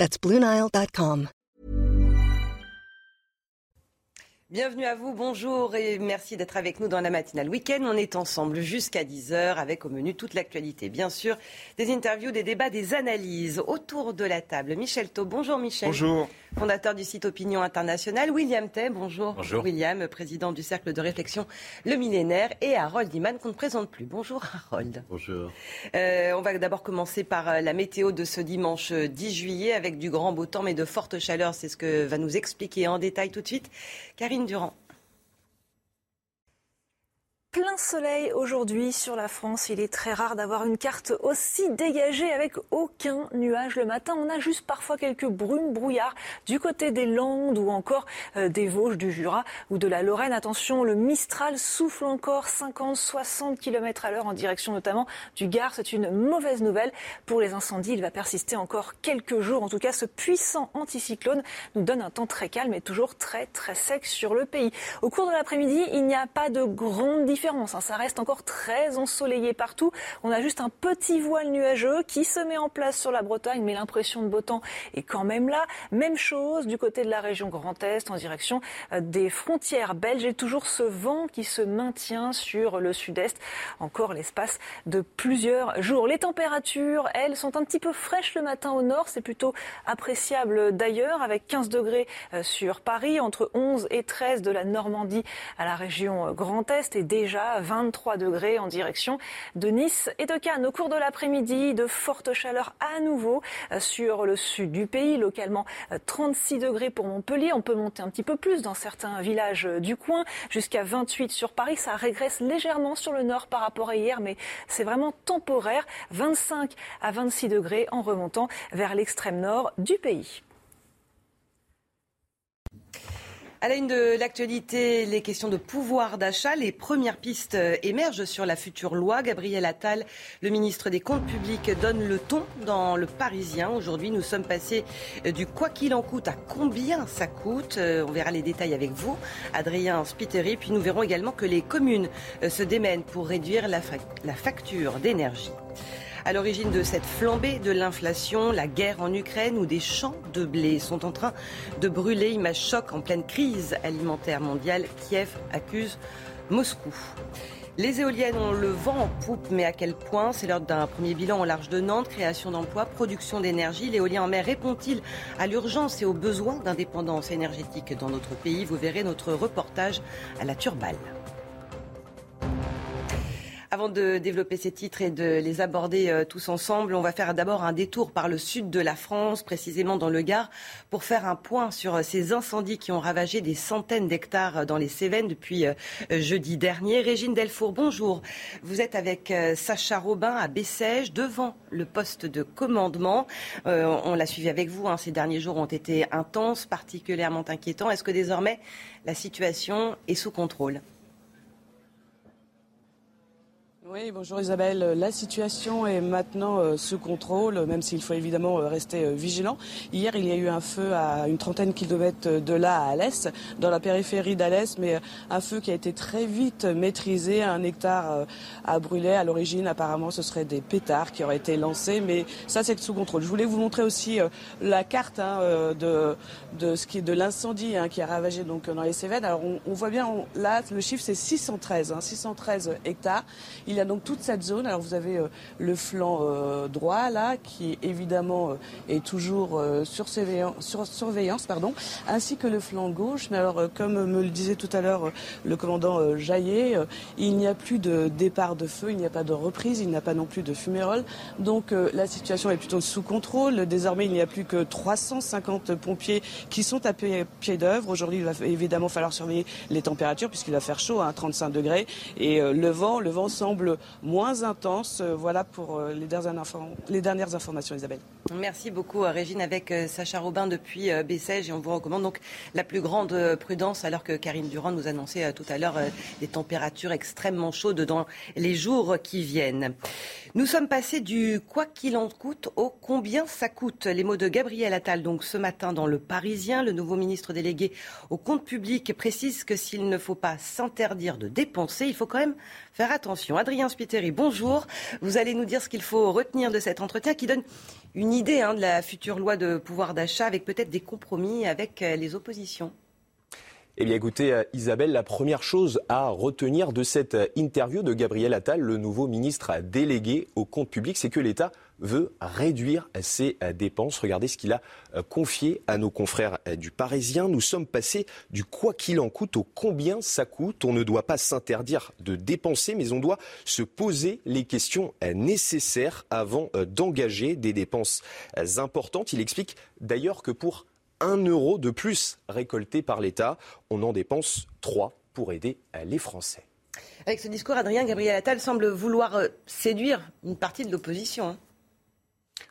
That's BlueNile.com. Bienvenue à vous, bonjour et merci d'être avec nous dans la matinale week-end. On est ensemble jusqu'à 10h avec au menu toute l'actualité. Bien sûr, des interviews, des débats, des analyses autour de la table. Michel Thau, bonjour Michel. Bonjour. Fondateur du site Opinion Internationale. William Tay, bonjour. Bonjour. William, président du cercle de réflexion Le Millénaire. Et Harold Iman, qu'on ne présente plus. Bonjour Harold. Bonjour. Euh, on va d'abord commencer par euh, la météo de ce dimanche 10 juillet avec du grand beau temps mais de fortes chaleurs. C'est ce que va nous expliquer en détail tout de suite Karine Durand. Plein soleil aujourd'hui sur la France. Il est très rare d'avoir une carte aussi dégagée avec aucun nuage le matin. On a juste parfois quelques brumes, brouillards du côté des Landes ou encore euh, des Vosges, du Jura ou de la Lorraine. Attention, le Mistral souffle encore 50, 60 km à l'heure en direction notamment du Gard. C'est une mauvaise nouvelle pour les incendies. Il va persister encore quelques jours. En tout cas, ce puissant anticyclone nous donne un temps très calme et toujours très très sec sur le pays. Au cours de l'après-midi, il n'y a pas de grande Hein. Ça reste encore très ensoleillé partout. On a juste un petit voile nuageux qui se met en place sur la Bretagne, mais l'impression de beau temps est quand même là. Même chose du côté de la région Grand Est, en direction euh, des frontières belges, et toujours ce vent qui se maintient sur le sud-est, encore l'espace de plusieurs jours. Les températures, elles, sont un petit peu fraîches le matin au nord. C'est plutôt appréciable d'ailleurs, avec 15 degrés euh, sur Paris, entre 11 et 13 de la Normandie à la région euh, Grand Est, et déjà 23 degrés en direction de Nice et de Cannes. Au cours de l'après-midi, de fortes chaleurs à nouveau euh, sur le sud du pays, localement 36 euh, degrés pour Montpellier. On peut monter un petit peu plus dans certains villages euh, du coin, jusqu'à 28 sur Paris. Ça régresse légèrement sur le nord par rapport à hier, mais c'est vraiment temporaire. 25 à 26 degrés en remontant vers l'extrême nord du pays. À la une de l'actualité, les questions de pouvoir d'achat, les premières pistes euh, émergent sur la future loi. Gabriel Attal, le ministre des Comptes publics, donne le ton dans le Parisien. Aujourd'hui, nous sommes passés euh, du quoi qu'il en coûte à combien ça coûte. Euh, on verra les détails avec vous, Adrien Spiteri. Puis nous verrons également que les communes se démènent pour réduire la, facture d'énergie. À l'origine de cette flambée de l'inflation, la guerre en Ukraine où des champs de blé sont en train de brûler. Image choc en pleine crise alimentaire mondiale. Kiev accuse Moscou. Les éoliennes ont le vent en poupe, mais à quel point? C'est l'heure d'un premier bilan en large de Nantes, création d'emplois, production d'énergie. L'éolien en mer répond-il à l'urgence et aux besoins d'indépendance énergétique dans notre pays? Vous verrez notre reportage à la Turballe. Avant de développer ces titres et de les aborder euh, tous ensemble, on va faire d'abord un détour par le sud de la France, précisément dans le Gard, pour faire un point sur euh, ces incendies qui ont ravagé des centaines d'hectares euh, dans les Cévennes depuis jeudi dernier. Régine Delfour, bonjour. Vous êtes avec Sacha Robin à Bessèges, devant le poste de commandement. on l'a suivi avec vous. Hein. Ces derniers jours ont été intenses, particulièrement inquiétants. Est-ce que désormais la situation est sous contrôle? Oui, bonjour Isabelle. La situation est maintenant euh, sous contrôle, même s'il faut évidemment euh, rester euh, vigilant. Hier, il y a eu un feu à une trentaine de kilomètres de là, à Alès, dans la périphérie d'Alès, mais un feu qui a été très vite maîtrisé. Un hectare a brûlé. À l'origine, apparemment, ce seraient des pétards qui auraient été lancés, mais ça, c'est sous contrôle. Je voulais vous montrer aussi la carte hein, de, ce qui est de l'incendie hein, qui a ravagé donc dans les Cévennes. Alors, on, voit bien là, le chiffre, c'est 613, 613 hein, hectares. Y a donc toute cette zone. Alors vous avez euh, le flanc euh, droit là, qui évidemment euh, est toujours sur, surveillance, pardon, ainsi que le flanc gauche. Mais alors, comme me le disait tout à l'heure le commandant Jaillet, il n'y a plus de départ de feu, il n'y a pas de reprise, il n'y a pas non plus de fumerolles. Donc la situation est plutôt sous contrôle. Désormais, il n'y a plus que 350 pompiers qui sont à pied, d'œuvre. Aujourd'hui, il va évidemment falloir surveiller les températures puisqu'il va faire chaud, à hein, 35 degrés, et le vent, le vent semble moins intense. Euh, voilà pour euh, les dernières, informations, Isabelle. Merci beaucoup Régine avec euh, Sacha Robin depuis euh, Bessèges et on vous recommande donc la plus grande euh, prudence alors que Karine Durand nous annonçait tout à l'heure des températures extrêmement chaudes dans les jours qui viennent. Nous sommes passés du quoi qu'il en coûte au combien ça coûte. Les mots de Gabriel Attal donc ce matin dans le Parisien, le nouveau ministre délégué au compte public précise que s'il ne faut pas s'interdire de dépenser, il faut quand même faire attention. Adrien Spiteri, bonjour. Vous allez nous dire ce qu'il faut retenir de cet entretien qui donne une idée hein, de la future loi de pouvoir d'achat avec peut-être des compromis avec euh, les oppositions. Eh bien écoutez, euh, Isabelle, la première chose à retenir de cette euh, interview de Gabriel Attal, le nouveau ministre délégué au compte public, c'est que l'État veut réduire ses euh, dépenses. Regardez ce qu'il a euh, confié à nos confrères euh, du Parisien. Nous sommes passés du quoi qu'il en coûte au combien ça coûte. On ne doit pas s'interdire de dépenser, mais on doit se poser les questions nécessaires avant d'engager des dépenses importantes. Il explique d'ailleurs que pour un euro de plus récolté par l'État, on en dépense trois pour aider les Français. Avec ce discours, Adrien Gabriel Attal semble vouloir séduire une partie de l'opposition.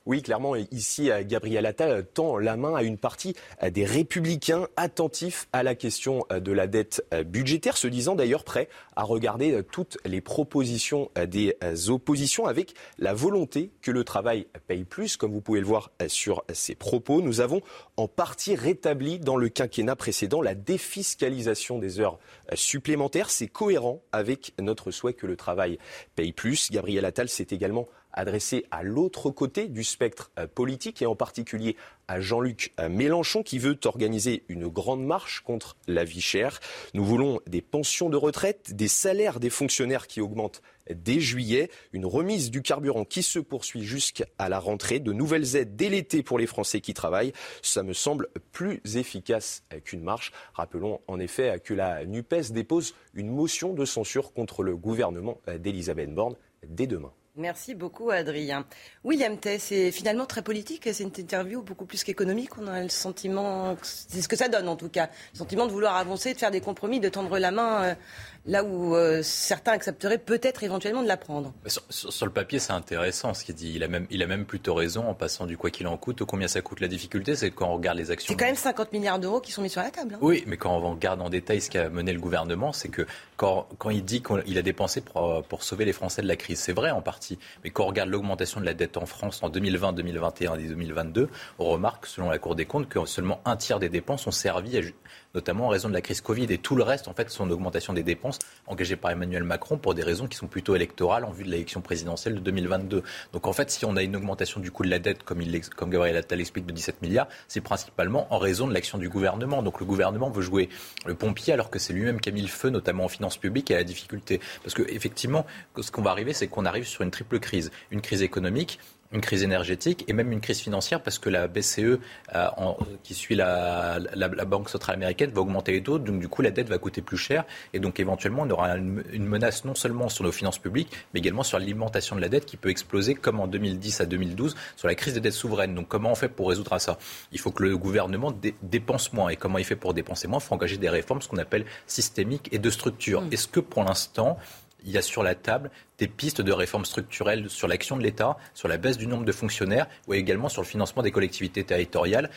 Oui, clairement, ici, Gabriel Attal tend la main à une partie des républicains attentifs à la question de la dette budgétaire, se disant d'ailleurs prêts à regarder toutes les propositions des oppositions avec la volonté que le travail paye plus. Comme vous pouvez le voir sur ces propos, nous avons en partie rétabli dans le quinquennat précédent la défiscalisation des heures supplémentaires. C'est cohérent avec notre souhait que le travail paye plus. Gabriel Attal s'est également adressé à l'autre côté du spectre euh, politique et en particulier à Jean-Luc euh, Mélenchon qui veut organiser une grande marche contre la vie chère. Nous voulons des pensions de retraite, des salaires des fonctionnaires qui augmentent dès juillet, une remise du carburant qui se poursuit jusqu'à la rentrée, de nouvelles aides dès l'été pour les Français qui travaillent. Ça me semble plus efficace qu'une marche. Rappelons en effet que la NUPES dépose une motion de censure contre le gouvernement d'Elisabeth Borne dès demain. Merci beaucoup, Adrien. William Tay, c'est finalement très politique, c'est une interview beaucoup plus qu'économique. On a le sentiment, c'est ce que ça donne en tout cas, le sentiment de vouloir avancer, de faire des compromis, de tendre la main euh, là où euh, certains accepteraient peut-être éventuellement de la prendre. Sur, le papier, c'est intéressant ce qu'il dit. Il a, même, il a même plutôt raison en passant du quoi qu'il en coûte au combien ça coûte. La difficulté, c'est quand on regarde les actions. C'est quand même 50 milliards d'euros qui sont mis sur la table. Hein. Oui, mais quand on regarde en détail ce qu'a mené le gouvernement, c'est que quand, quand, il dit qu'il a dépensé pour, pour, sauver les Français de la crise, c'est vrai en partie. Mais quand on regarde l'augmentation de la dette en France en 2020, 2021 et 2022, on remarque, selon la Cour des comptes, que seulement un tiers des dépenses ont servi à notamment en raison de la crise Covid. Et tout le reste, en fait, sont une augmentation des dépenses engagées par Emmanuel Macron pour des raisons qui sont plutôt électorales en vue de l'élection présidentielle de 2022. Donc en fait, si on a une augmentation du coût de la dette, comme, il, comme Gabriel Attal explique, de 17 milliards, c'est principalement en raison de l'action du gouvernement. Donc le gouvernement veut jouer le pompier alors que c'est lui-même qui a mis le feu, notamment en finances publiques, et à la difficulté. Parce qu'effectivement, ce qu'on va arriver, c'est qu'on arrive sur une triple crise. Une crise économique, une crise énergétique et même une crise financière parce que la BCE, euh, qui suit la, Banque centrale américaine, va augmenter les taux. Donc du coup, la dette va coûter plus cher. Et donc éventuellement, on aura une, menace non seulement sur nos finances publiques, mais également sur l'alimentation de la dette qui peut exploser comme en 2010 à 2012 sur la crise des dettes souveraines. Donc comment on fait pour résoudre ça? Il faut que le gouvernement dépense moins. Et comment il fait pour dépenser moins? Il faut engager des réformes, ce qu'on appelle systémiques et de structure. Mmh. Est-ce que pour l'instant, il y a sur la table des pistes de réformes structurelles sur l'action de l'État, sur la baisse du nombre de fonctionnaires ou également sur le financement des collectivités territoriales.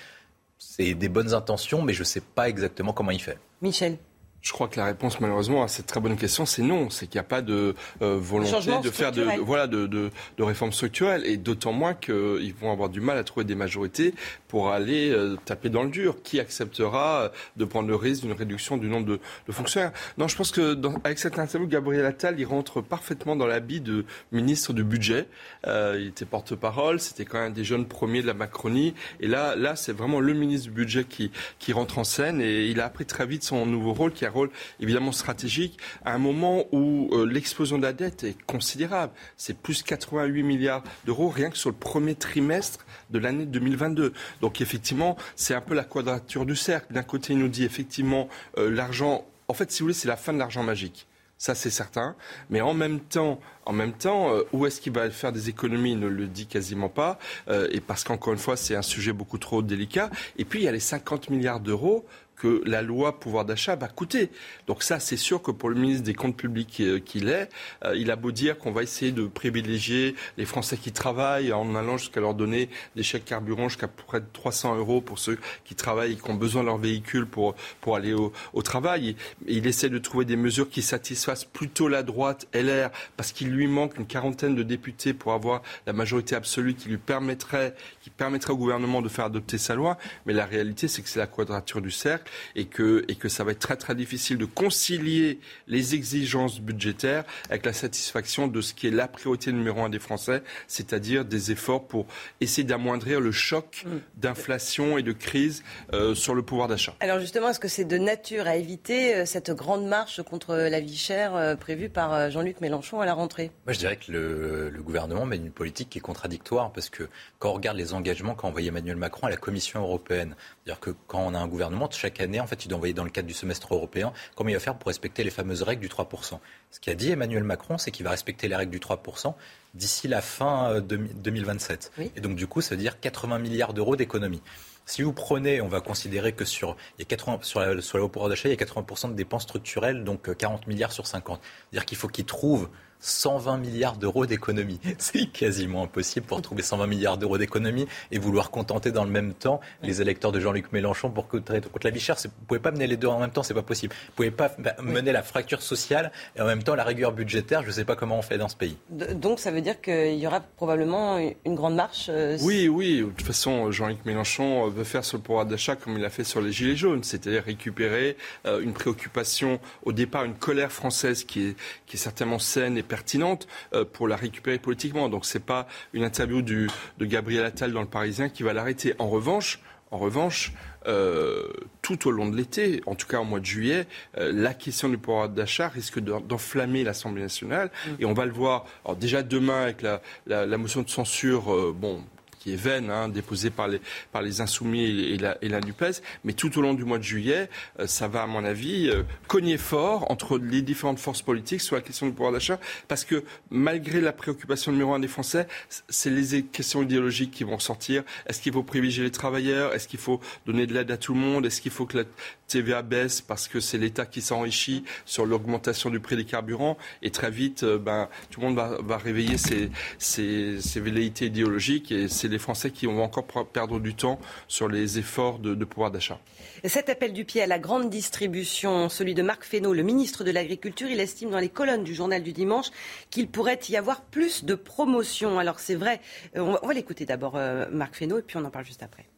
C'est des bonnes intentions, mais je ne sais pas exactement comment il fait. Michel. Je crois que la réponse, malheureusement, à cette très bonne question, c'est non. C'est qu'il n'y a pas de euh, volonté de faire de, voilà, de, de, de, réformes structurelles. Et d'autant moins qu'ils vont avoir du mal à trouver des majorités pour aller euh, taper dans le dur. Qui acceptera de prendre le risque d'une réduction du nombre de, de fonctionnaires? Non, je pense que dans, avec cette interview, Gabriel Attal, il rentre parfaitement dans l'habit de ministre du budget. Euh, il était porte-parole, c'était quand même des jeunes premiers de la Macronie. Et là, là c'est vraiment le ministre du budget qui, qui rentre en scène. Et il a appris très vite son nouveau rôle qui a rôle évidemment stratégique à un moment où euh, l'explosion de la dette est considérable. C'est plus 88 milliards d'euros rien que sur le premier trimestre de l'année 2022. Donc effectivement, c'est un peu la quadrature du cercle. D'un côté, il nous dit effectivement euh, l'argent. En fait, si vous voulez, c'est la fin de l'argent magique. Ça, c'est certain. Mais en même temps, en même temps, euh, où est-ce qu'il va faire des économies? Il ne le dit quasiment pas. et parce qu'encore une fois, c'est un sujet beaucoup trop délicat. Et puis, il y a les 50 milliards d'euros que la loi pouvoir d'achat va coûter. Donc ça, c'est sûr que pour le ministre des Comptes publics euh, qu'il est, euh, il a beau dire qu'on va essayer de privilégier les Français qui travaillent en allant jusqu'à leur donner des chèques carburant jusqu'à près de 300 euros pour ceux qui travaillent et qui ont besoin de leur véhicule pour, pour aller au, travail. il essaie de trouver des mesures qui satisfassent plutôt la droite LR parce qu'il lui manque une quarantaine de députés pour avoir la majorité absolue qui lui permettrait, qui permettrait au gouvernement de faire adopter sa loi. Mais la réalité, c'est que c'est la quadrature du cercle et que, et que ça va être très très difficile de concilier les exigences budgétaires avec la satisfaction de ce qui est la priorité numéro un des Français, c'est-à-dire des efforts pour essayer d'amoindrir le choc mm. d'inflation et de crise euh, sur le pouvoir d'achat. Alors justement, est-ce que c'est de nature à éviter euh, cette grande marche contre la vie chère euh, prévue par Jean-Luc Mélenchon à la rentrée? Moi, je dirais que le, le gouvernement mène une politique qui est contradictoire parce que quand on regarde les engagements qu'a envoyé Emmanuel Macron à la Commission européenne, c'est-à-dire que quand on a un gouvernement, chaque année, en fait, il doit envoyer dans le cadre du semestre européen comment il va faire pour respecter les fameuses règles du 3%. Ce qu'a dit Emmanuel Macron, c'est qu'il va respecter les règles du 3% d'ici la fin 2027. Euh, Et donc, du coup, ça veut dire 80 milliards d'euros d'économies. Si vous prenez, on va considérer que sur, il y a 80, sur, la, sur le pouvoir d'achat, il y a 80% de dépenses structurelles, donc 40 euh, milliards sur 50. C'est-à-dire qu'il faut qu'ils trouvent 120 milliards d'euros d'économie. C'est quasiment impossible pour trouver 120 milliards d'euros d'économie et vouloir contenter dans le même temps les électeurs de Jean-Luc Mélenchon pour contre la vie chère. Vous ne pouvez pas mener les deux en même temps, c'est pas possible. Vous ne pouvez pas mener la fracture sociale et en même temps la rigueur budgétaire. Je ne sais pas comment on fait dans ce pays. Donc ça veut dire qu'il y aura probablement une grande marche euh, Oui, oui. De toute façon, Jean-Luc Mélenchon veut faire sur le pouvoir d'achat comme il a fait sur les Gilets jaunes, c'est-à-dire récupérer euh, une préoccupation, au départ une colère française qui est, qui est certainement saine et pertinente euh, pour la récupérer politiquement. Donc ce n'est pas une interview de Gabriel Attal dans le Parisien qui va l'arrêter. En revanche, en revanche, euh, tout au long de l'été, en tout cas au mois de juillet, euh, la question du pouvoir d'achat risque d'enflammer l'Assemblée nationale. Mm. Et on va le voir alors déjà demain avec la, la, motion de censure. bon, qui est vaine, hein, déposée par les, par les Insoumis et la, et la NUPES. Mais tout au long du mois de juillet, euh, ça va, à mon avis, euh, cogner fort entre les différentes forces politiques sur la question du pouvoir d'achat. Parce que malgré la préoccupation numéro un des Français, c'est les questions idéologiques qui vont sortir. Est-ce qu'il faut privilégier les travailleurs? Est-ce qu'il faut donner de l'aide à tout le monde? Est-ce qu'il faut que la TVA baisse parce que c'est l'État qui s'enrichit sur l'augmentation du prix des carburants Et très vite, euh, ben, tout le monde va, réveiller ses, ses, ses velléités idéologiques et c'est les Français qui vont encore perdre du temps sur les efforts de, pouvoir d'achat. Cet appel du pied à la grande distribution, celui de Marc Fesneau, le ministre de l'Agriculture, il estime dans les colonnes du journal du dimanche qu'il pourrait y avoir plus de promotion. Alors c'est vrai, euh, on va, l'écouter d'abord euh, Marc Fesneau et puis on en parle juste après.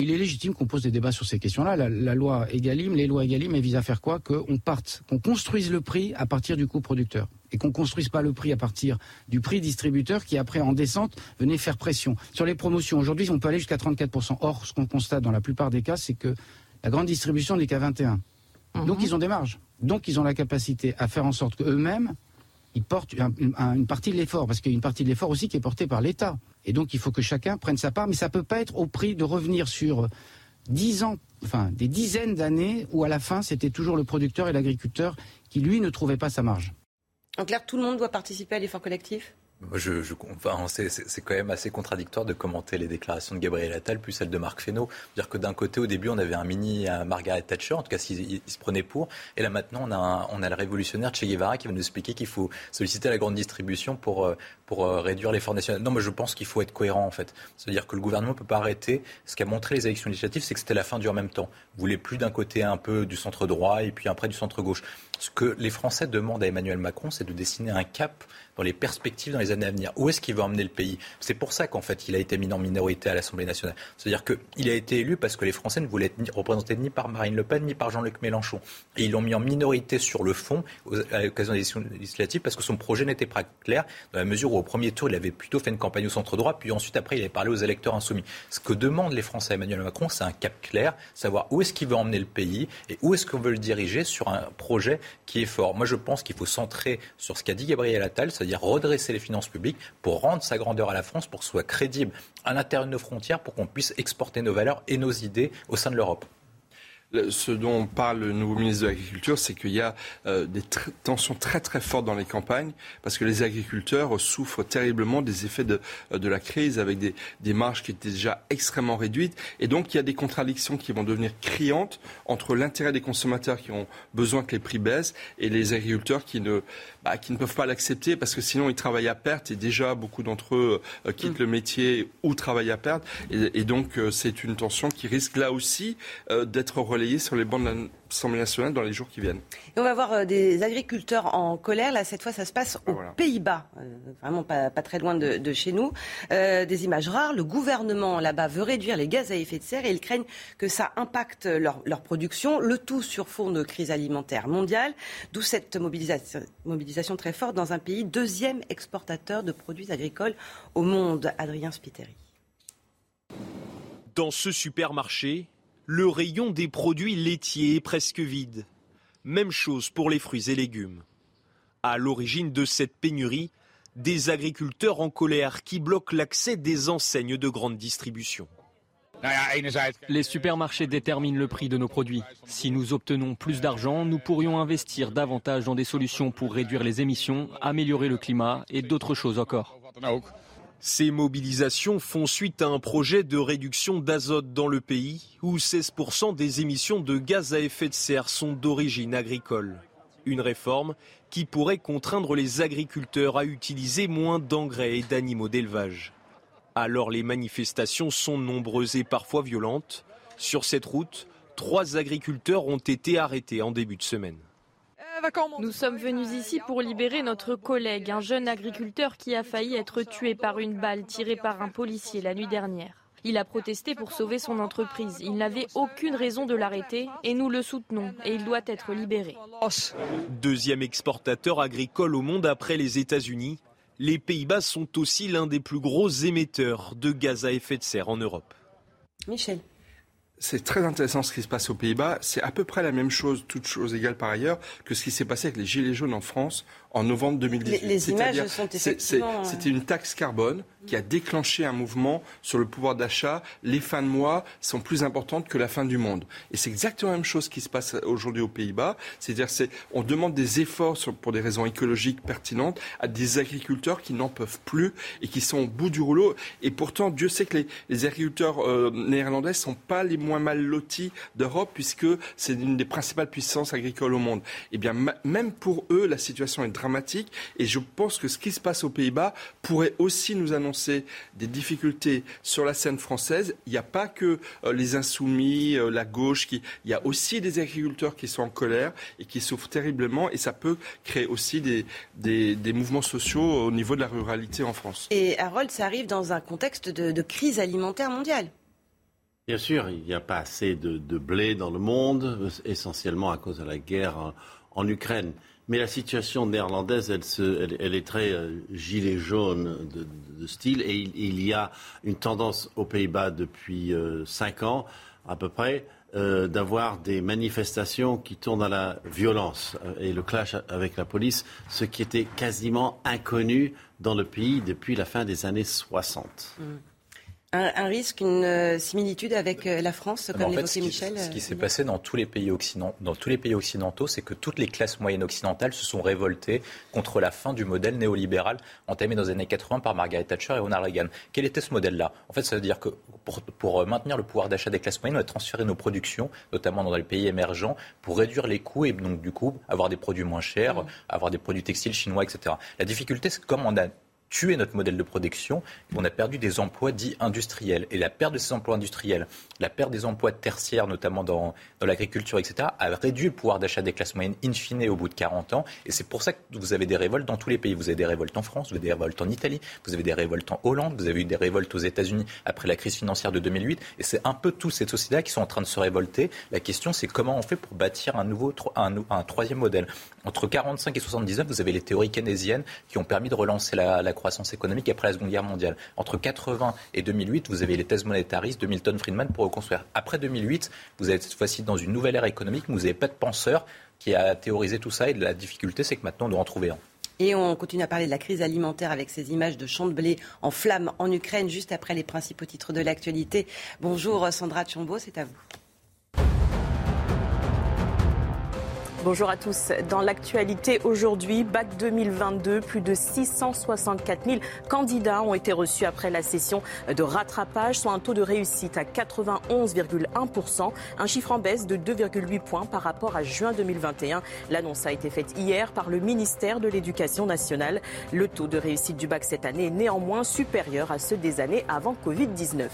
Il est légitime qu'on pose des débats sur ces questions-là. La, loi Egalim, les lois Egalim, elles visent à faire quoi Qu'on parte, qu'on construise le prix à partir du coût producteur et qu'on construise pas le prix à partir du prix distributeur qui après en descente venait faire pression. Sur les promotions, aujourd'hui on peut aller jusqu'à 34%. Or, ce qu'on constate dans la plupart des cas, c'est que la grande distribution n'est qu'à 21%. Mhm. Donc ils ont des marges. Donc ils ont la capacité à faire en sorte qu'eux-mêmes, ils portent une partie de l'effort, parce qu'il y a une partie de l'effort aussi qui est portée par l'État. Et donc il faut que chacun prenne sa part, mais ça ne peut pas être au prix de revenir sur dix ans, enfin des dizaines d'années où à la fin c'était toujours le producteur et l'agriculteur qui lui ne trouvaient pas sa marge. En clair, tout le monde doit participer à l'effort collectif? Je, je, enfin, c'est quand même assez contradictoire de commenter les déclarations de Gabriel Attal plus celles de Marc Fesneau. Dire que d'un côté, au début, on avait un mini Margaret Thatcher, en tout cas, s'il se prenait pour, et là maintenant, on a, on a le révolutionnaire Che Guevara qui va nous expliquer qu'il faut solliciter la grande distribution pour, euh, pour euh, réduire l'effort national. Non, mais je pense qu'il faut être cohérent en fait. C'est-à-dire que le gouvernement ne peut pas arrêter. Ce qu'a montré les élections législatives, c'est que c'était la fin du en même temps. Vous voulez plus d'un côté un peu du centre droit et puis après du centre gauche. Ce que les Français demandent à Emmanuel Macron, c'est de dessiner un cap dans les perspectives dans les années à venir. Où est-ce qu'il veut emmener le pays? C'est pour ça qu'en fait, il a été mis en minorité à l'Assemblée nationale. C'est-à-dire qu'il a été élu parce que les Français ne voulaient être représentés ni par Marine Le Pen ni par Jean-Luc Mélenchon. Et ils l'ont mis en minorité sur le fond à l'occasion des élections législatives parce que son projet n'était pas clair dans la mesure où au premier tour, il avait plutôt fait une campagne au centre droit, puis ensuite après, il avait parlé aux électeurs insoumis. Ce que demandent les Français à Emmanuel Macron, c'est un cap clair, savoir où est-ce qu'il veut emmener le pays et où est-ce qu'on veut le diriger sur un projet qui est fort. Moi, je pense qu'il faut centrer sur ce qu'a dit Gabriel Attal, c'est-à-dire redresser les finances publiques pour rendre sa grandeur à la France, pour que soit crédible à l'intérieur de nos frontières, pour qu'on puisse exporter nos valeurs et nos idées au sein de l'Europe. Ce dont parle le nouveau ministre de l'Agriculture, c'est qu'il y a euh, des tensions très très fortes dans les campagnes parce que les agriculteurs souffrent terriblement des effets de, euh, de la crise avec des, des, marges qui étaient déjà extrêmement réduites. Et donc il y a des contradictions qui vont devenir criantes entre l'intérêt des consommateurs qui ont besoin que les prix baissent et les agriculteurs qui ne, qui ne peuvent pas l'accepter parce que sinon ils travaillent à perte et déjà beaucoup d'entre eux euh, quittent mm. le métier ou travaillent à perte. Et, et donc c'est une tension qui risque là aussi d'être sur les bancs de l'Assemblée nationale dans les jours qui viennent. Et on va voir euh, des agriculteurs en colère. Là, cette fois, ça se passe aux Pays-Bas, euh, vraiment pas, très loin de, chez nous. Euh, des images rares. Le gouvernement là-bas veut réduire les gaz à effet de serre et ils craignent que ça impacte leur, production. Le tout sur fond de crise alimentaire mondiale. D'où cette mobilisation, mobilisation très forte dans un pays deuxième exportateur de produits agricoles au monde. Adrien Spiteri. Dans ce supermarché, le rayon des produits laitiers est presque vide. Même chose pour les fruits et légumes. À l'origine de cette pénurie, des agriculteurs en colère qui bloquent l'accès des enseignes de grande distribution. Les supermarchés déterminent le prix de nos produits. Si nous obtenons plus d'argent, nous pourrions investir davantage dans des solutions pour réduire les émissions, améliorer le climat et d'autres choses encore. Ces mobilisations font suite à un projet de réduction d'azote dans le pays où 16% des émissions de gaz à effet de serre sont d'origine agricole. Une réforme qui pourrait contraindre les agriculteurs à utiliser moins d'engrais et d'animaux d'élevage. Alors les manifestations sont nombreuses et parfois violentes. Sur cette route, trois agriculteurs ont été arrêtés en début de semaine. Nous sommes venus ici pour libérer notre collègue, un jeune agriculteur qui a failli être tué par une balle tirée par un policier la nuit dernière. Il a protesté pour sauver son entreprise. Il n'avait aucune raison de l'arrêter et nous le soutenons et il doit être libéré. Deuxième exportateur agricole au monde après les États-Unis, les Pays-Bas sont aussi l'un des plus gros émetteurs de gaz à effet de serre en Europe. Michel c'est très intéressant ce qui se passe aux Pays-Bas. C'est à peu près la même chose, toutes choses égales par ailleurs, que ce qui s'est passé avec les Gilets jaunes en France en novembre 2018. Les, images sont effectivement... C'était une taxe carbone qui a déclenché un mouvement sur le pouvoir d'achat. Les fins de mois sont plus importantes que la fin du monde. Et c'est exactement la même chose qui se passe aujourd'hui aux Pays-Bas. C'est-à-dire on demande des efforts pour des raisons écologiques pertinentes à des agriculteurs qui n'en peuvent plus et qui sont au bout du rouleau. Et pourtant, Dieu sait que les, agriculteurs euh, néerlandais ne sont pas les moins mal lotis d'Europe puisque c'est une des principales puissances agricoles au monde. Eh bien, même pour eux, la situation est dramatique et je pense que ce qui se passe aux Pays-Bas pourrait aussi nous annoncer des difficultés sur la scène française. Il n'y a pas que euh, les insoumis, euh, la gauche, qui... il y a aussi des agriculteurs qui sont en colère et qui souffrent terriblement et ça peut créer aussi des, des, des mouvements sociaux au niveau de la ruralité en France. Et Harold, ça arrive dans un contexte de, de crise alimentaire mondiale. Bien sûr, il n'y a pas assez de, blé dans le monde, essentiellement à cause de la guerre en, Ukraine. Mais la situation néerlandaise, elle, est très euh, gilet jaune de, style. Et il, y a une tendance aux Pays-Bas depuis euh, cinq ans, à peu près, euh, d'avoir des manifestations qui tournent à la violence et le clash avec la police, ce qui était quasiment inconnu dans le pays depuis la fin des années 60 un, risque, une euh, similitude avec euh, la France, comme l'évoquait Michel Ce qui, s'est passé dans tous les pays occidentaux, dans tous les pays occidentaux, c'est que toutes les classes moyennes occidentales se sont révoltées contre la fin du modèle néolibéral entamé dans les années 80 par Margaret Thatcher et Ronald Reagan. Quel était ce modèle-là? En fait, ça veut dire que pour, pour, euh, maintenir le pouvoir d'achat des classes moyennes, on va transférer nos productions, notamment dans les pays émergents, pour réduire les coûts et donc du coup avoir des produits moins chers, mmh. avoir des produits textiles chinois, etc. La difficulté, c'est comme on a tuer notre modèle de production. On a perdu des emplois dits industriels. Et la perte de ces emplois industriels, la perte des emplois tertiaires, notamment dans, l'agriculture, etc., a réduit le pouvoir d'achat des classes moyennes in fine au bout de 40 ans. Et c'est pour ça que vous avez des révoltes dans tous les pays. Vous avez des révoltes en France, vous avez des révoltes en Italie, vous avez des révoltes en Hollande, vous avez eu des révoltes aux États-Unis après la crise financière de 2008. Et c'est un peu tous ces sociétés qui sont en train de se révolter. La question, c'est comment on fait pour bâtir un nouveau, un, troisième modèle. Entre 45 et 79, vous avez les théories keynésiennes qui ont permis de relancer la, la croissance économique après la Seconde Guerre mondiale. Entre 80 et 2008, vous avez les thèses monétaristes de Milton Friedman pour reconstruire. Après 2008, vous êtes cette fois-ci dans une nouvelle ère économique, mais vous n'avez pas de penseur qui a théorisé tout ça. Et la difficulté, c'est que maintenant, on doit en trouver un. Et on continue à parler de la crise alimentaire avec ces images de champs de blé en flammes en Ukraine, juste après les principaux titres de l'actualité. Bonjour Sandra Chambaud, c'est à vous. Bonjour à tous. Dans l'actualité aujourd'hui, bac 2022, plus de 664 000 candidats ont été reçus après la session de rattrapage, soit un taux de réussite à 91,1%, un chiffre en baisse de 2,8 points par rapport à juin 2021. L'annonce a été faite hier par le ministère de l'Éducation nationale. Le taux de réussite du bac cette année est néanmoins supérieur à ceux des années avant Covid-19.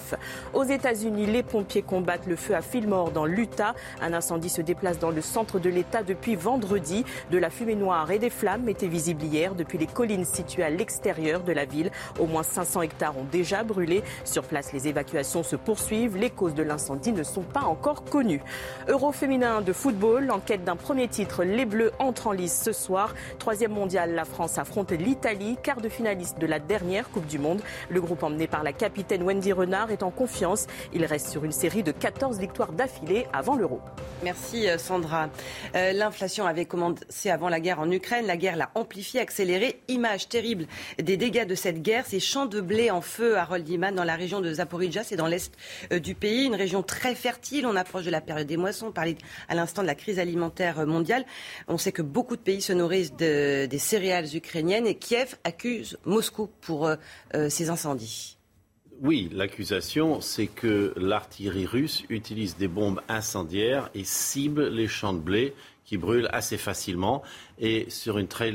Aux États-Unis, les pompiers combattent le feu à Fillmore dans l'Utah. Un incendie se déplace dans le centre de l'État de depuis vendredi. De la fumée noire et des flammes étaient visibles hier depuis les collines situées à l'extérieur de la ville. Au moins 500 hectares ont déjà brûlé. Sur place, les évacuations se poursuivent. Les causes de l'incendie ne sont pas encore connues. Euro féminin de football, l'enquête d'un premier titre. Les Bleus entrent en lice ce soir. Troisième mondial, la France affronte l'Italie, quart de finaliste de la dernière Coupe du Monde. Le groupe emmené par la capitaine Wendy Renard est en confiance. Il reste sur une série de 14 victoires d'affilée avant l'Euro. Merci euh, Sandra. Euh, l'inflation avait commencé avant la guerre en Ukraine. La guerre l'a amplifiée, accélérée. Image terrible des dégâts de cette guerre. Ces champs de blé en feu à Roldiman dans la région de Zaporizhia, c'est dans l'est euh, du pays, une région très fertile. On approche de la période des moissons. On parlait à l'instant de la crise alimentaire mondiale. On sait que beaucoup de pays se nourrissent des céréales ukrainiennes et Kiev accuse Moscou pour ces incendies. Oui, l'accusation, c'est que l'artillerie russe utilise des bombes incendiaires et cible les champs de blé qui brûlent assez facilement et sur une très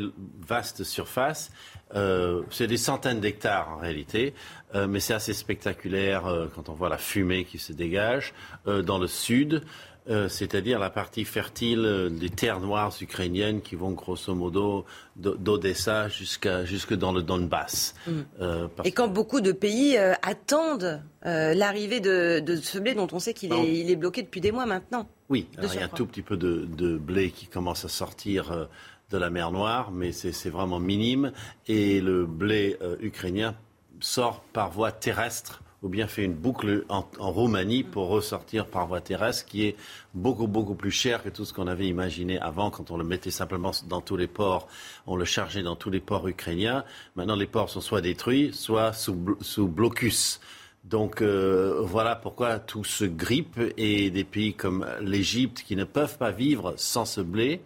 vaste surface. Euh, c'est des centaines d'hectares en réalité, euh, mais c'est assez spectaculaire euh, quand on voit la fumée qui se dégage. dans le sud, euh, c'est-à-dire la partie fertile euh, des terres noires ukrainiennes qui vont grosso modo d'Odessa jusqu'à jusque dans le Donbass. Mm. Euh, Et quand beaucoup de pays attendent l'arrivée de, ce blé dont on sait qu'il est, bloqué depuis des mois maintenant. Oui, il y a un tout petit peu de, de, blé qui commence à sortir de la mer Noire, mais c'est vraiment minime. Et le blé ukrainien sort par voie terrestre ou bien fait une boucle en, Roumanie pour ressortir par voie terrestre, qui est beaucoup, beaucoup plus cher que tout ce qu'on avait imaginé avant, quand on le mettait simplement dans tous les ports, on le chargeait dans tous les ports ukrainiens. Maintenant, les ports sont soit détruits, soit sous, blocus. Donc euh, voilà pourquoi tout se grippe et des pays comme l'Égypte qui ne peuvent pas vivre sans ce blé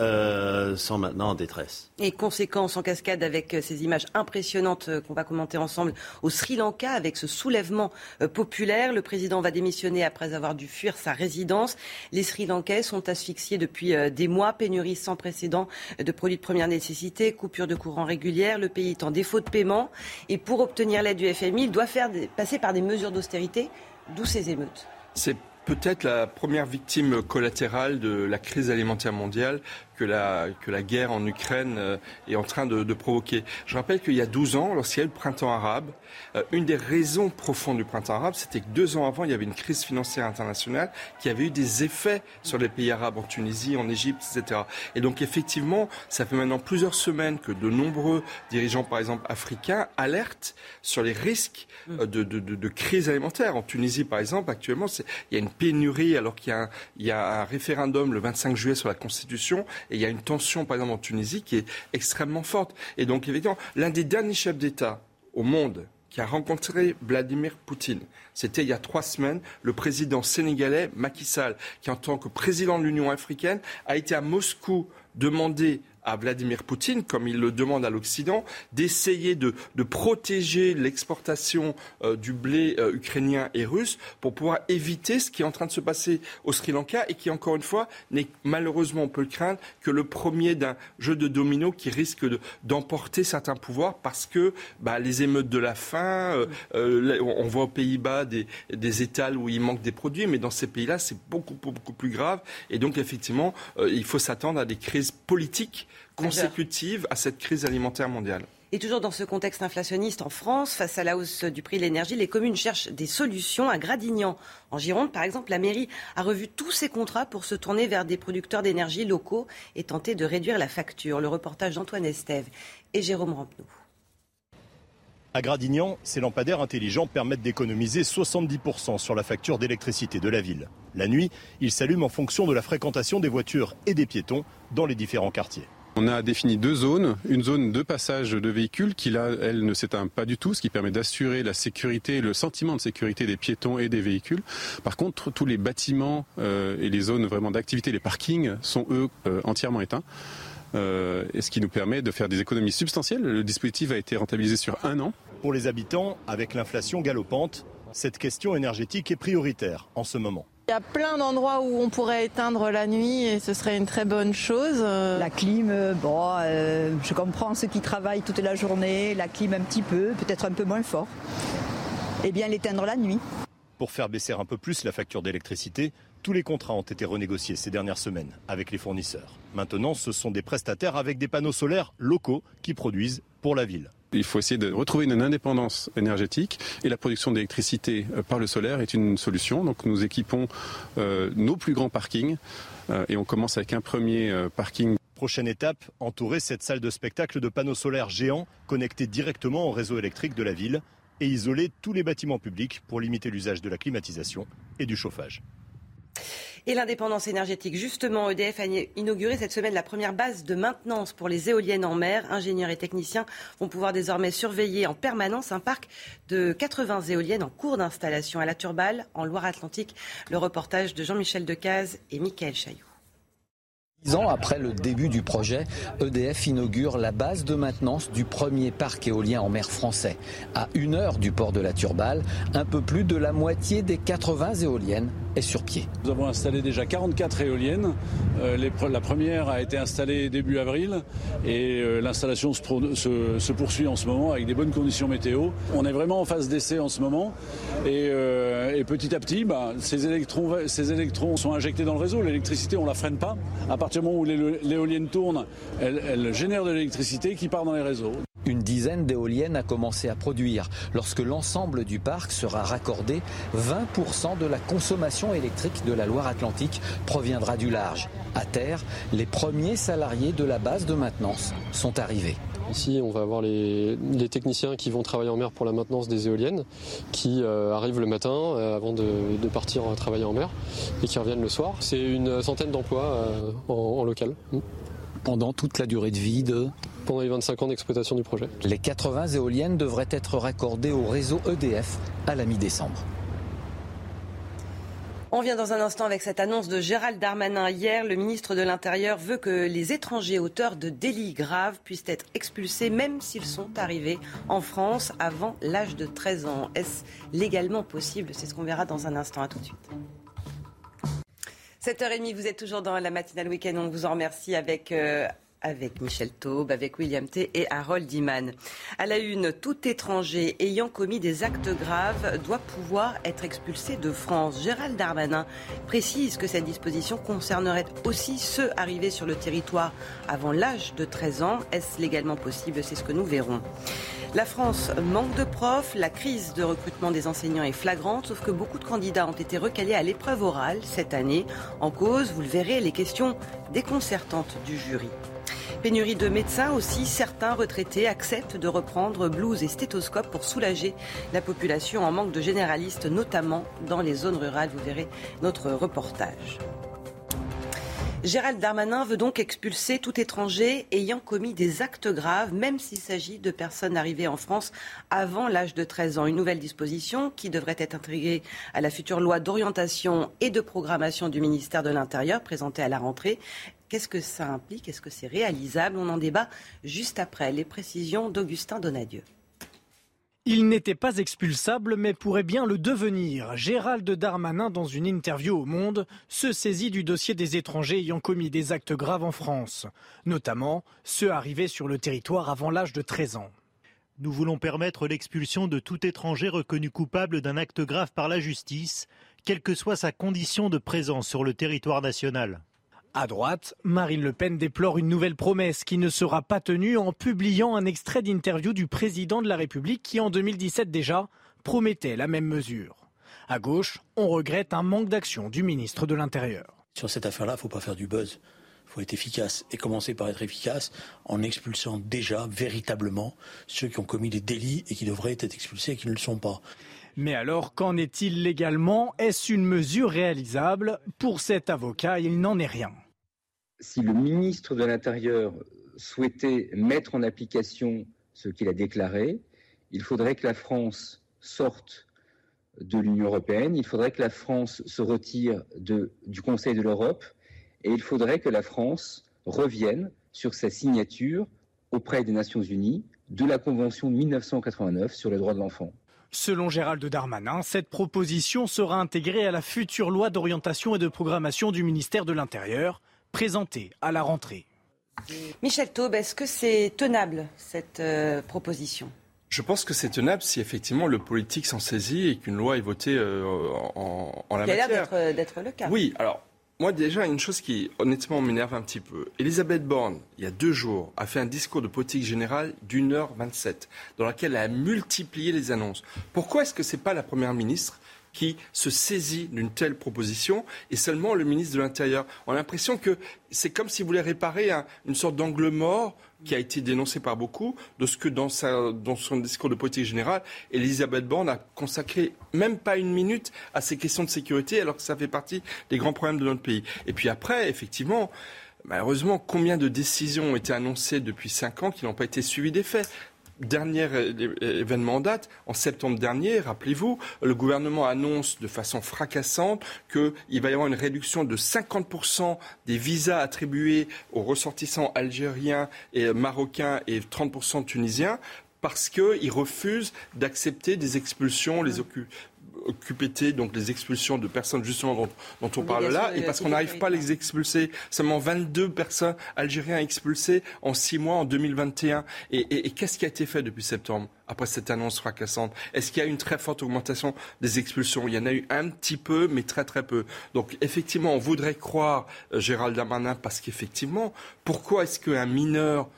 euh, sont maintenant en détresse. Et conséquence en cascade avec euh, ces images impressionnantes qu'on va commenter ensemble au Sri Lanka avec ce soulèvement populaire. Le président va démissionner après avoir dû fuir sa résidence. Les Sri Lankais sont asphyxiés depuis des mois, pénurie sans précédent de produits de première nécessité, coupure de courant régulière. Le pays est en défaut de paiement et pour obtenir l'aide du FMI, il doit faire passer par des mesures d'austérité, d'où ces émeutes. C'est peut-être la première victime collatérale de la crise alimentaire mondiale que la, guerre en Ukraine euh, est en train de, provoquer. Je rappelle qu'il y a 12 ans, lorsqu'il y a eu le printemps arabe, euh, une des raisons profondes du printemps arabe, c'était que deux ans avant, il y avait une crise financière internationale qui avait eu des effets sur les pays arabes, en Tunisie, en Égypte, etc. Et donc effectivement, ça fait maintenant plusieurs semaines que de nombreux dirigeants, par exemple africains, alertent sur les risques euh, de, crise alimentaire. En Tunisie, par exemple, actuellement, il y a une pénurie alors qu'il y, a un référendum le 25 juillet sur la Constitution et il y a une tension, par exemple, en Tunisie qui est extrêmement forte. Et donc, évidemment, l'un des derniers chefs d'État au monde qui a rencontré Vladimir Poutine. C'était il y a trois semaines, le président sénégalais Macky Sall, qui en tant que président de l'Union africaine a été à Moscou demander à Vladimir Poutine, comme il le demande à l'Occident, d'essayer de, protéger l'exportation euh, du blé euh, ukrainien et russe pour pouvoir éviter ce qui est en train de se passer au Sri Lanka et qui, encore une fois, n'est malheureusement, on peut le craindre, que le premier d'un jeu de domino qui risque d'emporter certains pouvoirs parce que bah, les émeutes de la faim, euh, on voit aux Pays-Bas des, des étals où il manque des produits, mais dans ces pays-là, c'est beaucoup, beaucoup plus grave. Et donc, effectivement, il faut s'attendre à des crises politiques consécutive à cette crise alimentaire mondiale. Et toujours dans ce contexte inflationniste en France, face à la hausse du prix de l'énergie, les communes cherchent des solutions. À Gradignan, en Gironde, par exemple, la mairie a revu tous ses contrats pour se tourner vers des producteurs d'énergie locaux et tenter de réduire la facture. Le reportage d'Antoine Estève et Jérôme Rampenou. À Gradignan, ces lampadaires intelligents permettent d'économiser 70% sur la facture d'électricité de la ville. La nuit, ils s'allument en fonction de la fréquentation des voitures et des piétons dans les différents quartiers. On a défini deux zones, une zone de passage de véhicules qui là, elle ne s'éteint pas du tout, ce qui permet d'assurer la sécurité, le sentiment de sécurité des piétons et des véhicules. Par contre, tous les bâtiments euh, et les zones vraiment d'activité, les parkings, sont eux euh, entièrement éteints. Euh, et ce qui nous permet de faire des économies substantielles. Le dispositif a été rentabilisé sur un an. Pour les habitants, avec l'inflation galopante, cette question énergétique est prioritaire en ce moment. Il y a plein d'endroits où on pourrait éteindre la nuit et ce serait une très bonne chose. La clim, euh, bon, euh, je comprends ceux qui travaillent toute la journée, la clim un petit peu, peut-être un peu moins fort. Et eh bien l'éteindre la nuit. Pour faire baisser un peu plus la facture d'électricité, tous les contrats ont été renégociés ces dernières semaines avec les fournisseurs. Maintenant, ce sont des prestataires avec des panneaux solaires locaux qui produisent pour la ville. Il faut essayer de retrouver une indépendance énergétique et la production d'électricité euh, par le solaire est une solution. Donc nous équipons euh, nos plus grands parkings euh, et on commence avec un premier parking. Prochaine étape, entourer cette salle de spectacle de panneaux solaires géants connectés directement au réseau électrique de la ville et isoler tous les bâtiments publics pour limiter l'usage de la climatisation et du chauffage. Et l'indépendance énergétique, justement, EDF a inauguré cette semaine la première base de maintenance pour les éoliennes en mer. Ingénieurs et techniciens vont pouvoir désormais surveiller en permanence un parc de 80 éoliennes en cours d'installation à la Turballe, en Loire-Atlantique. Le reportage de Jean-Michel Decaze et Michael Chailloux. Dix ans après le début du projet, EDF inaugure la base de maintenance du premier parc éolien en mer français. À une heure du port de la Turballe, un peu plus de la moitié des 80 éoliennes sur pied. Nous avons installé déjà 44 éoliennes. Euh, la première a été installée début avril et euh, l'installation se, poursuit en ce moment avec des bonnes conditions météo. On est vraiment en phase d'essai en ce moment et, euh, petit à petit, bah, ces, électrons, sont injectés dans le réseau. L'électricité, on ne la freine pas. À partir du moment où l'éolienne tourne, elle génère de l'électricité qui part dans les réseaux. Une dizaine d'éoliennes a commencé à produire. Lorsque l'ensemble du parc sera raccordé, 20% de la consommation électrique de la Loire-Atlantique proviendra du large. À terre, les premiers salariés de la base de maintenance sont arrivés. Ici, on va avoir les, techniciens qui vont travailler en mer pour la maintenance des éoliennes, qui euh, arrivent le matin euh, avant de, partir travailler en mer et qui reviennent le soir. C'est une centaine d'emplois euh, en local pendant toute la durée de vie de Pendant les 25 ans d'exploitation du projet. Les 80 éoliennes devraient être raccordées au réseau EDF à la mi-décembre. On vient dans un instant avec cette annonce de Gérald Darmanin. Hier, le ministre de l'Intérieur veut que les étrangers auteurs de délits graves puissent être expulsés même s'ils sont arrivés en France avant l'âge de 13 ans. Est-ce légalement possible? C'est ce qu'on verra dans un instant. À tout de suite. 7h30, vous êtes toujours dans la matinale week-end. On vous en remercie avec euh, avec Michel Taube, avec William T. et Harold Iman. À la une, tout étranger ayant commis des actes graves doit pouvoir être expulsé de France. Gérald Darmanin précise que cette disposition concernerait aussi ceux arrivés sur le territoire avant l'âge de 13 ans. Est-ce légalement possible? C'est ce que nous verrons. La France manque de profs, la crise de recrutement des enseignants est flagrante, sauf que beaucoup de candidats ont été recalés à l'épreuve orale cette année. En cause, vous le verrez, les questions déconcertantes du jury. Pénurie de médecins aussi, certains retraités acceptent de reprendre blouse et stéthoscope pour soulager la population en manque de généralistes, notamment dans les zones rurales. Vous verrez notre reportage. Gérald Darmanin veut donc expulser tout étranger ayant commis des actes graves, même s'il s'agit de personnes arrivées en France avant l'âge de 13 ans. Une nouvelle disposition qui devrait être intégrée à la future loi d'orientation et de programmation du ministère de l'Intérieur présentée à la rentrée. Qu'est-ce que ça implique? Est-ce que c'est réalisable? On en débat juste après les précisions d'Augustin Donadieu. Il n'était pas expulsable, mais pourrait bien le devenir. Gérald Darmanin, dans une interview au Monde, se saisit du dossier des étrangers ayant commis des actes graves en France, notamment ceux arrivés sur le territoire avant l'âge de 13 ans. Nous voulons permettre l'expulsion de tout étranger reconnu coupable d'un acte grave par la justice, quelle que soit sa condition de présence sur le territoire national. À droite, Marine Le Pen déplore une nouvelle promesse qui ne sera pas tenue en publiant un extrait d'interview du président de la République qui, en 2017 déjà, promettait la même mesure. À gauche, on regrette un manque d'action du ministre de l'Intérieur. Sur cette affaire-là, il ne faut pas faire du buzz. Il faut être efficace et commencer par être efficace en expulsant déjà véritablement ceux qui ont commis des délits et qui devraient être expulsés et qui ne le sont pas. Mais alors, qu'en est-il légalement? Est-ce une mesure réalisable? Pour cet avocat, il n'en est rien si le ministre de l'Intérieur souhaitait mettre en application ce qu'il a déclaré, il faudrait que la France sorte de l'Union européenne, il faudrait que la France se retire du Conseil de l'Europe et il faudrait que la France revienne sur sa signature auprès des Nations Unies de la Convention de 1989 sur les droits de l'enfant. Selon Gérald Darmanin, cette proposition sera intégrée à la future loi d'orientation et de programmation du ministère de l'Intérieur, présentée à la rentrée. Michel Taube, est-ce que c'est tenable, cette euh, proposition? Je pense que c'est tenable si effectivement le politique s'en saisit et qu'une loi est votée euh, en, la matière. Il a l'air d'être le cas. Oui, alors moi, déjà, une chose qui, honnêtement, m'énerve un petit peu. Elisabeth Borne, il y a deux jours, a fait un discours de politique générale d'une heure vingt-sept, dans laquelle elle a multiplié les annonces. Pourquoi est-ce que ce n'est pas la Première ministre? Qui se saisit d'une telle proposition et seulement le ministre de l'Intérieur On a l'impression que c'est comme s'il voulait réparer une sorte d'angle mort qui a été dénoncé par beaucoup, de ce que dans, son discours de politique générale, Elisabeth Borne a consacré même pas une minute à ces questions de sécurité, alors que ça fait partie des grands problèmes de notre pays. Et puis après, effectivement, malheureusement, combien de décisions ont été annoncées depuis cinq ans qui n'ont pas été suivies des faits dernier événement en date, en septembre dernier, rappelez-vous, le gouvernement annonce de façon fracassante qu'il va y avoir une réduction de 50% des visas attribués aux ressortissants algériens et marocains et 30% tunisiens parce qu'ils refusent d'accepter des expulsions, les, QPT, donc les expulsions de personnes justement dont, on parle là, et parce qu'on n'arrive pas à les expulser. Seulement 22 personnes algériens expulsées en 6 mois en 2021. Et, qu'est-ce qui a été fait depuis septembre après cette annonce fracassante? Est-ce qu'il y a eu une très forte augmentation des expulsions? Il y en a eu un petit peu, mais très très peu. Donc effectivement, on voudrait croire euh, Gérald Darmanin parce qu'effectivement, pourquoi est-ce qu'un mineur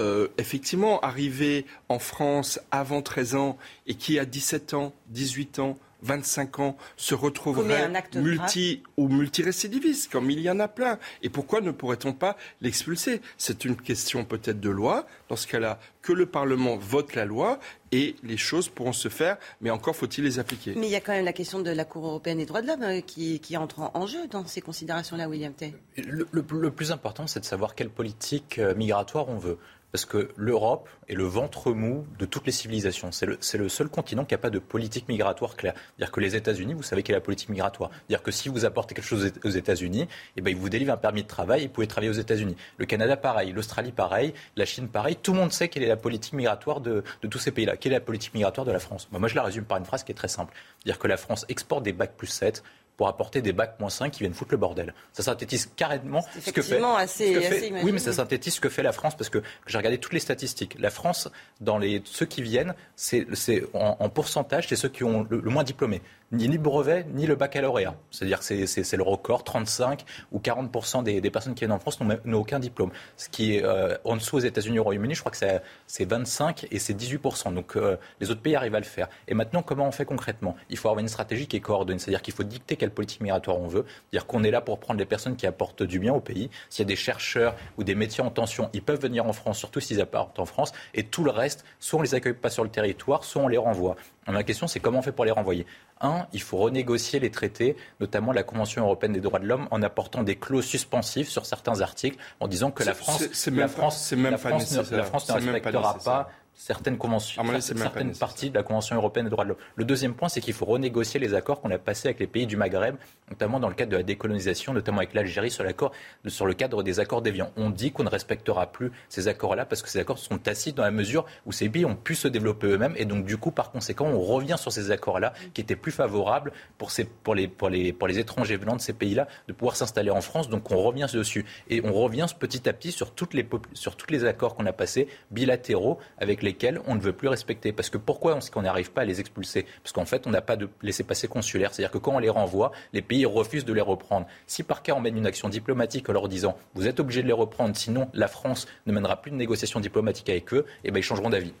euh, effectivement arrivé en France avant 13 ans et qui a 17 ans, 18 ans, 25 ans se retrouverait multi ou multirécidiviste, comme il y en a plein. Et pourquoi ne pourrait-on pas l'expulser? C'est une question peut-être de loi. Dans ce cas-là, que le Parlement vote la loi et les choses pourront se faire, mais encore faut-il les appliquer. Mais il y a quand même la question de la Cour européenne des droits de l'homme euh, qui, entre en jeu dans ces considérations-là, William Tay. le plus important, c'est de savoir quelle politique euh, migratoire on veut parce que l'Europe est le ventre mou de toutes les civilisations. C'est le, seul continent qui n'a pas de politique migratoire claire. C'est-à-dire que les États-Unis, vous savez quelle est la politique migratoire. C'est-à-dire que si vous apportez quelque chose aux États-Unis, eh ben, ils vous délivrent un permis de travail et vous pouvez travailler aux États-Unis. Le Canada, pareil. L'Australie, pareil. La Chine, pareil. Tout le monde sait quelle est la politique migratoire de, tous ces pays-là. Quelle est la politique migratoire de la France? Moi, je la résume par une phrase qui est très simple. C'est-à-dire que la France exporte des bacs plus 7 pour apporter des bacs moins 5 qui viennent foutre le bordel. Ça synthétise carrément ce que fait. Assez, oui, mais ça synthétise ce que fait la France parce que j'ai regardé toutes les statistiques. La France, dans les, ceux qui viennent, c'est en, pourcentage, c'est ceux qui ont le moins diplômé ni le brevet, ni le baccalauréat. C'est-à-dire que c'est le record, 35 ou 40% des, personnes qui viennent en France n'ont aucun diplôme. Ce qui est euh, en dessous aux États-Unis, au Royaume-Uni, je crois que c'est 25 et c'est 18%. Donc euh, les autres pays arrivent à le faire. Et maintenant, comment on fait concrètement? Il faut avoir une stratégie qui est coordonnée. C'est-à-dire qu'il faut dicter quelle politique migratoire on veut. C'est-à-dire qu'on est là pour prendre les personnes qui apportent du bien au pays. S'il y a des chercheurs ou des métiers en tension, ils peuvent venir en France, surtout s'ils apportent en France. Et tout le reste, soit on les accueille pas sur le territoire, soit on les renvoie. La question, c'est comment on fait pour les renvoyer? Un, il faut renégocier les traités, notamment la Convention européenne des droits de l'homme, en apportant des clauses suspensives sur certains articles, en disant que la France, la France, la France, ne, la France ne respectera pas certaines conventions, certaines parties de la Convention européenne des droits de l'homme. Le deuxième point, c'est qu'il faut renégocier les accords qu'on a passés avec les pays du Maghreb, notamment dans le cadre de la décolonisation, notamment avec l'Algérie sur, l'accord, sur le cadre des accords d'Évian. On dit qu'on ne respectera plus ces accords-là parce que ces accords sont tacites dans la mesure où ces pays ont pu se développer eux-mêmes et donc du coup, par conséquent, on revient sur ces accords-là qui étaient plus favorables pour, ces, pour, les, pour, les, pour les étrangers venant de ces pays-là de pouvoir s'installer en France. Donc on revient dessus et on revient petit à petit sur toutes les, sur tous les accords qu'on a passés bilatéraux avec lesquels on ne veut plus respecter. Parce que pourquoi on n'arrive pas à les expulser? Parce qu'en fait, on n'a pas de laissez-passer consulaire. C'est-à-dire que quand on les renvoie, les pays refusent de les reprendre. Si par cas on mène une action diplomatique en leur disant vous êtes obligé de les reprendre, sinon la France ne mènera plus de négociations diplomatiques avec eux, et eh ben ils changeront d'avis.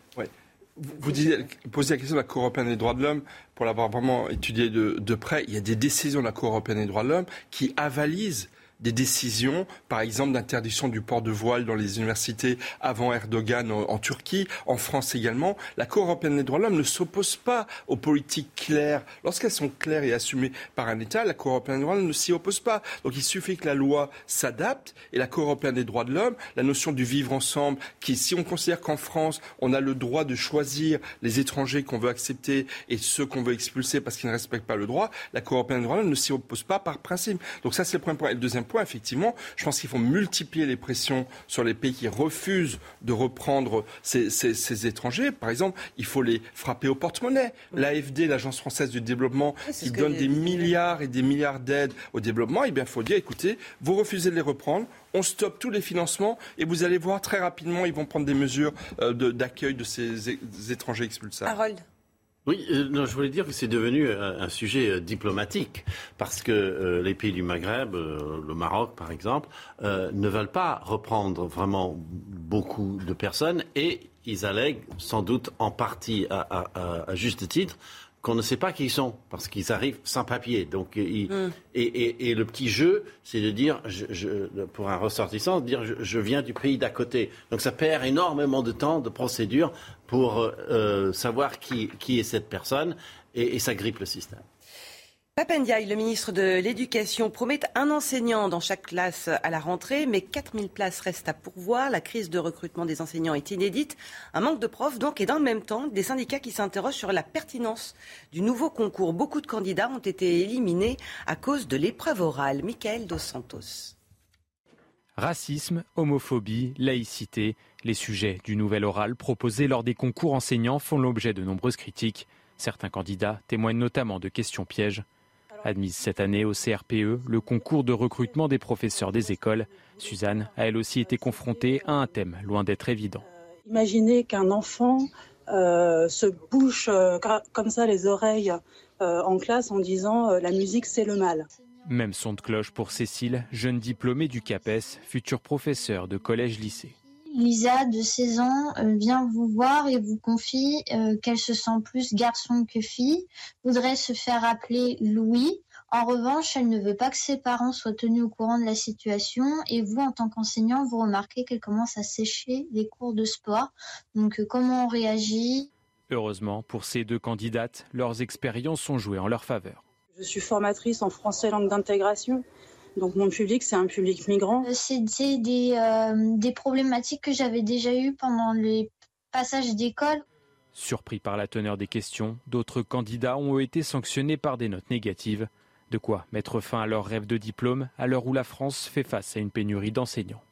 Vous posez la question de la Cour européenne des droits de l'homme, pour l'avoir vraiment étudié de, près, il y a des décisions de la Cour européenne des droits de l'homme qui avalisent des décisions, par exemple d'interdiction du port de voile dans les universités avant Erdogan en, Turquie, en France également. La Cour européenne des droits de l'homme ne s'oppose pas aux politiques claires. Lorsqu'elles sont claires et assumées par un État, la Cour européenne des droits de l'homme ne s'y oppose pas. Donc il suffit que la loi s'adapte et la Cour européenne des droits de l'homme, la notion du vivre ensemble, qui si on considère qu'en France, on a le droit de choisir les étrangers qu'on veut accepter et ceux qu'on veut expulser parce qu'ils ne respectent pas le droit, la Cour européenne des droits de l'homme ne s'y oppose pas par principe. Donc ça, c'est le premier point. Le deuxième point, effectivement, je pense qu'il faut multiplier les pressions sur les pays qui refusent de reprendre ces, ces, étrangers. Par exemple, il faut les frapper au porte-monnaie. L'AFD, l'Agence française du développement, qui donne des milliards et des milliards d'aides au développement, eh bien, il faut dire, écoutez, vous refusez de les reprendre, on stoppe tous les financements et vous allez voir très rapidement, ils vont prendre des mesures euh, d'accueil de, ces étrangers expulsables. Harold. Oui, euh, non, je voulais dire que c'est devenu euh, un, sujet diplomatique parce que les pays du Maghreb, le Maroc par exemple, ne veulent pas reprendre vraiment beaucoup de personnes et ils allèguent sans doute en partie à juste titre qu'on ne sait pas qui ils sont, parce qu'ils arrivent sans papier. Donc, mm. et, le petit jeu, c'est de dire, pour un ressortissant, de dire je, viens du pays d'à côté. Donc ça perd énormément de temps, de procédure pour euh, savoir qui, qui, est cette personne, et ça grippe le système. Papendiaï, le ministre de l'Éducation, promet un enseignant dans chaque classe à la rentrée, mais 4000 places restent à pourvoir. La crise de recrutement des enseignants est inédite. Un manque de profs, donc, et dans le même temps, des syndicats qui s'interrogent sur la pertinence du nouveau concours. Beaucoup de candidats ont été éliminés à cause de l'épreuve orale. Michael Dos Santos. Racisme, homophobie, laïcité, les sujets du nouvel oral proposé lors des concours enseignants font l'objet de nombreuses critiques. Certains candidats témoignent notamment de questions pièges. Admise cette année au CRPE, le concours de recrutement des professeurs des écoles, Suzanne a elle aussi été confrontée à un thème loin d'être évident. Imaginez qu'un enfant euh, se bouche euh, comme ça les oreilles euh, en classe en disant la musique c'est le mal. Même son de cloche pour Cécile, jeune diplômée du CAPES, futur professeur de collège-lycée. Lisa, de 16 ans, euh, vient vous voir et vous confie euh, qu'elle se sent plus garçon que fille, voudrait se faire appeler Louis. En revanche, elle ne veut pas que ses parents soient tenus au courant de la situation et vous, en tant qu'enseignant, vous remarquez qu'elle commence à sécher les cours de sport. Donc, euh, comment on réagit? Heureusement, pour ces deux candidates, leurs expériences sont jouées en leur faveur. Je suis formatrice en français langue d'intégration. Donc mon public, c'est un public migrant. C'est des, euh, des problématiques que j'avais déjà eues pendant les passages d'école. Surpris par la teneur des questions, d'autres candidats ont été sanctionnés par des notes négatives. De quoi mettre fin à leur rêve de diplôme à l'heure où la France fait face à une pénurie d'enseignants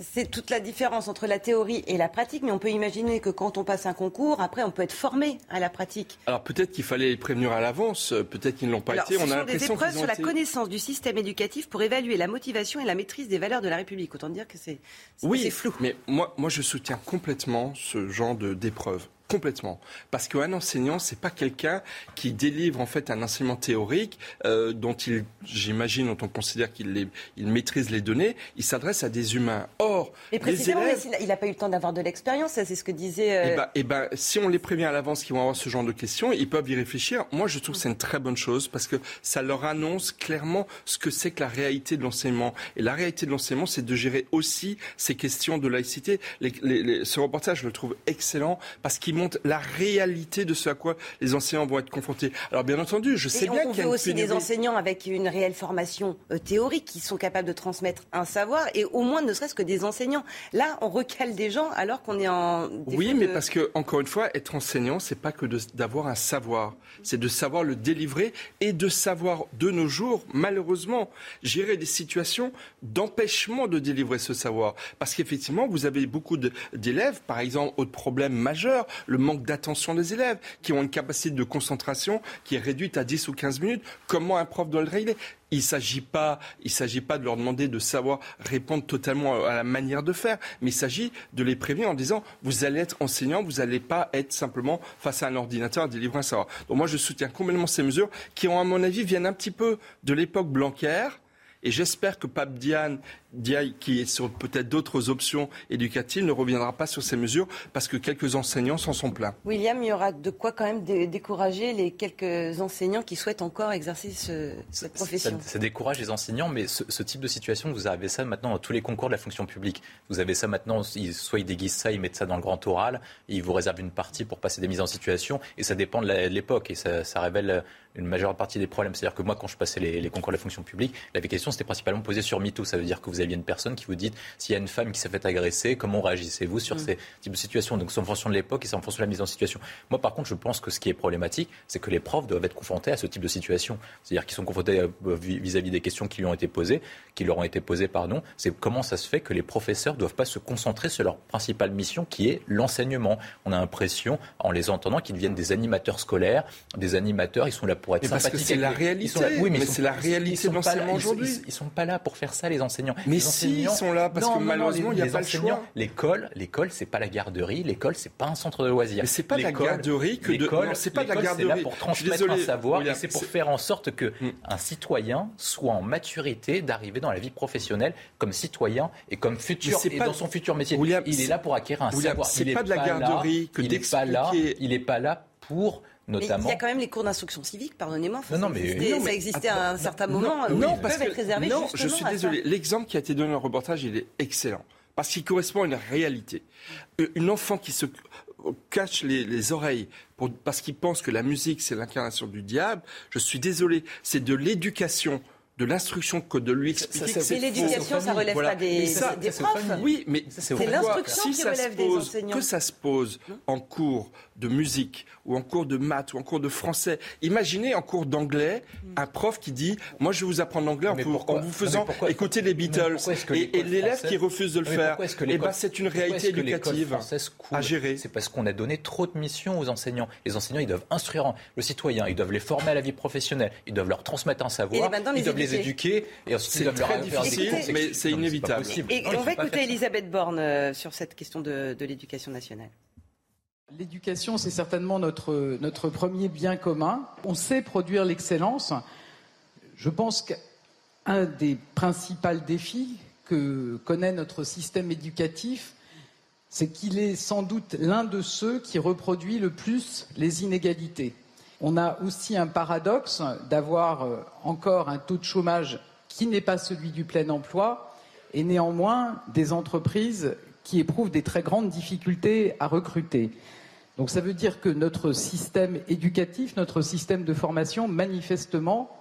c'est toute la différence entre la théorie et la pratique, mais on peut imaginer que quand on passe un concours, après, on peut être formé à la pratique. Alors peut-être qu'il fallait les prévenir à l'avance, peut-être qu'ils ne l'ont pas été. Ce on a des épreuves sur la connaissance du système éducatif pour évaluer la motivation et la maîtrise des valeurs de la République. Autant dire que c'est oui, flou. Mais moi, moi, je soutiens complètement ce genre d'épreuves. Complètement. Parce qu'un enseignant, c'est pas quelqu'un qui délivre en fait un enseignement théorique euh, dont il, j'imagine, dont on considère qu'il il maîtrise les données. Il s'adresse à des humains. Or, mais précisément, il n'a pas eu le temps d'avoir de l'expérience. C'est ce que disait. Euh... Eh ben, eh ben, si on les prévient à l'avance qu'ils vont avoir ce genre de questions, ils peuvent y réfléchir. Moi, je trouve que c'est une très bonne chose parce que ça leur annonce clairement ce que c'est que la réalité de l'enseignement. Et la réalité de l'enseignement, c'est de gérer aussi ces questions de laïcité. Les, les, ce reportage, je le trouve excellent parce qu'il montre la réalité de ce à quoi les enseignants vont être confrontés. Alors bien entendu, je sais bien qu'il y a aussi des enseignants avec une réelle formation euh, théorique qui sont capables de transmettre un savoir et au moins ne serait-ce que des enseignants. Là, on recale des gens alors qu'on est en Oui, mais parce que encore une fois, être enseignant, c'est pas que d'avoir un savoir, c'est de savoir le délivrer et de savoir de nos jours, malheureusement, gérer des situations d'empêchement de délivrer ce savoir. Parce qu'effectivement, vous avez beaucoup d'élèves, par exemple, autre problème majeur, le manque d'attention des élèves, qui ont une capacité de concentration qui est réduite à 10 ou 15 minutes. Comment un prof doit le régler? Il ne s'agit pas, il s'agit pas de leur demander de savoir répondre totalement à la manière de faire, mais il s'agit de les prévenir en disant vous allez être enseignant, vous n'allez pas être simplement face à un ordinateur à délivrer un savoir. Donc moi je soutiens complètement ces mesures qui, ont, à mon avis, viennent un petit peu de l'époque Blanquer Et j'espère que Pape Diane, Diaye, qui est sur peut-être d'autres options éducatives, ne reviendra pas sur ces mesures parce que quelques enseignants s'en sont plaints. William, il y aura de quoi quand même décourager les quelques enseignants qui souhaitent encore exercer cette profession. Ça, décourage les enseignants, mais ce, type de situation, vous avez ça maintenant dans tous les concours de la fonction publique. Vous avez ça maintenant, soit ils déguisent ça, ils mettent ça dans le grand oral, ils vous réservent une partie pour passer des mises en situation, et ça dépend de l'époque, et ça, ça révèle une majeure partie des problèmes. C'est-à-dire que moi, quand je passais les, concours de la fonction publique, la question c'était principalement posée sur MeToo. Ça veut dire que vous aviez une personne qui vous dit s'il y a une femme qui s'est fait agresser, comment réagissez-vous sur mm. ces types de situations? Donc c'est en fonction de l'époque et c'est en fonction de la mise en situation. Moi, par contre, je pense que ce qui est problématique, c'est que les profs doivent être confrontés à ce type de situation. C'est-à-dire qu'ils sont confrontés euh, vis-à-vis des questions qui lui ont été posées, qui leur ont été posées, pardon. C'est comment ça se fait que les professeurs ne doivent pas se concentrer sur leur principale mission, qui est l'enseignement. On a l'impression, en les entendant, qu'ils deviennent des animateurs scolaires, des animateurs. Ils sont là pour être parce que c'est la réalité. Oui, mais, c'est la réalité de l'enseignement aujourd'hui. Ils, sont pas là pour faire ça, les enseignants. Mais si, ils sont là parce que malheureusement, il n'y a pas le choix. L'école, l'école, c'est pas la garderie. L'école, c'est pas un centre de loisirs. Mais c'est pas la garderie que de. C'est pas la garderie. C'est là pour transmettre un savoir et c'est pour faire en sorte que hmm. un citoyen soit en maturité d'arriver dans la vie professionnelle comme citoyen et comme futur et dans son futur métier. Il est là pour acquérir un savoir. C'est pas de la garderie que d'expliquer. Il n'est pas là pour il y a quand même les cours d'instruction civique, pardonnez-moi. Non, non, mais, ça existait à un certain moment. Non, parce peuvent être réservés Non, je suis désolé. L'exemple qui a été donné dans le reportage, il est excellent. Parce qu'il correspond à une réalité. Euh, une enfant qui se cache les, oreilles parce qu'il pense que la musique, c'est l'incarnation du diable, je suis désolé. C'est de l'éducation de l'instruction que de lui expliquer. C'est l'éducation, ça relève pas des, des, profs. Oui, mais c'est l'instruction qui relève des enseignants. Que ça se pose en cours de musique ou en cours de maths ou en cours de français. Imaginez en cours d'anglais un prof qui dit moi je vais vous apprendre l'anglais en, vous faisant écouter les Beatles et, l'élève qui refuse de le faire. Et eh ben, c'est une réalité éducative à gérer. C'est parce qu'on a donné trop de missions aux enseignants. Les enseignants ils doivent instruire le citoyen, ils doivent les former à la vie professionnelle, ils doivent leur transmettre un savoir, ils doivent les éduquer et ensuite doivent leur difficile, mais c'est inévitable. Et on va écouter Elisabeth Borne euh, sur cette question de l'éducation nationale. L'éducation, c'est certainement notre, notre premier bien commun. On sait produire l'excellence. Je pense qu'un des principaux défis que connaît notre système éducatif, c'est qu'il est sans doute l'un de ceux qui reproduit le plus les inégalités. On a aussi un paradoxe d'avoir euh, encore un taux de chômage qui n'est pas celui du plein emploi et néanmoins des entreprises qui éprouvent des très grandes difficultés à recruter. Donc ça veut dire que notre système éducatif, notre système de formation, manifestement,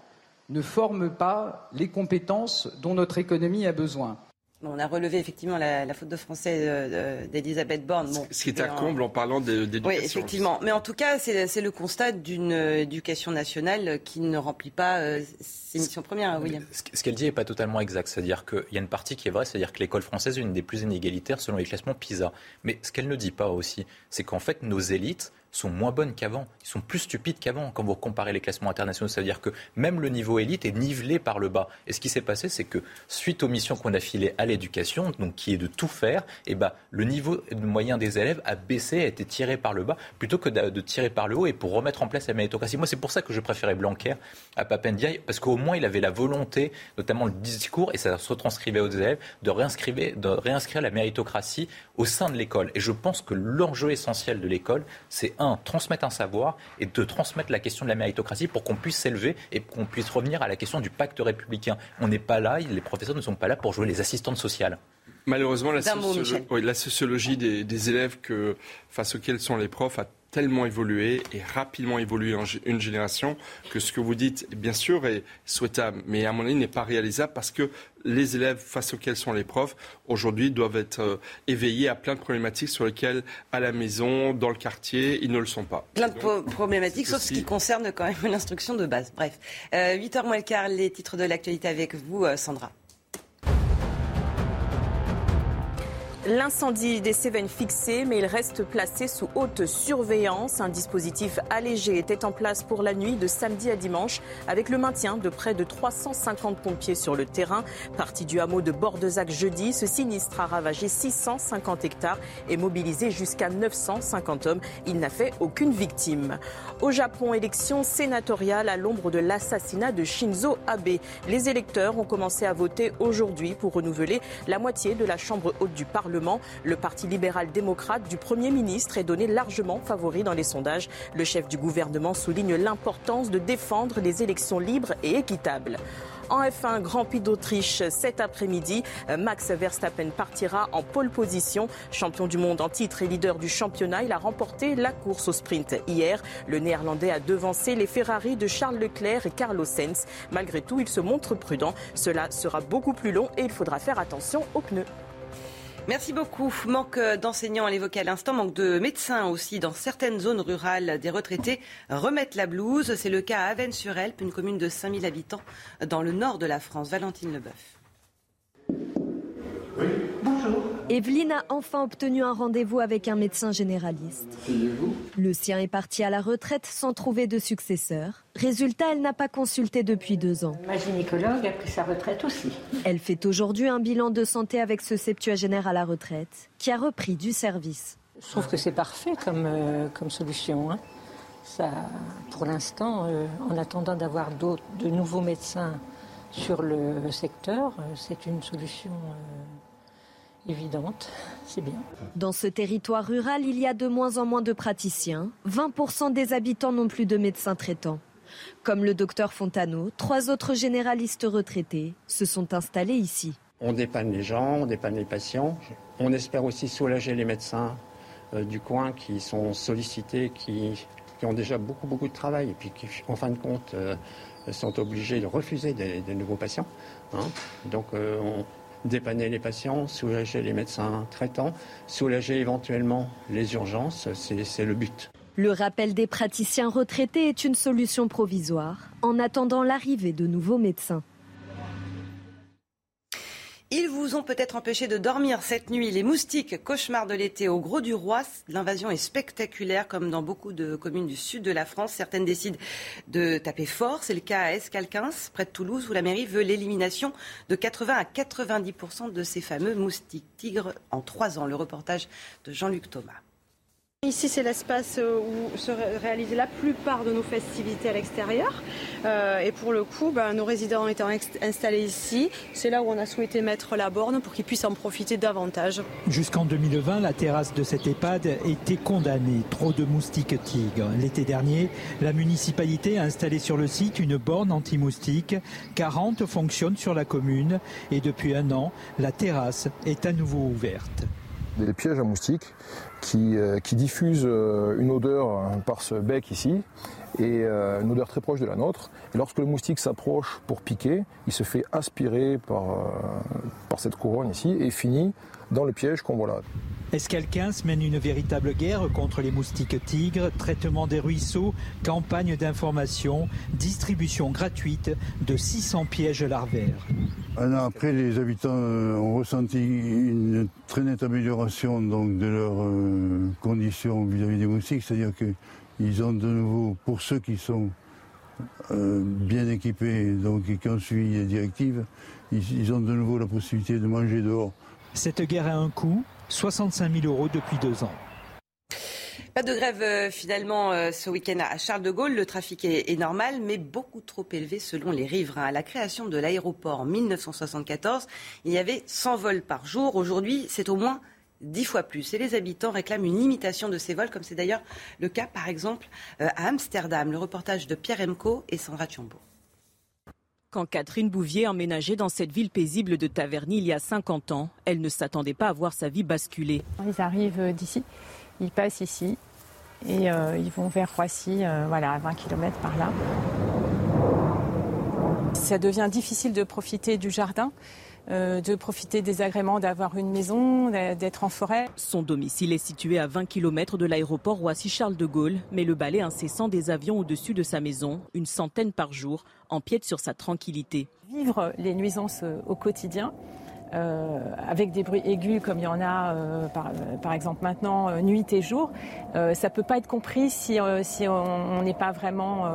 ne forme pas les compétences dont notre économie a besoin on a relevé effectivement la, faute de français d'Elisabeth Borne. Ce qui est un comble en parlant d'éducation. Oui, effectivement. Mais en tout cas, c'est le constat d'une éducation nationale qui ne remplit pas euh, ses missions premières, hein, William. Ce qu'elle dit n'est pas totalement exact. C'est-à-dire qu'il y a une partie qui est vraie, c'est-à-dire que l'école française est une des plus inégalitaires selon les classements PISA. Mais ce qu'elle ne dit pas aussi, c'est qu'en fait, nos élites sont moins bonnes qu'avant. Ils sont plus stupides qu'avant quand vous comparez les classements internationaux. C'est-à-dire que même le niveau élite est nivelé par le bas. Et ce qui s'est passé, c'est que suite aux missions qu'on a filées à l'éducation, donc qui est de tout faire, eh ben, le niveau moyen des élèves a baissé, a été tiré par le bas, plutôt que de, tirer par le haut et pour remettre en place la méritocratie. Moi, c'est pour ça que je préférais Blanquer à Papendiaï, parce qu'au moins, il avait la volonté, notamment le discours, et ça se retranscrivait aux élèves, de réinscrire la méritocratie au sein de l'école. Et je pense que l'enjeu essentiel de l'école, c'est un, transmettre un savoir et de transmettre la question de la méritocratie pour qu'on puisse s'élever et qu'on puisse revenir à la question du pacte républicain. On n'est pas là, les professeurs ne sont pas là pour jouer les assistantes sociales. Malheureusement, la, sociologie des, élèves que, face auxquels sont les profs a tellement évolué et rapidement évolué en une génération que ce que vous dites, bien sûr, est souhaitable, mais à mon avis n'est pas réalisable parce que les élèves face auxquels sont les profs aujourd'hui doivent être euh, éveillés à plein de problématiques sur lesquelles à la maison, dans le quartier, ils ne le sont pas. Plein de problématiques, sauf ce qui concerne quand même l'instruction de base. Bref, 8h euh, moins le quart, les titres de l'actualité avec vous, euh, Sandra. L'incendie des Cévennes fixé, mais il reste placé sous haute surveillance. Un dispositif allégé était en place pour la nuit de samedi à dimanche, avec le maintien de près de 350 pompiers sur le terrain. Parti du hameau de Bordezac jeudi, ce sinistre a ravagé 650 hectares et mobilisé jusqu'à 950 hommes. Il n'a fait aucune victime. Au Japon, élection sénatoriale à l'ombre de l'assassinat de Shinzo Abe. Les électeurs ont commencé à voter aujourd'hui pour renouveler la moitié de la Chambre haute du Parlement le Parti libéral-démocrate du Premier ministre est donné largement favori dans les sondages. Le chef du gouvernement souligne l'importance de défendre les élections libres et équitables. En F1 Grand Prix d'Autriche cet après-midi, Max Verstappen partira en pole position. Champion du monde en titre et leader du championnat, il a remporté la course au sprint hier. Le Néerlandais a devancé les Ferrari de Charles Leclerc et Carlos Sainz. Malgré tout, il se montre prudent. Cela sera beaucoup plus long et il faudra faire attention aux pneus. Merci beaucoup. Manque d'enseignants, à l'évoquer à l'instant, manque de médecins aussi dans certaines zones rurales. Des retraités remettent la blouse. C'est le cas à Avennes-sur-Elpe, une commune de 5000 habitants dans le nord de la France. Valentine Leboeuf. Bonjour. Evelyne a enfin obtenu un rendez-vous avec un médecin généraliste. Le sien est parti à la retraite sans trouver de successeur. Résultat, elle n'a pas consulté depuis deux ans. Ma gynécologue a pris sa retraite aussi. Elle fait aujourd'hui un bilan de santé avec ce septuagénaire à la retraite, qui a repris du service. Je trouve que c'est parfait comme, euh, comme solution. Hein. Ça, pour l'instant, euh, en attendant d'avoir de nouveaux médecins sur le secteur, euh, c'est une solution évidente, c'est bien. Dans ce territoire rural, il y a de moins en moins de praticiens. 20% des habitants n'ont plus de médecins traitants. Comme le docteur Fontano, trois autres généralistes retraités se sont installés ici. On dépanne les gens, on dépanne les patients. On espère aussi soulager les médecins euh, du coin qui sont sollicités, qui, ont déjà beaucoup, beaucoup de travail et puis qui, en fin de compte, euh, sont obligés de refuser des, nouveaux patients. Hein. Donc, euh, on, dépanner les patients, soulager les médecins traitants, soulager éventuellement les urgences, c'est le but. Le rappel des praticiens retraités est une solution provisoire en attendant l'arrivée de nouveaux médecins. Ils vous ont peut-être empêché de dormir cette nuit. Les moustiques, cauchemar de l'été au Gros du Roi. L'invasion est spectaculaire comme dans beaucoup de communes du sud de la France. Certaines décident de taper fort. C'est le cas à Escalquins, près de Toulouse, où la mairie veut l'élimination de 80 à 90% de ces fameux moustiques tigres en trois ans. Le reportage de Jean-Luc Thomas. Ici, c'est l'espace euh, où se réalisent la plupart de nos festivités à l'extérieur. Euh, et pour le coup, ben, nos résidents étant installés ici, c'est là où on a souhaité mettre la borne pour qu'ils puissent en profiter davantage. Jusqu'en 2020, la terrasse de cette EHPAD était condamnée. Trop de moustiques tigres. L'été dernier, la municipalité a installé sur le site une borne anti-moustiques. 40 fonctionnent sur la commune. Et depuis un an, la terrasse est à nouveau ouverte. Des pièges à moustiques qui, euh, qui diffuse euh, une odeur euh, par ce bec ici, et une odeur très proche de la nôtre. Et lorsque le moustique s'approche pour piquer, il se fait aspirer par, par cette couronne ici et finit dans le piège qu'on voit là. Escalquins mène une véritable guerre contre les moustiques tigres, traitement des ruisseaux, campagne d'information, distribution gratuite de 600 pièges larvaires? Un an après, les habitants euh, ont ressenti une très nette amélioration donc, de leurs euh, conditions vis-à-vis des moustiques, c'est-à-dire qu'ils ont de nouveau, pour ceux qui sont euh, bien équipés donc, et qui ont suivi les directives, ils ont de nouveau la possibilité de manger dehors. Cette guerre a un coût, 65 000 euros depuis deux ans. Pas de grève euh, finalement euh, ce week-end à Charles de Gaulle. Le trafic est, normal, mais beaucoup trop élevé selon les riverains. À la création de l'aéroport en 1974, il y avait 100 vols par jour. Aujourd'hui, c'est au moins 10 fois plus. Et les habitants réclament une limitation de ces vols, comme c'est d'ailleurs le cas par exemple euh, à Amsterdam. Le reportage de Pierre Emco et Sandra Thiambo. Quand Catherine Bouvier emménageait dans cette ville paisible de Taverny il y a 50 ans, elle ne s'attendait pas à voir sa vie basculer. Ils arrivent d'ici, ils passent ici et euh, ils vont vers Roissy, euh, voilà, à 20 km par là. Ça devient difficile de profiter du jardin. Euh, de profiter des agréments d'avoir une maison, d'être en forêt. Son domicile est situé à 20 km de l'aéroport Roissy-Charles de Gaulle, mais le balai incessant des avions au-dessus de sa maison, une centaine par jour, empiète sur sa tranquillité. Vivre les nuisances au quotidien, euh, avec des bruits aigus comme il y en a euh, par, exemple maintenant nuit et jour, ça ne peut pas être compris si, si on n'est pas vraiment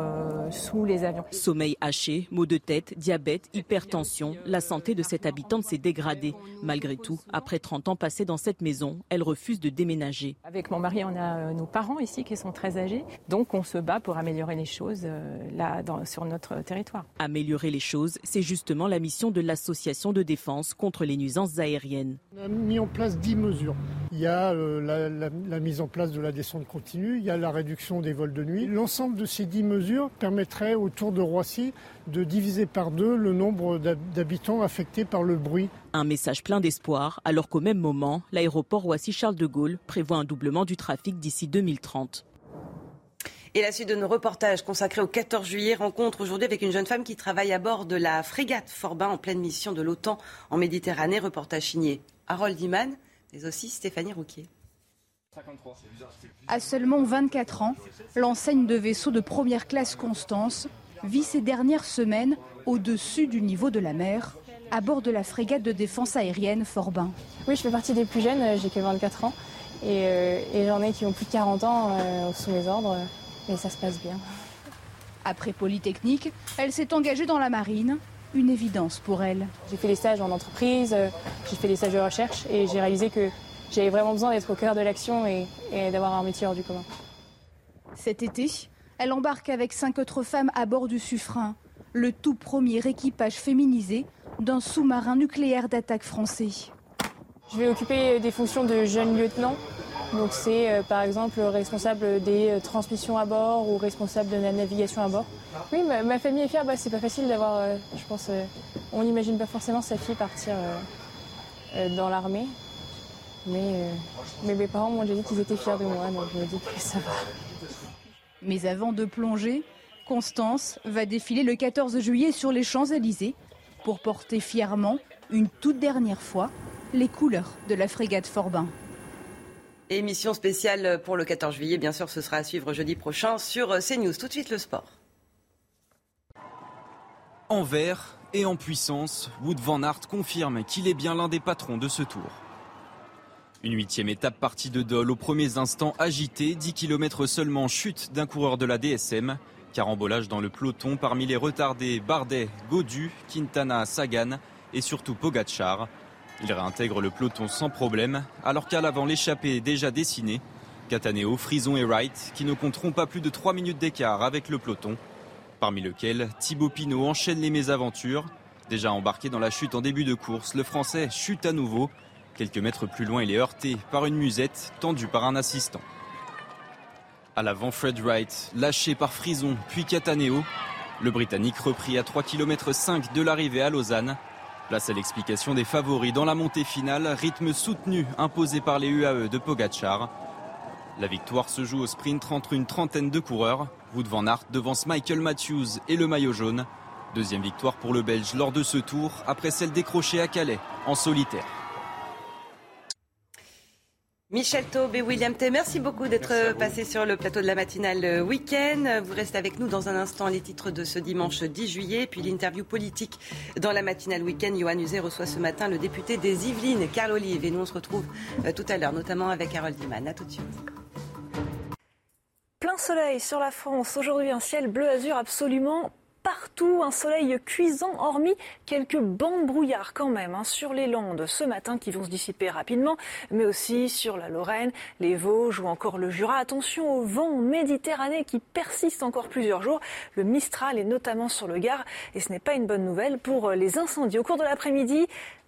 sous les avions. Sommeil haché, maux de tête, diabète, hypertension, la santé de cette habitante s'est dégradée. Malgré tout, après 30 ans passés dans cette maison, elle refuse de déménager. Avec mon mari, on a nos parents ici qui sont très âgés, donc on se bat pour améliorer les choses là sur notre territoire. Améliorer les choses, c'est justement la mission de l'association de défense contre les nuisances aériennes. On a mis en place 10 mesures. Il y a euh, la, mise en place de la descente continue, il y a la réduction des vols de nuit. L'ensemble de ces 10 mesures permettrait autour de Roissy de diviser par deux le nombre d'habitants affectés par le bruit. Un message plein d'espoir, alors qu'au même moment, l'aéroport Roissy-Charles de Gaulle prévoit un doublement du trafic d'ici 2030. Et la suite de nos reportages consacrés au 14 juillet rencontre aujourd'hui avec une jeune femme qui travaille à bord de la frégate Forbin en pleine mission de l'OTAN en Méditerranée. Reportage signé Harold Iman, mais aussi Stéphanie Rouquier. À seulement 24 ans, l'enseigne de vaisseau de première classe Constance vit ses dernières semaines au-dessus du niveau de la mer, à bord de la frégate de défense aérienne Forbin. Oui, je fais partie des plus jeunes, j'ai que 24 ans, et, euh, j'en ai qui ont plus de 40 ans euh, sous mes ordres et ça se passe bien. Après Polytechnique, elle s'est engagée dans la marine, une évidence pour elle. J'ai fait des stages en entreprise, euh, j'ai fait des stages de recherche et j'ai réalisé que j'avais vraiment besoin d'être au cœur de l'action et, d'avoir un métier hors du commun. Cet été, elle embarque avec cinq autres femmes à bord du Suffren, le tout premier équipage féminisé d'un sous-marin nucléaire d'attaque français. Je vais occuper des fonctions de jeune lieutenant donc c'est euh, par exemple responsable des euh, transmissions à bord ou responsable de la navigation à bord. Oui, ma, famille est fière, bah, c'est pas facile d'avoir, euh, je pense, on n'imagine pas forcément sa fille partir dans l'armée. Mais, mes parents m'ont déjà dit qu'ils étaient fiers de moi, donc je me dis que ça va. Mais avant de plonger, Constance va défiler le 14 juillet sur les Champs-Élysées pour porter fièrement, une toute dernière fois, les couleurs de la frégate Forbin. Émission spéciale pour le 14 juillet, bien sûr, ce sera à suivre jeudi prochain sur CNews. Tout de suite le sport. En vert et en puissance, Wood Van Aert confirme qu'il est bien l'un des patrons de ce tour. Une huitième étape partie de Dole aux premiers instants agité, 10 km seulement chute d'un coureur de la DSM. Carambolage dans le peloton parmi les retardés Bardet, Godu, Quintana, Sagan et surtout Pogachar. Il réintègre le peloton sans problème, alors qu'à l'avant l'échappée est déjà dessinée. Cataneo, Frison et Wright, qui ne compteront pas plus de 3 minutes d'écart avec le peloton. Parmi lequel Thibaut Pinot enchaîne les mésaventures. Déjà embarqué dans la chute en début de course, le Français chute à nouveau. Quelques mètres plus loin, il est heurté par une musette tendue par un assistant. À l'avant, Fred Wright, lâché par Frison, puis Cataneo. Le Britannique repris à 3 km de l'arrivée à Lausanne. Place à l'explication des favoris dans la montée finale, rythme soutenu imposé par les UAE de Pogachar. La victoire se joue au sprint entre une trentaine de coureurs. Wood van Aert devance Michael Matthews et le maillot jaune. Deuxième victoire pour le Belge lors de ce tour, après celle décrochée à Calais en solitaire. Michel Taube et William T, merci beaucoup d'être passés sur le plateau de la matinale week-end. Vous restez avec nous dans un instant les titres de ce dimanche 10 juillet, puis l'interview politique dans la matinale week-end. Johan Uzé reçoit ce matin le député des Yvelines, Carl Olive. Et nous, on se retrouve euh, tout à l'heure, notamment avec Harold Diman. A tout de suite. Plein soleil sur la France. Aujourd'hui, un ciel bleu azur absolument partout, un soleil cuisant, hormis quelques bandes brouillard quand même hein, sur les Landes ce matin qui vont se dissiper rapidement, mais aussi sur la Lorraine, les Vosges ou encore le Jura. Attention au vent méditerranéen qui persiste encore plusieurs jours. Le Mistral est notamment sur le Gard et ce n'est pas une bonne nouvelle pour les incendies. Au cours de l'après-midi,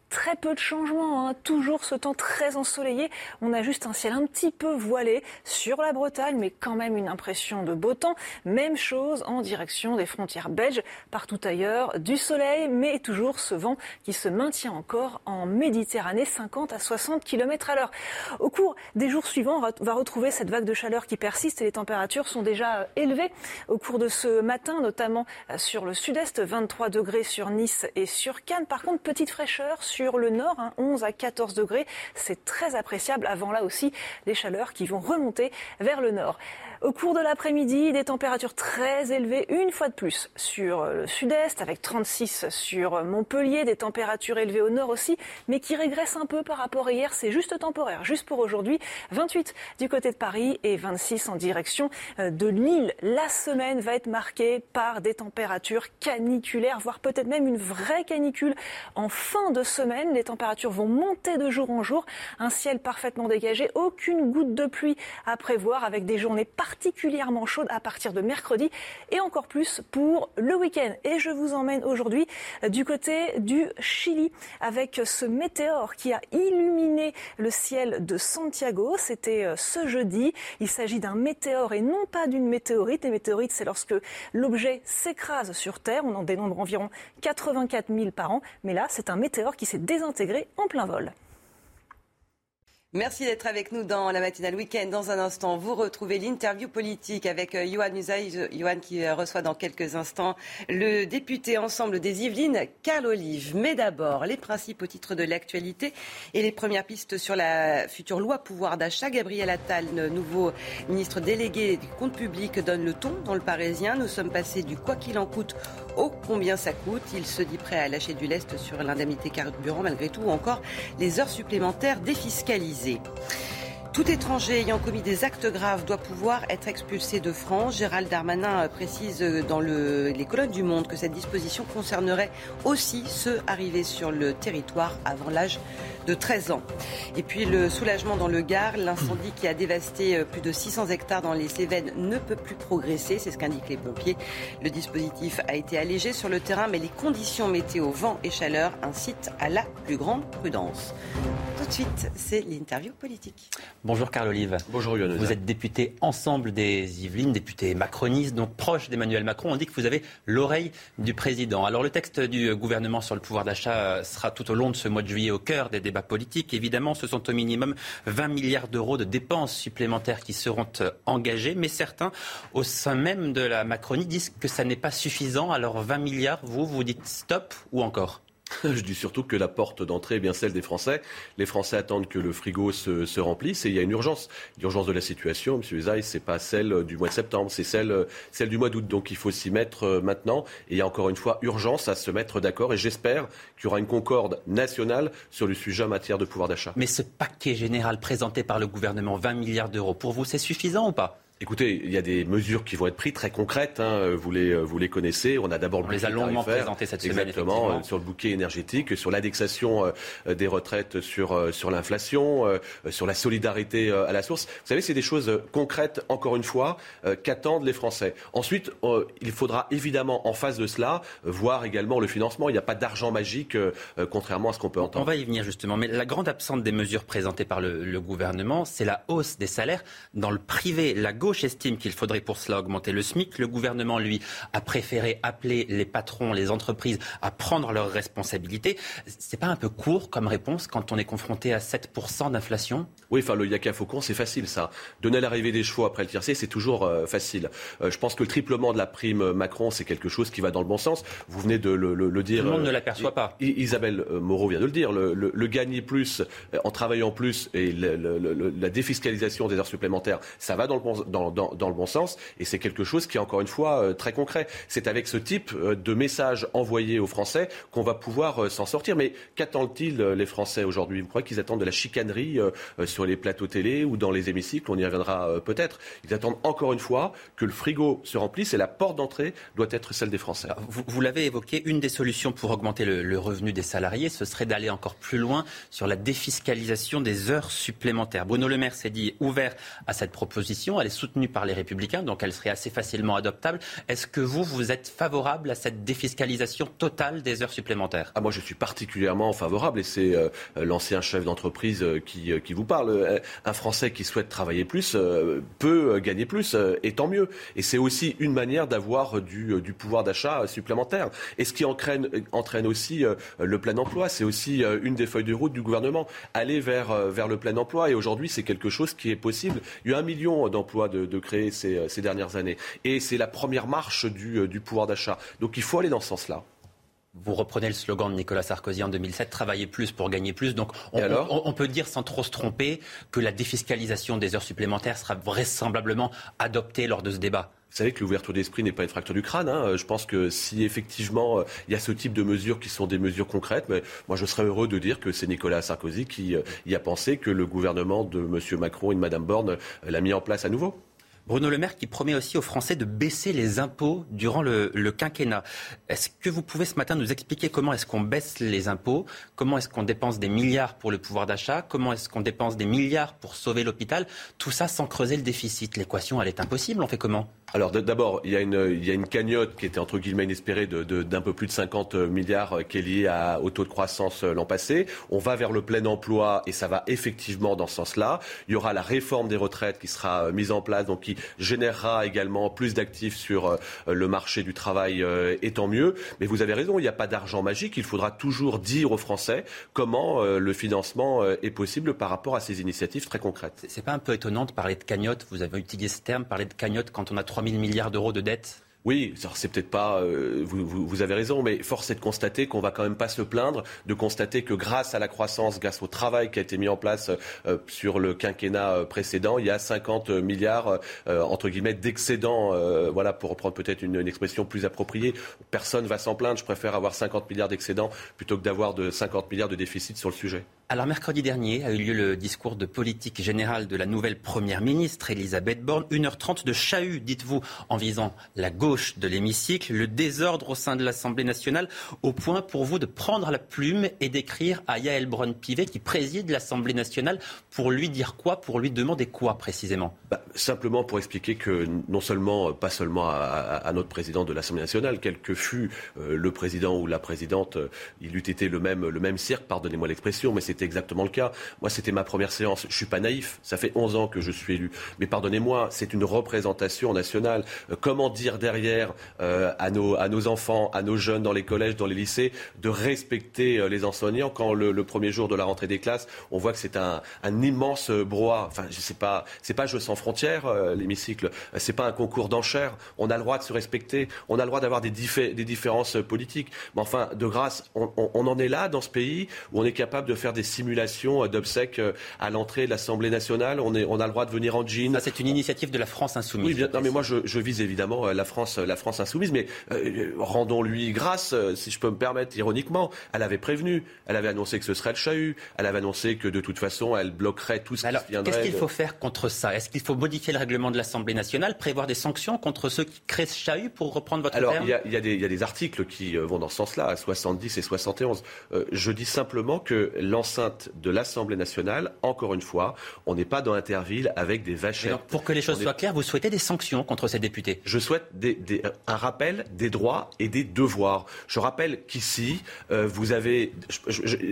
Très peu de changements, hein. toujours ce temps très ensoleillé. On a juste un ciel un petit peu voilé sur la Bretagne, mais quand même une impression de beau temps. Même chose en direction des frontières belges. Partout ailleurs, du soleil, mais toujours ce vent qui se maintient encore en Méditerranée, 50 à 60 km à l'heure. Au cours des jours suivants, on va retrouver cette vague de chaleur qui persiste et les températures sont déjà euh, élevées. Au cours de ce matin, notamment euh, sur le sud-est, 23 degrés sur Nice et sur Cannes. Par contre, petite fraîcheur sur le nord, 11 hein, à 14 degrés. C'est très appréciable avant là aussi les chaleurs qui vont remonter vers le nord. Au cours de l'après-midi, des températures très élevées, une fois de plus, sur le sud-est, avec 36 sur Montpellier, des températures élevées au nord aussi, mais qui régressent un peu par rapport à hier. C'est juste temporaire, juste pour aujourd'hui. 28 du côté de Paris et 26 en direction euh, de Lille. La semaine va être marquée par des températures caniculaires, voire peut-être même une vraie canicule en fin de semaine. Les températures vont monter de jour en jour. Un ciel parfaitement dégagé, aucune goutte de pluie à prévoir avec des journées particulièrement chaudes à partir de mercredi et encore plus pour le week-end. Et je vous emmène aujourd'hui euh, du côté du Chili avec ce météore qui a illuminé le ciel de Santiago. C'était euh, ce jeudi. Il s'agit d'un météore et non pas d'une météorite. Les météorites, c'est lorsque l'objet s'écrase sur Terre. On en dénombre environ 84 000 par an. Mais là, c'est un météore qui s'est désintégré en plein vol. Merci d'être avec nous dans la matinale week-end. Dans un instant, vous retrouvez l'interview politique avec euh, Johan Usaï. Johan qui euh, reçoit dans quelques instants le député Ensemble des Yvelines, Carl Olive. Mais d'abord, les principes titre de l'actualité et les premières pistes sur la future loi pouvoir d'achat. Gabriel Attal, nouveau ministre délégué du compte public, donne le ton dans le Parisien. Nous sommes passés du quoi qu'il en coûte au combien ça coûte. Il se dit prêt à lâcher du lest sur l'indemnité carburant malgré tout ou encore les heures supplémentaires défiscalisées. Brésil. Tout étranger ayant commis des actes graves doit pouvoir être expulsé de France. Gérald Darmanin précise dans les colonnes du Monde que cette disposition concernerait aussi ceux arrivés sur le territoire avant l'âge de 13 ans. Et puis le soulagement dans le Gard, l'incendie qui a dévasté euh, plus de 600 hectares dans les Cévennes ne peut plus progresser, c'est ce qu'indiquent les pompiers. Le dispositif a été allégé sur le terrain, mais les conditions météo, vent et chaleur incitent à la plus grande prudence. Tout de suite, c'est l'interview politique. Bonjour Carl Olive. Bonjour Lionel. Vous êtes député ensemble des Yvelines, député macroniste, donc proche d'Emmanuel Macron. On dit que vous avez l'oreille du président. Alors le texte du gouvernement sur le pouvoir d'achat sera tout au long de ce mois de juillet au cœur des débats politiques. Évidemment, ce sont au minimum 20 milliards d'euros de dépenses supplémentaires qui seront engagés, mais certains au sein même de la Macronie disent que ça n'est pas suffisant. Alors 20 milliards, vous, vous dites stop ou encore? Je dis surtout que la porte d'entrée est bien celle des Français. Les Français attendent que le frigo se, remplisse et il y a une urgence. L'urgence de la situation, M. Ezaï, ce n'est pas celle du mois de septembre, c'est celle, celle du mois d'août. Donc il faut s'y mettre euh, maintenant. Et il y a encore une fois urgence à se mettre d'accord. Et j'espère qu'il y aura une concorde nationale sur le sujet en matière de pouvoir d'achat. Mais ce paquet général présenté par le gouvernement, 20 milliards d'euros, pour vous, c'est suffisant ou pas? Écoutez, il y a des mesures qui vont être prises très concrètes. Hein, vous, les, vous les connaissez. On a d'abord le les a longuement présenté cette semaine. Exactement, euh, sur le bouquet énergétique, sur l'indexation euh, des retraites sur, euh, sur l'inflation, sur la solidarité à la source. Vous savez, c'est des choses concrètes, encore une fois, qu'attendent les Français. Ensuite, il faudra évidemment, en face de cela, voir également le financement. Il n'y a pas d'argent magique, contrairement à ce qu'on peut entendre. On va y venir justement. Mais la grande absente des mesures présentées par le, le gouvernement, c'est la hausse des salaires dans le privé. La gauche estime qu'il faudrait pour cela augmenter le SMIC. Le gouvernement, lui, a préféré appeler les patrons, les entreprises à prendre leurs responsabilités. C'est pas un peu court comme réponse quand on est confronté à 7% d'inflation? Oui, enfin, le yaka faucon, c'est facile, ça. Donner l'arrivée des chevaux après le tiercé, c'est toujours euh, facile. Euh, je pense que le triplement de la prime Macron, c'est quelque chose qui va dans le bon sens. Vous venez de le, dire. Tout le monde ne euh, l'aperçoit pas. Isabelle Moreau vient de le dire. Le, gagner plus en travaillant plus et la défiscalisation des heures supplémentaires, ça va dans le bon, dans, le bon sens. Et c'est quelque chose qui est encore une fois euh, très concret. C'est avec ce type euh, de message envoyé aux Français qu'on va pouvoir euh, s'en sortir. Mais qu'attendent-ils les Français aujourd'hui? Vous croyez qu'ils attendent de la chicanerie sur les plateaux télé ou dans les hémicycles? On y reviendra peut-être. Ils attendent encore une fois que le frigo se remplisse et la porte d'entrée doit être celle des Français. Vous, l'avez évoqué, une des solutions pour augmenter le, le revenu des salariés, ce serait d'aller encore plus loin sur la défiscalisation des heures supplémentaires. Bruno Le Maire s'est dit ouvert à cette proposition. Elle est soutenue par les Républicains, donc elle serait assez facilement adoptable. Est-ce que vous, vous êtes favorable à cette défiscalisation totale des heures supplémentaires? Ah, Moi, je suis particulièrement favorable, et c'est euh, l'ancien chef d'entreprise euh, qui, euh, qui, vous parle. un Français qui souhaite travailler plus peut gagner plus, et tant mieux. Et c'est aussi une manière d'avoir du, pouvoir d'achat supplémentaire. Et ce qui entraîne, entraîne aussi le plein emploi, c'est aussi une des feuilles de route du gouvernement. Aller vers, vers le plein emploi, et aujourd'hui, c'est quelque chose qui est possible. Il y a un million d'emplois de, de créés euh, ces, dernières années. Et c'est la première marche du, euh, du pouvoir d'achat. Donc il faut aller dans ce sens-là. Vous reprenez le slogan de Nicolas Sarkozy en 2007, travailler plus pour gagner plus. Donc on, peut dire sans trop se tromper que la défiscalisation des heures supplémentaires sera vraisemblablement adoptée lors de ce débat. Vous savez que l'ouverture d'esprit n'est pas une fracture du crâne. Hein. Je pense que si effectivement euh, il y a ce type de mesures qui sont des mesures concrètes, mais moi je serais heureux de dire que c'est Nicolas Sarkozy qui euh, y a pensé, que le gouvernement de M. Macron et de Mme Borne euh, l'a mis en place à nouveau. Bruno Le Maire qui promet aussi aux Français de baisser les impôts durant le, quinquennat. Est-ce que vous pouvez ce matin nous expliquer comment est-ce qu'on baisse les impôts? Comment est-ce qu'on dépense des milliards pour le pouvoir d'achat? Comment est-ce qu'on dépense des milliards pour sauver l'hôpital? Tout ça sans creuser le déficit. L'équation, elle est impossible. On fait comment? Alors d'abord, il, y a une cagnotte qui était entre guillemets inespérée d'un peu plus de 50 milliards euh, qui est liée au taux de croissance euh, l'an passé. On va vers le plein emploi et ça va effectivement dans ce sens-là. Il y aura la réforme des retraites qui sera euh, mise en place, donc qui générera également plus d'actifs sur le marché du travail et tant mieux. Mais vous avez raison, il n'y a pas d'argent magique. Il faudra toujours dire aux Français comment le financement est possible par rapport à ces initiatives très concrètes. C'est pas un peu étonnant de parler de cagnotte? Vous avez utilisé ce terme, parler de cagnotte quand on a 3 000 milliards d'euros de dettes oui, c'est peut-être pas. Euh, vous, avez raison, mais force est de constater qu'on va quand même pas se plaindre, de constater que grâce à la croissance, grâce au travail qui a été mis en place euh, sur le quinquennat euh, précédent, il y a 50 milliards entre guillemets d'excédents. voilà, pour reprendre peut-être une, expression plus appropriée. Personne va s'en plaindre. Je préfère avoir 50 milliards d'excédents plutôt que d'avoir de 50 milliards de déficit sur le sujet. Alors mercredi dernier a eu lieu le discours de politique générale de la nouvelle Première ministre, Elisabeth Borne. 1h30 de chahut, dites-vous, en visant la gauche de l'hémicycle, le désordre au sein de l'Assemblée nationale, au point pour vous de prendre la plume et d'écrire à Yael Braun-Pivet, qui préside l'Assemblée nationale, pour lui dire quoi, pour lui demander quoi précisément? Bah, Simplement pour expliquer que non seulement, pas seulement à, notre président de l'Assemblée nationale, quel que fût euh, le président ou la présidente, euh, il eût été le même, le même cirque, pardonnez-moi l'expression, mais c'est c'était exactement le cas. Moi, c'était ma première séance. Je suis pas naïf. Ça fait 11 ans que je suis élu. Mais pardonnez-moi, c'est une représentation nationale. Euh, comment dire derrière euh, à, nos, à nos enfants, à nos jeunes dans les collèges, dans les lycées, de respecter euh, les enseignants quand le, premier jour de la rentrée des classes, on voit que c'est un, immense brouhaha. Enfin, je sais pas, c'est pas jeu sans frontières, l'hémicycle. C'est pas un concours d'enchères. On a le droit de se respecter. On a le droit d'avoir des, des différences politiques. Mais enfin, de grâce, on en est là dans ce pays où on est capable de faire des simulation d'obsèques euh, à l'entrée de l'Assemblée nationale. On, est, on a le droit de venir en jean. c'est une initiative de la France insoumise. Oui, bien, non, mais moi, je, je, vise évidemment euh, la France, la France insoumise, mais euh, rendons-lui grâce, si je peux me permettre, ironiquement. Elle avait prévenu, elle avait annoncé que ce serait le chahut, elle avait annoncé que de toute façon, elle bloquerait tout ce Alors, qui viendrait. Qu'est-ce qu'il faut faire contre ça? Est-ce qu'il faut modifier le règlement de l'Assemblée nationale, prévoir des sanctions contre ceux qui créent ce chahut, pour reprendre votre Alors, terme? il y, a, y a des, y, a des articles qui vont dans ce sens-là, à 70 et 71. je dis simplement que l'enceinte de l'Assemblée nationale, encore une fois, on n'est pas dans Interville avec des vachettes. pour que les choses soient claires, vous souhaitez des sanctions contre ces députés? Je souhaite un rappel des droits et des devoirs. Je rappelle qu'ici, euh, vous avez.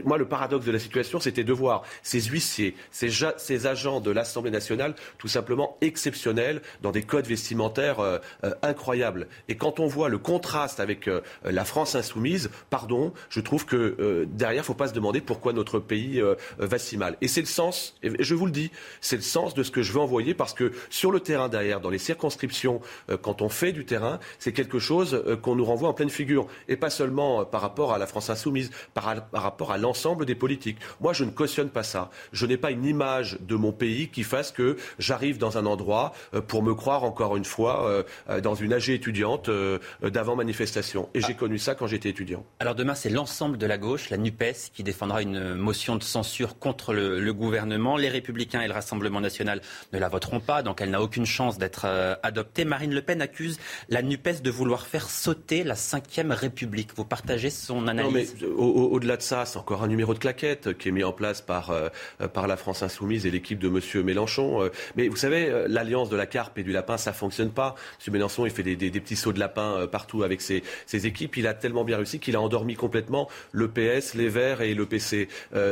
moi, le paradoxe de la situation, c'était de voir ces huissiers, ces, ces agents de l'Assemblée nationale, tout simplement exceptionnels, dans des codes vestimentaires euh, euh, incroyables. Et quand on voit le contraste avec la France insoumise, pardon, je trouve que derrière, il ne faut pas se demander pourquoi notre pays si mal. Et c'est le sens, et je vous le dis, c'est le sens de ce que je veux envoyer parce que sur le terrain derrière, dans les circonscriptions, euh, quand on fait du terrain, c'est quelque chose euh, qu'on nous renvoie en pleine figure. Et pas seulement euh, par rapport à la France insoumise, par, rapport à l'ensemble des politiques. Moi, je ne cautionne pas ça. Je n'ai pas une image de mon pays qui fasse que j'arrive dans un endroit pour me croire encore une fois dans une AG étudiante d'avant manifestation. Et j'ai connu ça quand j'étais étudiant. Alors demain, c'est l'ensemble de la gauche, la NUPES, qui défendra une motion de censure contre le, gouvernement. Les Républicains et le Rassemblement national ne la voteront pas, donc elle n'a aucune chance d'être euh, adoptée. Marine Le Pen accuse la NUPES de vouloir faire sauter la Ve République. Vous partagez son analyse? Non, mais au-delà de ça, c'est encore un numéro de claquette qui est mis en place par, euh, par la France Insoumise et l'équipe de M. Mélenchon. Euh, mais vous savez, l'alliance de la carpe et du lapin, ça fonctionne pas. M. Mélenchon, il fait des, petits sauts de lapin partout avec ses, équipes. Il a tellement bien réussi qu'il a endormi complètement le PS, les Verts et le PC.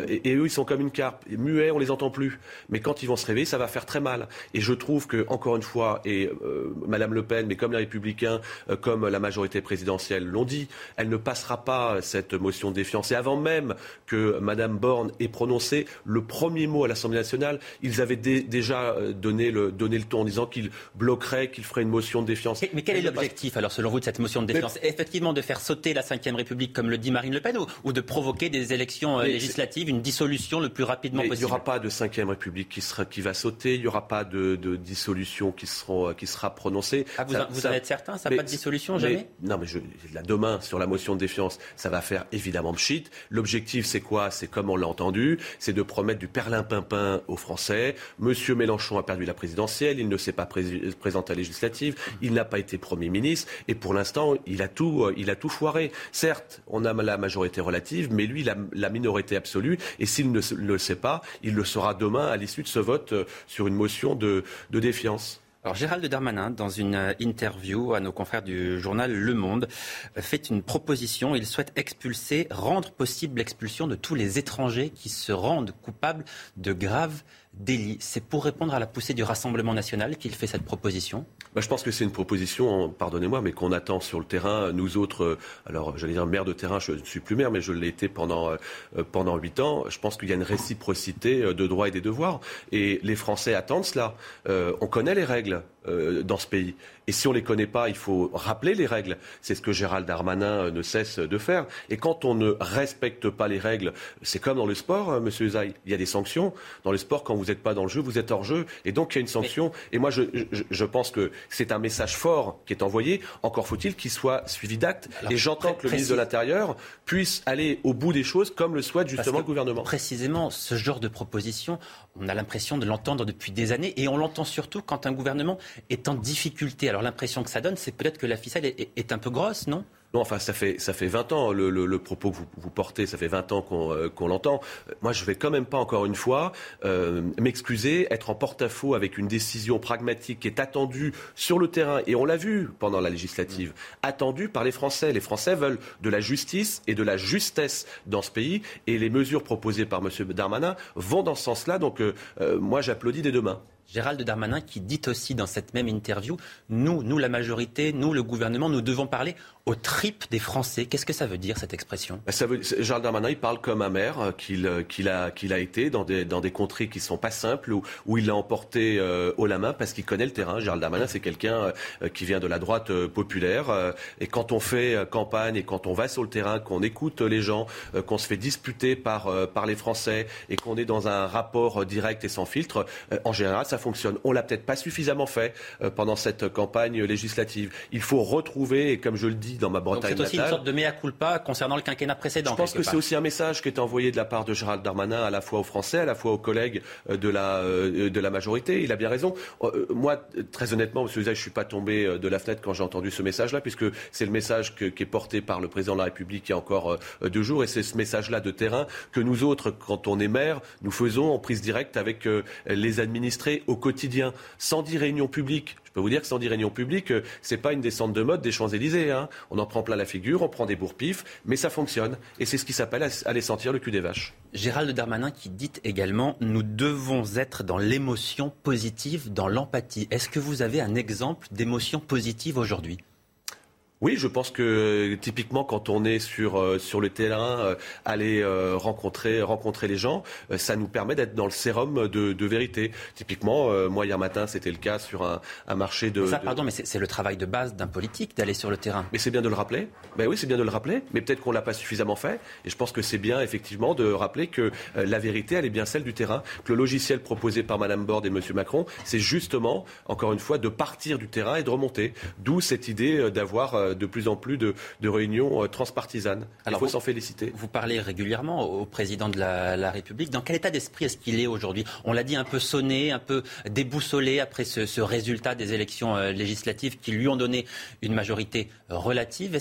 Et, eux, ils sont comme une carpe. Muets, on les entend plus. Mais quand ils vont se réveiller, ça va faire très mal. Et je trouve que, encore une fois, et Madame Le Pen, mais comme les Républicains, comme la majorité présidentielle l'ont dit, elle ne passera pas cette motion de défiance. Et avant même que Madame Borne ait prononcé le premier mot à l'Assemblée nationale, ils avaient déjà donné le, donné le ton en disant qu'ils bloqueraient, qu'ils feraient une motion de défiance. Mais quel est l'objectif, alors, selon vous, de cette motion de défiance? Effectivement, de faire sauter la Ve République, comme le dit Marine Le Pen, ou, de provoquer des élections euh, législatives, une dissolution le plus rapidement possible Il n'y aura pas de Ve République qui, sera, qui va sauter, il n'y aura pas de, dissolution qui, seront, qui sera prononcée. Ah, vous, vous en êtes certain Ça n'a pas de dissolution, jamais? Non, mais je, là, demain, sur la motion de défiance, ça va faire évidemment pchit. L'objectif, c'est quoi? C'est comme on l'a entendu, c'est de promettre du perlin-pimpin aux Français. Monsieur Mélenchon a perdu la présidentielle, il ne s'est pas présenté à la législative, il n'a pas été Premier ministre, et pour l'instant, il a tout, euh, il a tout foiré. Certes, on a la majorité relative, mais lui, la, la minorité absolue, et s'il ne, le sait pas, il le saura demain à l'issue de ce vote euh, sur une motion de, de défiance. Alors Gérald Darmanin, dans une euh, interview à nos confrères du journal Le Monde, fait une proposition. Il souhaite expulser, rendre possible l'expulsion de tous les étrangers qui se rendent coupables de graves C'est pour répondre à la poussée du Rassemblement national qu'il fait cette proposition bah, Je pense que c'est une proposition, pardonnez-moi, mais qu'on attend sur le terrain. Nous autres, euh, alors j'allais dire maire de terrain, je ne suis plus maire, mais je l'ai été pendant euh, euh, huit ans. Je pense qu'il y a une réciprocité de droits et des devoirs. Et les Français attendent cela. on connaît les règles. Euh, dans ce pays. Et si on ne les connaît pas, il faut rappeler les règles. C'est ce que Gérald Darmanin ne cesse de faire. Et quand on ne respecte pas les règles, c'est comme dans le sport, hein, Monsieur Zay. Il y a des sanctions. Dans le sport, quand vous n'êtes pas dans le jeu, vous êtes hors jeu. Et donc il y a une sanction. Et moi, je, je, pense que c'est un message fort qui est envoyé. Encore faut-il qu'il soit suivi d'actes. Et j'entends que le ministre de l'Intérieur puisse aller au bout des choses, comme le souhaite justement le gouvernement. Précisément, ce genre de proposition, on a l'impression de l'entendre depuis des années. Et on l'entend surtout quand un gouvernement est en difficulté. Alors l'impression que ça donne, c'est peut-être que la ficelle est, un peu grosse, non? Non, enfin, ça fait, ça fait 20 ans, le, propos que vous, portez, ça fait 20 ans euh, qu'on l'entend. Moi, je vais quand même pas, encore une fois, euh, m'excuser, être en porte-à-faux avec une décision pragmatique qui est attendue sur le terrain, et on l'a vu pendant la législative, attendue par les Français. Les Français veulent de la justice et de la justesse dans ce pays, et les mesures proposées par M. Darmanin vont dans ce sens-là. Donc, euh, moi, j'applaudis des deux mains. Gérald Darmanin qui dit aussi dans cette même interview, nous, nous la majorité, nous le gouvernement, nous devons parler aux tripes des Français. Qu'est-ce que ça veut dire cette expression? Bah, ça veut, Gérald Darmanin, il parle comme un maire euh, qu'il euh, qu'il a, été dans des, dans contrées qui sont pas simples, où, il l'a emporté euh, haut la main parce qu'il connaît le terrain. Gérald Darmanin, c'est quelqu'un qui vient de la droite populaire. et quand on fait campagne et quand on va sur le terrain, qu'on écoute les gens, qu'on se fait disputer par, par les Français et qu'on est dans un rapport direct et sans filtre, en général, ça fonctionne. On l'a peut-être pas suffisamment fait pendant cette campagne législative. Il faut retrouver, et comme je le dis, dans ma Bretagne C'est aussi une sorte de mea culpa concernant le quinquennat précédent. Je pense que c'est aussi un message qui est envoyé de la part de Gérald Darmanin à la fois aux Français, à la fois aux collègues euh, de la, euh, de la majorité. Il a bien raison. Euh, moi, très honnêtement, Monsieur Usaï, je ne suis pas tombé de la fenêtre quand j'ai entendu ce message-là, puisque c'est le message qui est porté par le président de la République il y a encore deux jours, et c'est ce message-là de terrain que nous autres, quand on est maire, nous faisons en prise directe avec les administrés au quotidien, sans dire réunion publique. Je peux vous dire que sans dire réunion publique, c'est pas une descente de mode des Champs-Élysées. Hein. On en prend plein la figure, on prend des bourre-pifs, mais ça fonctionne. Et c'est ce qui s'appelle aller sentir le cul des vaches. Gérald Darmanin qui dit également nous devons être dans l'émotion positive, dans l'empathie. Est-ce que vous avez un exemple d'émotion positive aujourd'hui? Oui, je pense que typiquement quand on est sur euh, sur le terrain, euh, aller euh, rencontrer rencontrer les gens, ça nous permet d'être dans le sérum de, de vérité. Typiquement, moi hier matin, c'était le cas sur un, un marché de. Ça, pardon, mais c'est le travail de base d'un politique d'aller sur le terrain. Mais c'est bien de le rappeler. Ben oui, c'est bien de le rappeler. Mais peut-être qu'on l'a pas suffisamment fait. Et je pense que c'est bien effectivement de rappeler que la vérité, elle est bien celle du terrain. Que le logiciel proposé par Madame Borde et Monsieur Macron, c'est justement encore une fois de partir du terrain et de remonter. D'où cette idée d'avoir de plus en plus de, réunions euh, transpartisanes. Il faut s'en féliciter. Vous parlez régulièrement au président de la, République. Dans quel état d'esprit est-ce qu'il est, aujourd'hui? On l'a dit un peu sonné, un peu déboussolé après ce, résultat des élections euh, législatives qui lui ont donné une majorité relative.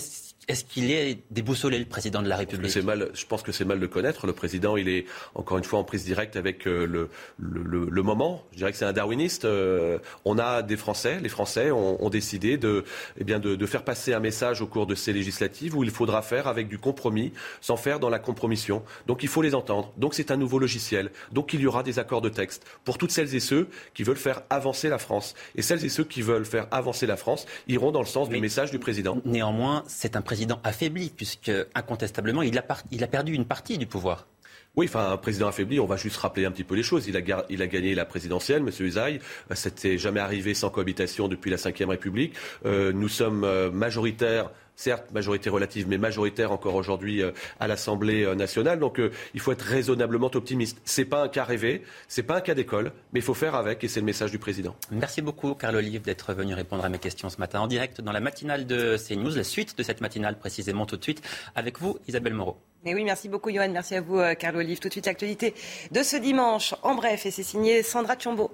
Est-ce qu'il est déboussolé, le président de la République? je, mal, je pense que c'est mal de connaître. Le président, il est encore une fois en prise directe avec euh, le, le, le, moment. Je dirais que c'est un darwiniste. Euh, on a des Français, les Français ont, ont décidé de, eh bien de, de, faire passer un message au cours de ces législatives où il faudra faire avec du compromis, sans faire dans la compromission. Donc il faut les entendre. Donc c'est un nouveau logiciel. Donc il y aura des accords de texte pour toutes celles et ceux qui veulent faire avancer la France. Et celles et ceux qui veulent faire avancer la France iront dans le sens du message du président. Néanmoins, c'est un président affaibli, puisque incontestablement, il a, il a perdu une partie du pouvoir. Oui, enfin, un président affaibli, on va juste rappeler un petit peu les choses. Il a, il a gagné la présidentielle, M. Usaï. C'était jamais arrivé sans cohabitation depuis la Ve République. Euh, nous sommes euh, majoritaires certes majorité relative, mais majoritaire encore aujourd'hui à l'Assemblée nationale. Donc il faut être raisonnablement optimiste. C'est pas un cas rêvé, c'est pas un cas d'école, mais il faut faire avec, et c'est le message du président. Merci beaucoup, Carl Olive, d'être venu répondre à mes questions ce matin en direct dans la matinale de CNews. La suite de cette matinale, précisément tout de suite, avec vous, Isabelle Moreau. Mais oui, merci beaucoup, Johan. Merci à vous, euh, Carlo Olive. Tout de suite, l'actualité de ce dimanche. En bref, et c'est signé Sandra Tchombo.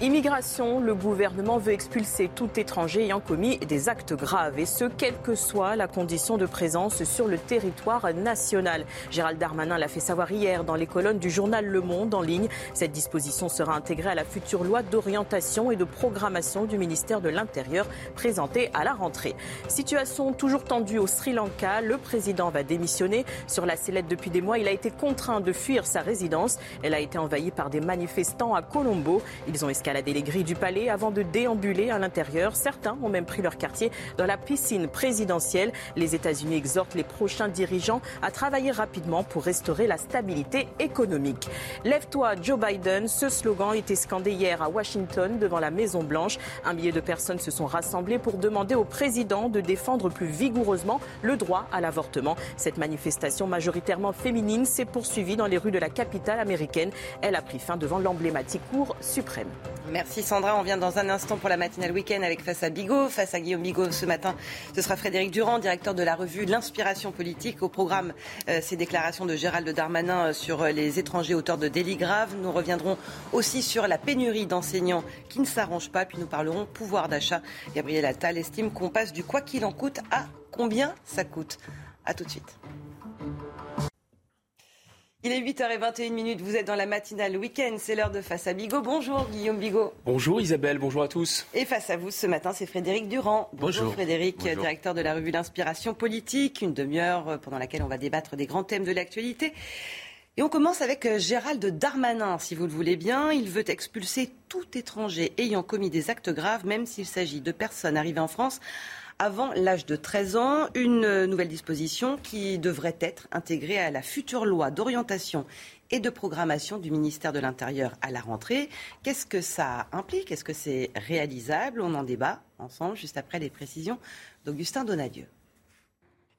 Immigration, le gouvernement veut expulser tout étranger ayant commis des actes graves, et ce, quelle que soit la condition de présence sur le territoire national. Gérald Darmanin l'a fait savoir hier dans les colonnes du journal Le Monde en ligne. Cette disposition sera intégrée à la future loi d'orientation et de programmation du ministère de l'Intérieur présentée à la rentrée. Situation toujours tendue au Sri Lanka, le président va démissionner. Sur la sellette depuis des mois, il a été contraint de fuir sa résidence. Elle a été envahie par des manifestants à Colombo. Ils ont escaladé les grilles du palais avant de déambuler à l'intérieur. Certains ont même pris leur quartier dans la piscine présidentielle. Les États-Unis exhortent les prochains dirigeants à travailler rapidement pour restaurer la stabilité économique. Lève-toi, Joe Biden. Ce slogan était scandé hier à Washington devant la Maison-Blanche. Un millier de personnes se sont rassemblées pour demander au président de défendre plus vigoureusement le droit à l'avortement. Cette manifestation majoritairement féminine s'est poursuivie dans les rues de la capitale américaine. Elle a pris fin devant l'emblématique Cour suprême. Merci Sandra. On vient dans un instant pour la matinale week-end avec Face à Bigot. Face à Guillaume Bigot ce matin, ce sera Frédéric Durand, directeur de la revue L'Inspiration politique. Au programme, euh, ces déclarations de Gérald Darmanin euh, sur euh, les étrangers auteurs de délits graves. Nous reviendrons aussi sur la pénurie d'enseignants qui ne s'arrange pas. Puis nous parlerons pouvoir d'achat. Gabriel Attal estime qu'on passe du quoi qu'il en coûte à combien ça coûte. A tout de suite. Il est 8h21 vous êtes dans la matinale week-end, c'est l'heure de Face à Bigot. Bonjour Guillaume Bigot. Bonjour Isabelle, bonjour à tous. Et face à vous ce matin, c'est Frédéric Durand. Bonjour, Frédéric, directeur de la revue L'Inspiration politique, une demi-heure pendant laquelle on va débattre des grands thèmes de l'actualité. Et on commence avec euh, Gérald Darmanin, si vous le voulez bien. Il veut expulser tout étranger ayant commis des actes graves, même s'il s'agit de personnes arrivées en France avant l'âge de 13 ans. Une nouvelle disposition qui devrait être intégrée à la future loi d'orientation et de programmation du ministère de l'Intérieur à la rentrée. Qu'est-ce que ça implique? Est-ce que c'est réalisable? On en débat ensemble juste après les précisions d'Augustin Donadieu.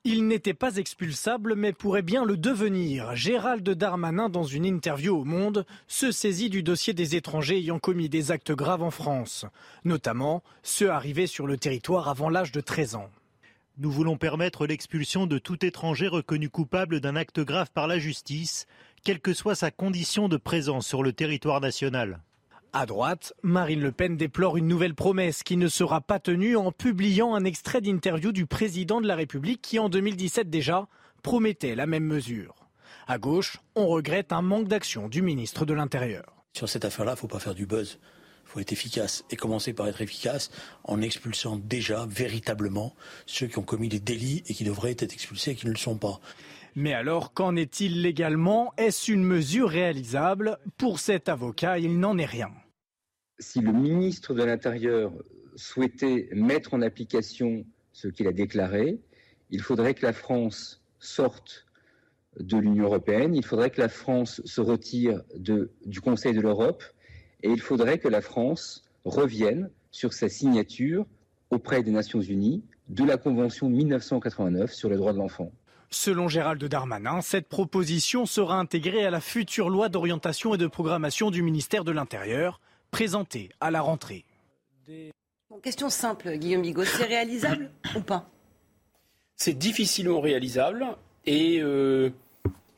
Il n'était pas expulsable, mais pourrait bien le devenir. Gérald Darmanin, dans une interview au Monde, se saisit du dossier des étrangers ayant commis des actes graves en France, notamment ceux arrivés sur le territoire avant l'âge de 13 ans. Nous voulons permettre l'expulsion de tout étranger reconnu coupable d'un acte grave par la justice, quelle que soit sa condition de présence sur le territoire national. À droite, Marine Le Pen déplore une nouvelle promesse qui ne sera pas tenue en publiant un extrait d'interview du président de la République qui, en 2017 déjà, promettait la même mesure. À gauche, on regrette un manque d'action du ministre de l'Intérieur. Sur cette affaire-là, il ne faut pas faire du buzz. Il faut être efficace et commencer par être efficace en expulsant déjà véritablement ceux qui ont commis des délits et qui devraient être expulsés et qui ne le sont pas. Mais alors, qu'en est-il légalement? Est-ce une mesure réalisable? Pour cet avocat, il n'en est rien si le ministre de l'Intérieur souhaitait mettre en application ce qu'il a déclaré, il faudrait que la France sorte de l'Union européenne, il faudrait que la France se retire du Conseil de l'Europe et il faudrait que la France revienne sur sa signature auprès des Nations Unies de la Convention de 1989 sur les droits de l'enfant. Selon Gérald Darmanin, cette proposition sera intégrée à la future loi d'orientation et de programmation du ministère de l'Intérieur présenté à la rentrée. question simple, Guillaume Bigot, c'est réalisable ou pas? C'est difficilement réalisable et euh,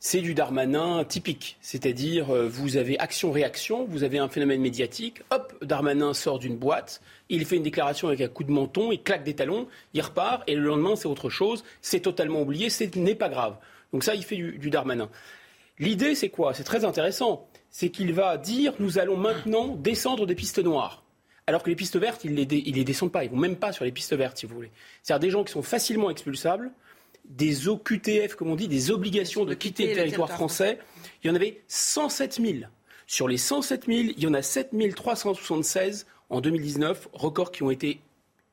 c'est du Darmanin typique. C'est-à-dire, euh, vous avez action-réaction, vous avez un phénomène médiatique, hop, Darmanin sort d'une boîte, il fait une déclaration avec un coup de menton, il claque des talons, il repart, et le lendemain, c'est autre chose, c'est totalement oublié, ce n'est pas grave. Donc ça, il fait du, du Darmanin. L'idée, c'est quoi? C'est très intéressant. C'est qu'il va dire, nous allons maintenant descendre des pistes noires. Alors que les pistes vertes, ils ne les, les, descendent pas, ils vont même pas sur les pistes vertes, si vous voulez. C'est-à-dire des gens qui sont facilement expulsables, des OQTF, comme on dit, des obligations de quitter le territoire français. Il y en avait 107 000. Sur les 107 000, il y en a 7 376 en 2019, records qui ont été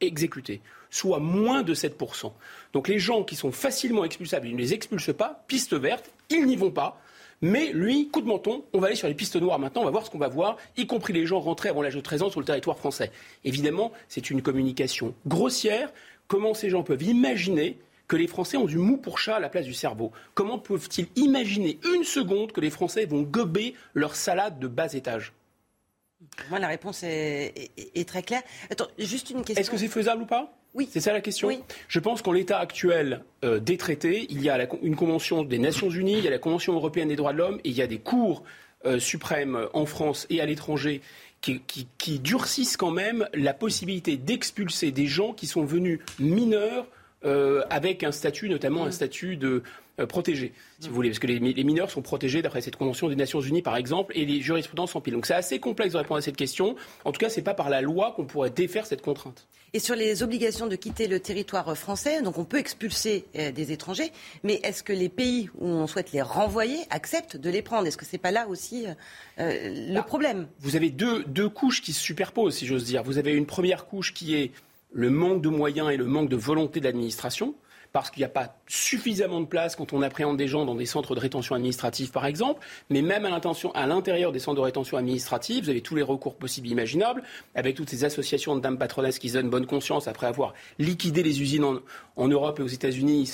exécutés, soit moins de 7%. Donc les gens qui sont facilement expulsables, ils ne les expulsent pas, piste verte, ils n'y vont pas. Mais lui, coup de menton, on va aller sur les pistes noires maintenant, on va voir ce qu'on va voir, y compris les gens rentrés avant l'âge de 13 ans sur le territoire français. Évidemment, c'est une communication grossière. Comment ces gens peuvent imaginer que les Français ont du mou pour chat à la place du cerveau? Comment peuvent-ils imaginer une seconde que les Français vont gober leur salade de bas étage Pour moi, la réponse est, très claire. Attends, juste une question. Est-ce que c'est faisable ou pas? Oui. C'est ça la question? Je pense qu'en l'état actuel euh, des traités, il y a une convention des Nations Unies, il y a la Convention européenne des droits de l'homme et il y a des cours euh, suprêmes en France et à l'étranger qui, qui, durcissent quand même la possibilité d'expulser des gens qui sont venus mineurs euh, avec un statut, notamment un mm. statut de euh, protégé, si vous voulez, parce que les, mineurs sont protégés d'après cette convention des Nations Unies, par exemple, et les jurisprudences s'empilent. Donc c'est assez complexe de répondre à cette question. En tout cas, ce n'est pas par la loi qu'on pourrait défaire cette contrainte. Et sur les obligations de quitter le territoire français, donc on peut expulser euh, des étrangers, mais est-ce que les pays où on souhaite les renvoyer acceptent de les prendre? Est-ce que c'est pas là aussi le bah, problème? Vous avez deux, deux couches qui se superposent, si j'ose dire. Vous avez une première couche qui est le manque de moyens et le manque de volonté de l'administration parce qu'il n'y a pas suffisamment de place quand on appréhende des gens dans des centres de rétention administrative, par exemple, mais même à l'intérieur des centres de rétention administrative, vous avez tous les recours possibles et imaginables, avec toutes ces associations de dames patronesses qui donnent bonne conscience après avoir liquidé les usines en, Europe et aux États-Unis.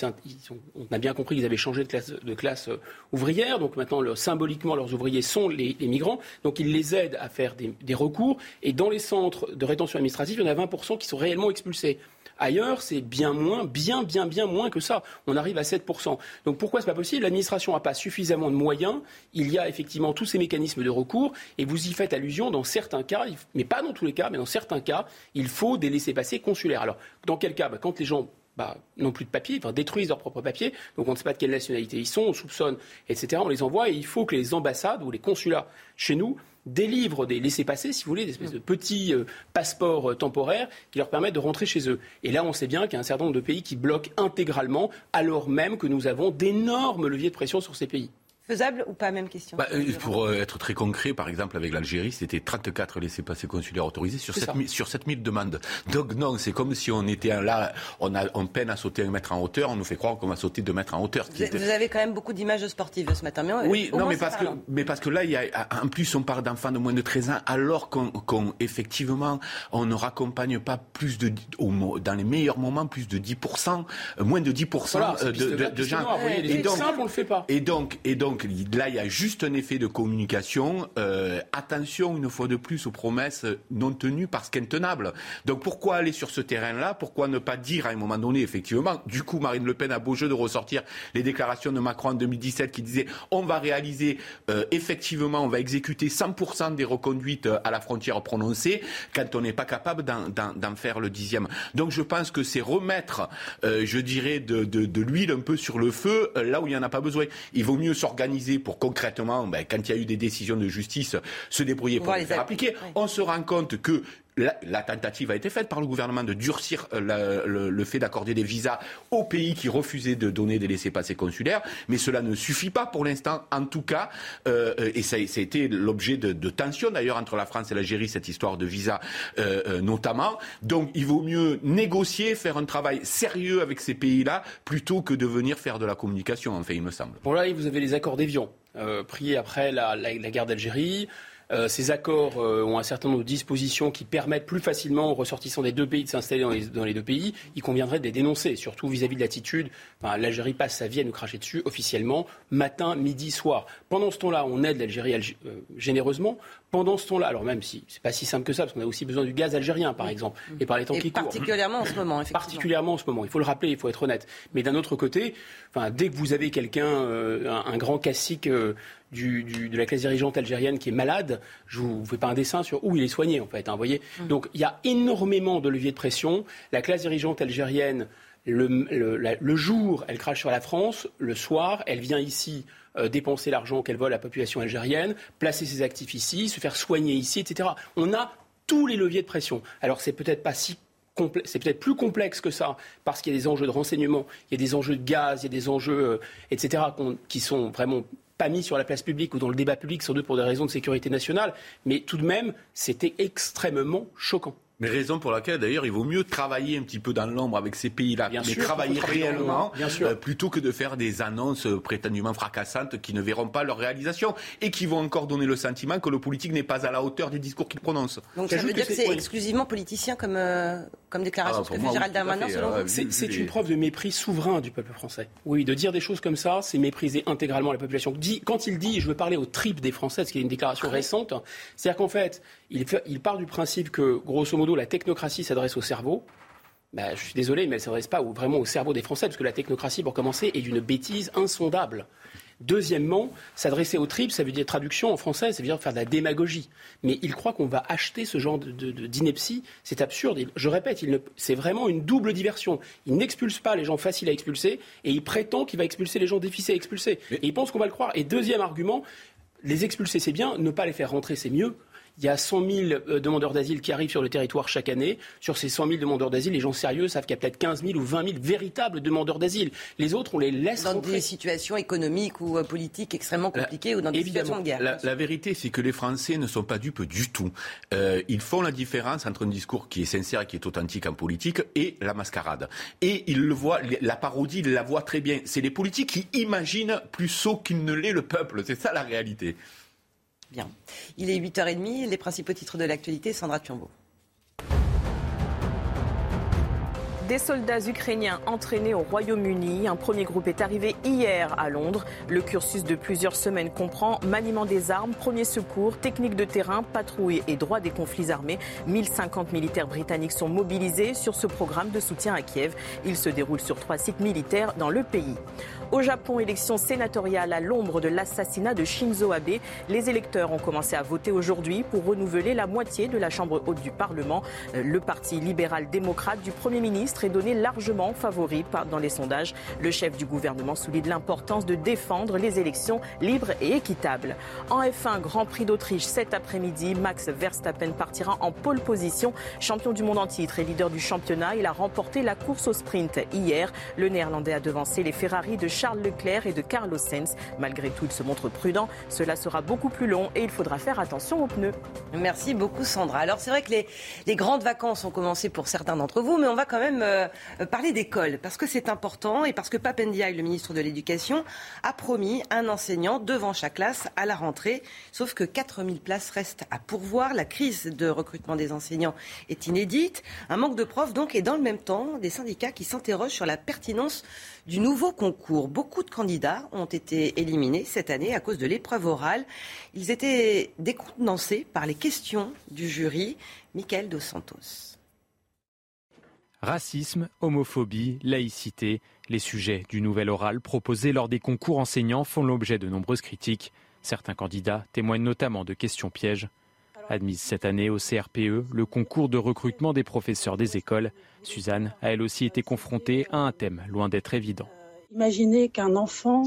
On a bien compris qu'ils avaient changé de classe, euh, ouvrière, donc maintenant, symboliquement, leurs ouvriers sont les, migrants, donc ils les aident à faire des, des recours, et dans les centres de rétention administrative, il y en a 20% qui sont réellement expulsés. Ailleurs, c'est bien moins, bien, bien, bien moins que ça. On arrive à 7%. Donc pourquoi ce n'est pas possible? L'administration n'a pas suffisamment de moyens. Il y a effectivement tous ces mécanismes de recours et vous y faites allusion dans certains cas, mais pas dans tous les cas, mais dans certains cas, il faut des laissés-passer consulaires. Alors, dans quel cas? Bah, Quand les gens bah, n'ont plus de papier, enfin, détruisent leur propre papier, donc on ne sait pas de quelle nationalité ils sont, on soupçonne, etc. On les envoie et il faut que les ambassades ou les consulats chez nous délivrent des laissés-passer, si vous voulez, des espèces de petits euh, passeports euh, temporaires qui leur permettent de rentrer chez eux. Et là, on sait bien qu'il y a un certain nombre de pays qui bloquent intégralement, alors même que nous avons d'énormes leviers de pression sur ces pays. Faisable ou pas Même question. Bah, euh, pour euh, être très concret, par exemple, avec l'Algérie, c'était 34 laissés-passer consulaires autorisés sur 7000 sur 7000 demandes. Donc non, c'est comme si on était là, on, a, on peine à sauter un mètre en hauteur, on nous fait croire qu'on va sauter deux mètres en hauteur. Vous, avez quand même beaucoup d'images sportives ce matin. Mais oui, non, mais parce, que, mais parce que là, il y a, en plus, on parle d'enfants de moins de 13 ans, alors qu'on, effectivement, on ne raccompagne pas plus de, dans les meilleurs moments, plus de 10%, euh, moins de 10% de, de, gens. et donc, on le fait pas. Et donc, et donc donc là, il y a juste un effet de communication. Euh, attention, une fois de plus, aux promesses non tenues parce qu'intenables. Donc pourquoi aller sur ce terrain-là? Pourquoi ne pas dire à un moment donné, effectivement, du coup, Marine Le Pen a beau jeu de ressortir les déclarations de Macron en 2017 qui disaient on va réaliser, euh, effectivement, on va exécuter 100% des reconduites à la frontière prononcées quand on n'est pas capable d'en faire le dixième. Donc je pense que c'est remettre, euh, je dirais, de, de l'huile un peu sur le feu là où il n'y en a pas besoin. Il vaut mieux s'organiser pour concrètement, ben, quand il y a eu des décisions de justice, se débrouiller pour les faire appliquer. On se rend compte que la, tentative a été faite par le gouvernement de durcir euh, le, fait d'accorder des visas aux pays qui refusaient de donner des laissés-passer consulaires, mais cela ne suffit pas pour l'instant, en tout cas, euh, et ça, a été l'objet de, tensions d'ailleurs entre la France et l'Algérie, cette histoire de visa euh, notamment. Donc il vaut mieux négocier, faire un travail sérieux avec ces pays-là, plutôt que de venir faire de la communication, en fait, il me semble. Bon là, vous avez les accords d'Évian, pris après la guerre d'Algérie. Euh, ces accords euh, ont un certain nombre de dispositions qui permettent plus facilement aux ressortissants des deux pays de s'installer dans les, deux pays. Il conviendrait de les dénoncer, surtout vis-à-vis de l'attitude. L'Algérie passe sa vie à nous cracher dessus officiellement, matin, midi, soir. Pendant ce temps-là, on aide l'Algérie euh, généreusement. Pendant ce temps-là, alors même si c'est pas si simple que ça, parce qu'on a aussi besoin du gaz algérien, par exemple, et par les temps qui courent. Particulièrement en ce moment, effectivement. Particulièrement en ce moment. Il faut le rappeler, il faut être honnête. Mais d'un autre côté, enfin, dès que vous avez quelqu'un, un, grand classique de la classe dirigeante algérienne qui est malade, je vous fais pas un dessin sur où il est soigné en fait. Hein, voyez mm. Donc il y a énormément de leviers de pression. La classe dirigeante algérienne, le, jour, elle crache sur la France. Le soir, elle vient ici euh, dépenser l'argent qu'elle vole à la population algérienne, placer ses actifs ici, se faire soigner ici, etc. On a tous les leviers de pression. Alors c'est peut-être pas si c'est peut-être plus complexe que ça, parce qu'il y a des enjeux de renseignement, il y a des enjeux de gaz, il y a des enjeux, euh, etc., qui sont vraiment pas mis sur la place publique ou dans le débat public, sans doute pour des raisons de sécurité nationale, mais tout de même, c'était extrêmement choquant. Mais raison pour laquelle, d'ailleurs, il vaut mieux travailler un petit peu dans l'ombre avec ces pays-là, mais travailler réellement, euh, plutôt que de faire des annonces euh, prétendument fracassantes qui ne verront pas leur réalisation et qui vont encore donner le sentiment que le politique n'est pas à la hauteur des discours qu'il prononce. Donc ça veut dire que c'est exclusivement politicien comme, euh, comme déclaration, ah, ce que fait Gérald Darmanin, selon vous C'est une preuve de mépris souverain du peuple français. Oui, de dire des choses comme ça, c'est mépriser intégralement la population. Quand il dit, je veux parler aux tripes des Français, ce qui est une déclaration ah récente, c'est-à-dire qu'en fait, il, il part du principe que, grosso modo, la technocratie s'adresse au cerveau. Bah, je suis désolé, mais elle ne s'adresse pas vraiment au cerveau des Français, parce que la technocratie, pour commencer, est d'une bêtise insondable. Deuxièmement, s'adresser aux tripes, ça veut dire traduction en français, ça veut dire faire de la démagogie. Mais il croit qu'on va acheter ce genre d'ineptie. C'est absurde. je répète, c'est vraiment une double diversion. Il n'expulse pas les gens faciles à expulser et il prétend qu'il va expulser les gens difficiles à expulser. Et il pense qu'on va le croire. Et deuxième argument, les expulser c'est bien, ne pas les faire rentrer c'est mieux. Il y a 100 000 euh, demandeurs d'asile qui arrivent sur le territoire chaque année. Sur ces 100 000 demandeurs d'asile, les gens sérieux savent qu'il y a peut-être 15 000 ou 20 000 véritables demandeurs d'asile. Les autres, on les laisse dans des situations économiques ou euh, politiques extrêmement compliquées ou dans des situations de guerre. La, vérité, c'est que les Français ne sont pas dupes du tout. Euh, ils font la différence entre un discours qui est sincère et qui est authentique en politique et la mascarade. Et ils le voient, la parodie, ils la voient très bien. C'est les politiques qui imaginent plus sot qu'il ne l'est le peuple. C'est ça la réalité. Bien. Il est 8h30. Les principaux titres de l'actualité, Sandra Turbo. Des soldats ukrainiens entraînés au Royaume-Uni. Un premier groupe est arrivé hier à Londres. Le cursus de plusieurs semaines comprend maniement des armes, premiers secours, techniques de terrain, patrouille et droit des conflits armés. 1050 militaires britanniques sont mobilisés sur ce programme de soutien à Kiev. Il se déroule sur trois sites militaires dans le pays. Au Japon, élection sénatoriale à l'ombre de l'assassinat de Shinzo Abe. Les électeurs ont commencé à voter aujourd'hui pour renouveler la moitié de la Chambre haute du Parlement. Le parti libéral-démocrate du Premier ministre est donné largement favori dans les sondages. Le chef du gouvernement souligne l'importance de défendre les élections libres et équitables. En F1, Grand Prix d'Autriche cet après-midi, Max Verstappen partira en pole position. Champion du monde en titre et leader du championnat, il a remporté la course au sprint hier. Le Néerlandais a devancé les Ferrari de Charles Leclerc et de Carlos Sainz. Malgré tout, il se montre prudent. Cela sera beaucoup plus long et il faudra faire attention aux pneus. Merci beaucoup Sandra. Alors c'est vrai que les, grandes vacances ont commencé pour certains d'entre vous, mais on va quand même euh, parler d'école parce que c'est important et parce que Papendiaï, le ministre de l'Éducation, a promis un enseignant devant chaque classe à la rentrée. Sauf que 4000 places restent à pourvoir. La crise de recrutement des enseignants est inédite. Un manque de profs donc et dans le même temps des syndicats qui s'interrogent sur la pertinence du nouveau concours. Beaucoup de candidats ont été éliminés cette année à cause de l'épreuve orale. Ils étaient décontenancés par les questions du jury. Michael Dos Santos. Racisme, homophobie, laïcité, les sujets du nouvel oral proposé lors des concours enseignants font l'objet de nombreuses critiques. Certains candidats témoignent notamment de questions pièges. Admise cette année au CRPE, le concours de recrutement des professeurs des écoles, Suzanne a elle aussi été confrontée à un thème loin d'être évident. Imaginez qu'un enfant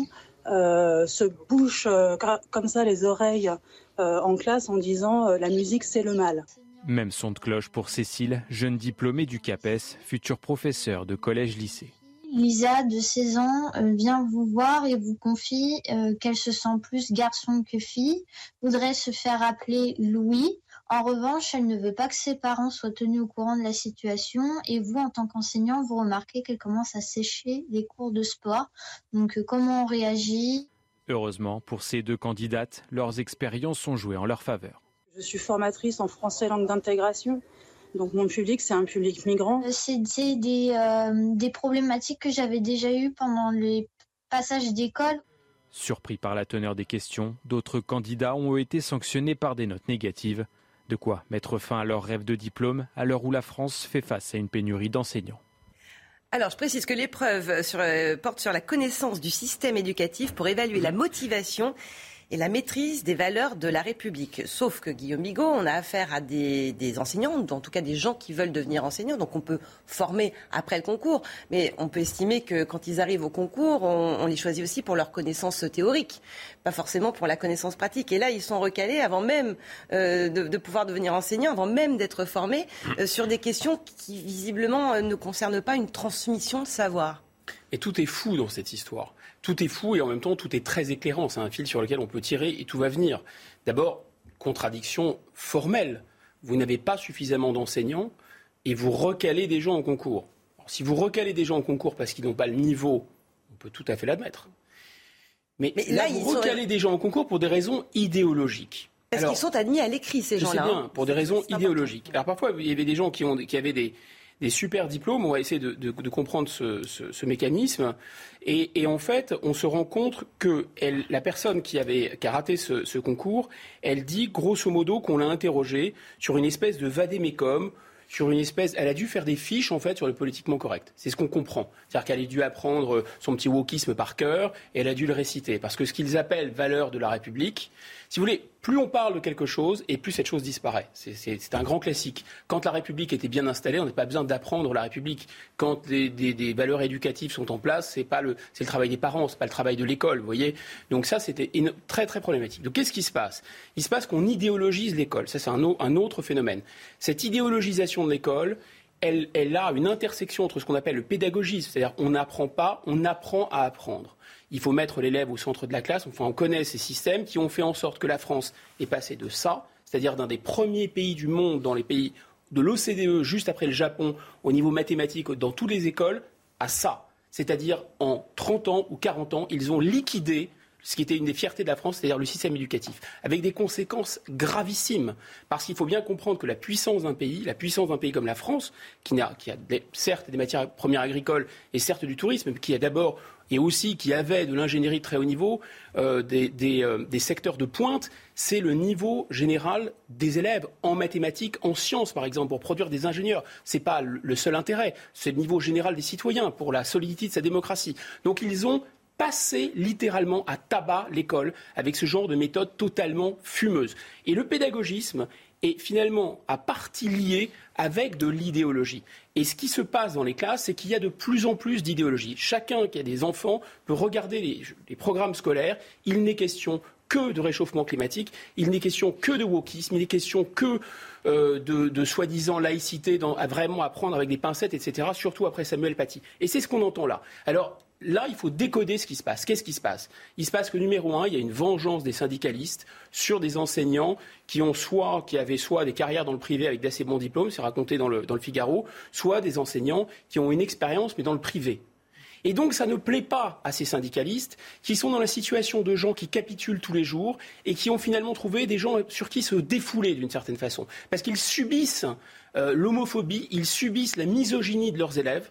euh, se bouche euh, comme ça les oreilles euh, en classe en disant la musique c'est le mal. Même son de cloche pour Cécile, jeune diplômée du CAPES, futur professeur de collège-lycée. Lisa, de 16 ans, vient vous voir et vous confie qu'elle se sent plus garçon que fille, voudrait se faire appeler Louis, en revanche, elle ne veut pas que ses parents soient tenus au courant de la situation et vous, en tant qu'enseignant, vous remarquez qu'elle commence à sécher les cours de sport. Donc, euh, comment on réagit? Heureusement, pour ces deux candidates, leurs expériences sont jouées en leur faveur. Je suis formatrice en français langue d'intégration. Donc mon public, c'est un public migrant. C'était des, euh, des problématiques que j'avais déjà eues pendant les passages d'école. Surpris par la teneur des questions, d'autres candidats ont été sanctionnés par des notes négatives. De quoi mettre fin à leur rêve de diplôme à l'heure où la France fait face à une pénurie d'enseignants. Alors, je précise que l'épreuve euh, porte sur la connaissance du système éducatif pour évaluer la motivation et la maîtrise des valeurs de la République. Sauf que Guillaume Bigot, on a affaire à des, enseignants, en tout cas des gens qui veulent devenir enseignants, donc on peut former après le concours, mais on peut estimer que quand ils arrivent au concours, on, les choisit aussi pour leur connaissance théorique, pas forcément pour la connaissance pratique. Et là, ils sont recalés avant même euh, de, pouvoir devenir enseignants, avant même d'être formés, euh, sur des questions qui visiblement euh, ne concernent pas une transmission de savoir. Et tout est fou dans cette histoire tout est fou et en même temps tout est très éclairant. C'est un fil sur lequel on peut tirer et tout va venir. D'abord, contradiction formelle. Vous n'avez pas suffisamment d'enseignants et vous recalez des gens en concours. si vous recalez des gens en concours parce qu'ils n'ont pas le niveau, on peut tout à fait l'admettre. Mais, là, vous recalez des gens en concours pour des raisons idéologiques. Parce qu'ils sont admis à l'écrit, ces gens-là. C'est bien, hein. pour des raisons idéologiques. Alors parfois, il y avait des gens qui, ont, qui avaient des, des super diplômes. On va essayer de, comprendre ce, mécanisme. Et, en fait, on se rend compte que la personne qui, avait, qui a raté ce, concours, elle dit grosso modo qu'on l'a interrogée sur une espèce de vadémécum sur une espèce. Elle a dû faire des fiches en fait sur le politiquement correct. C'est ce qu'on comprend. C'est-à-dire qu'elle a dû apprendre son petit wokisme par cœur et elle a dû le réciter. Parce que ce qu'ils appellent valeur de la République, si vous voulez, plus on parle de quelque chose et plus cette chose disparaît. C'est un grand classique. Quand la République était bien installée, on n'a pas besoin d'apprendre la République. Quand des, valeurs éducatives sont en place, c'est le, le travail des parents, c'est pas le travail de l'école, vous voyez. Donc ça, c'était très très problématique. Donc qu'est-ce qui se passe? Il se passe qu'on idéologise l'école. Ça, c'est un, autre phénomène. Cette idéologisation de l'école, elle, a une intersection entre ce qu'on appelle le pédagogisme, c'est-à-dire on n'apprend pas, on apprend à apprendre il faut mettre l'élève au centre de la classe. Enfin, on connaît ces systèmes qui ont fait en sorte que la France est passée de ça, c'est-à-dire d'un des premiers pays du monde dans les pays de l'OCDE, juste après le Japon, au niveau mathématique, dans toutes les écoles, à ça. C'est-à-dire en 30 ans ou 40 ans, ils ont liquidé ce qui était une des fiertés de la France, c'est-à-dire le système éducatif, avec des conséquences gravissimes. Parce qu'il faut bien comprendre que la puissance d'un pays, la puissance d'un pays comme la France, qui a, certes des matières premières agricoles et certes du tourisme, mais qui a d'abord et aussi qui avait de l'ingénierie de très haut niveau, euh, euh, des, secteurs de pointe, c'est le niveau général des élèves en mathématiques, en sciences par exemple, pour produire des ingénieurs. Ce n'est pas le seul intérêt, c'est le niveau général des citoyens pour la solidité de sa démocratie. Donc ils ont passé littéralement à tabac l'école avec ce genre de méthode totalement fumeuse. Et le pédagogisme est finalement à partie lié avec de l'idéologie. Et ce qui se passe dans les classes, c'est qu'il y a de plus en plus d'idéologie. Chacun qui a des enfants peut regarder les, programmes scolaires. Il n'est question que de réchauffement climatique, il n'est question que de wokisme, il n'est question que euh, de, soi-disant laïcité, à vraiment apprendre avec des pincettes, etc., surtout après Samuel Paty. Et c'est ce qu'on entend là. Alors, là, il faut décoder ce qui se passe. Qu'est-ce qui se passe? Il se passe que, numéro un, il y a une vengeance des syndicalistes sur des enseignants qui, ont soit, qui avaient soit des carrières dans le privé avec d'assez bons diplômes, c'est raconté dans le, dans le Figaro, soit des enseignants qui ont une expérience, mais dans le privé. Et donc, ça ne plaît pas à ces syndicalistes qui sont dans la situation de gens qui capitulent tous les jours et qui ont finalement trouvé des gens sur qui se défouler d'une certaine façon. Parce qu'ils subissent euh, l'homophobie, ils subissent la misogynie de leurs élèves.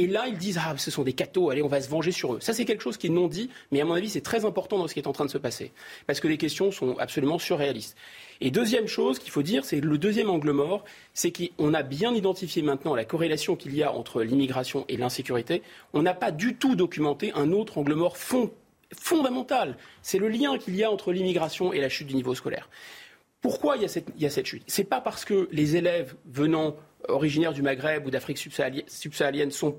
Et là, ils disent Ah, ce sont des cathos, allez, on va se venger sur eux. Ça, c'est quelque chose qui est non dit, mais à mon avis, c'est très important dans ce qui est en train de se passer. Parce que les questions sont absolument surréalistes. Et deuxième chose qu'il faut dire, c'est le deuxième angle mort, c'est qu'on a bien identifié maintenant la corrélation qu'il y a entre l'immigration et l'insécurité. On n'a pas du tout documenté un autre angle mort fondamental. C'est le lien qu'il y a entre l'immigration et la chute du niveau scolaire. Pourquoi il y a cette, il y a cette chute? C'est pas parce que les élèves venant originaires du Maghreb ou d'Afrique subsaharienne sont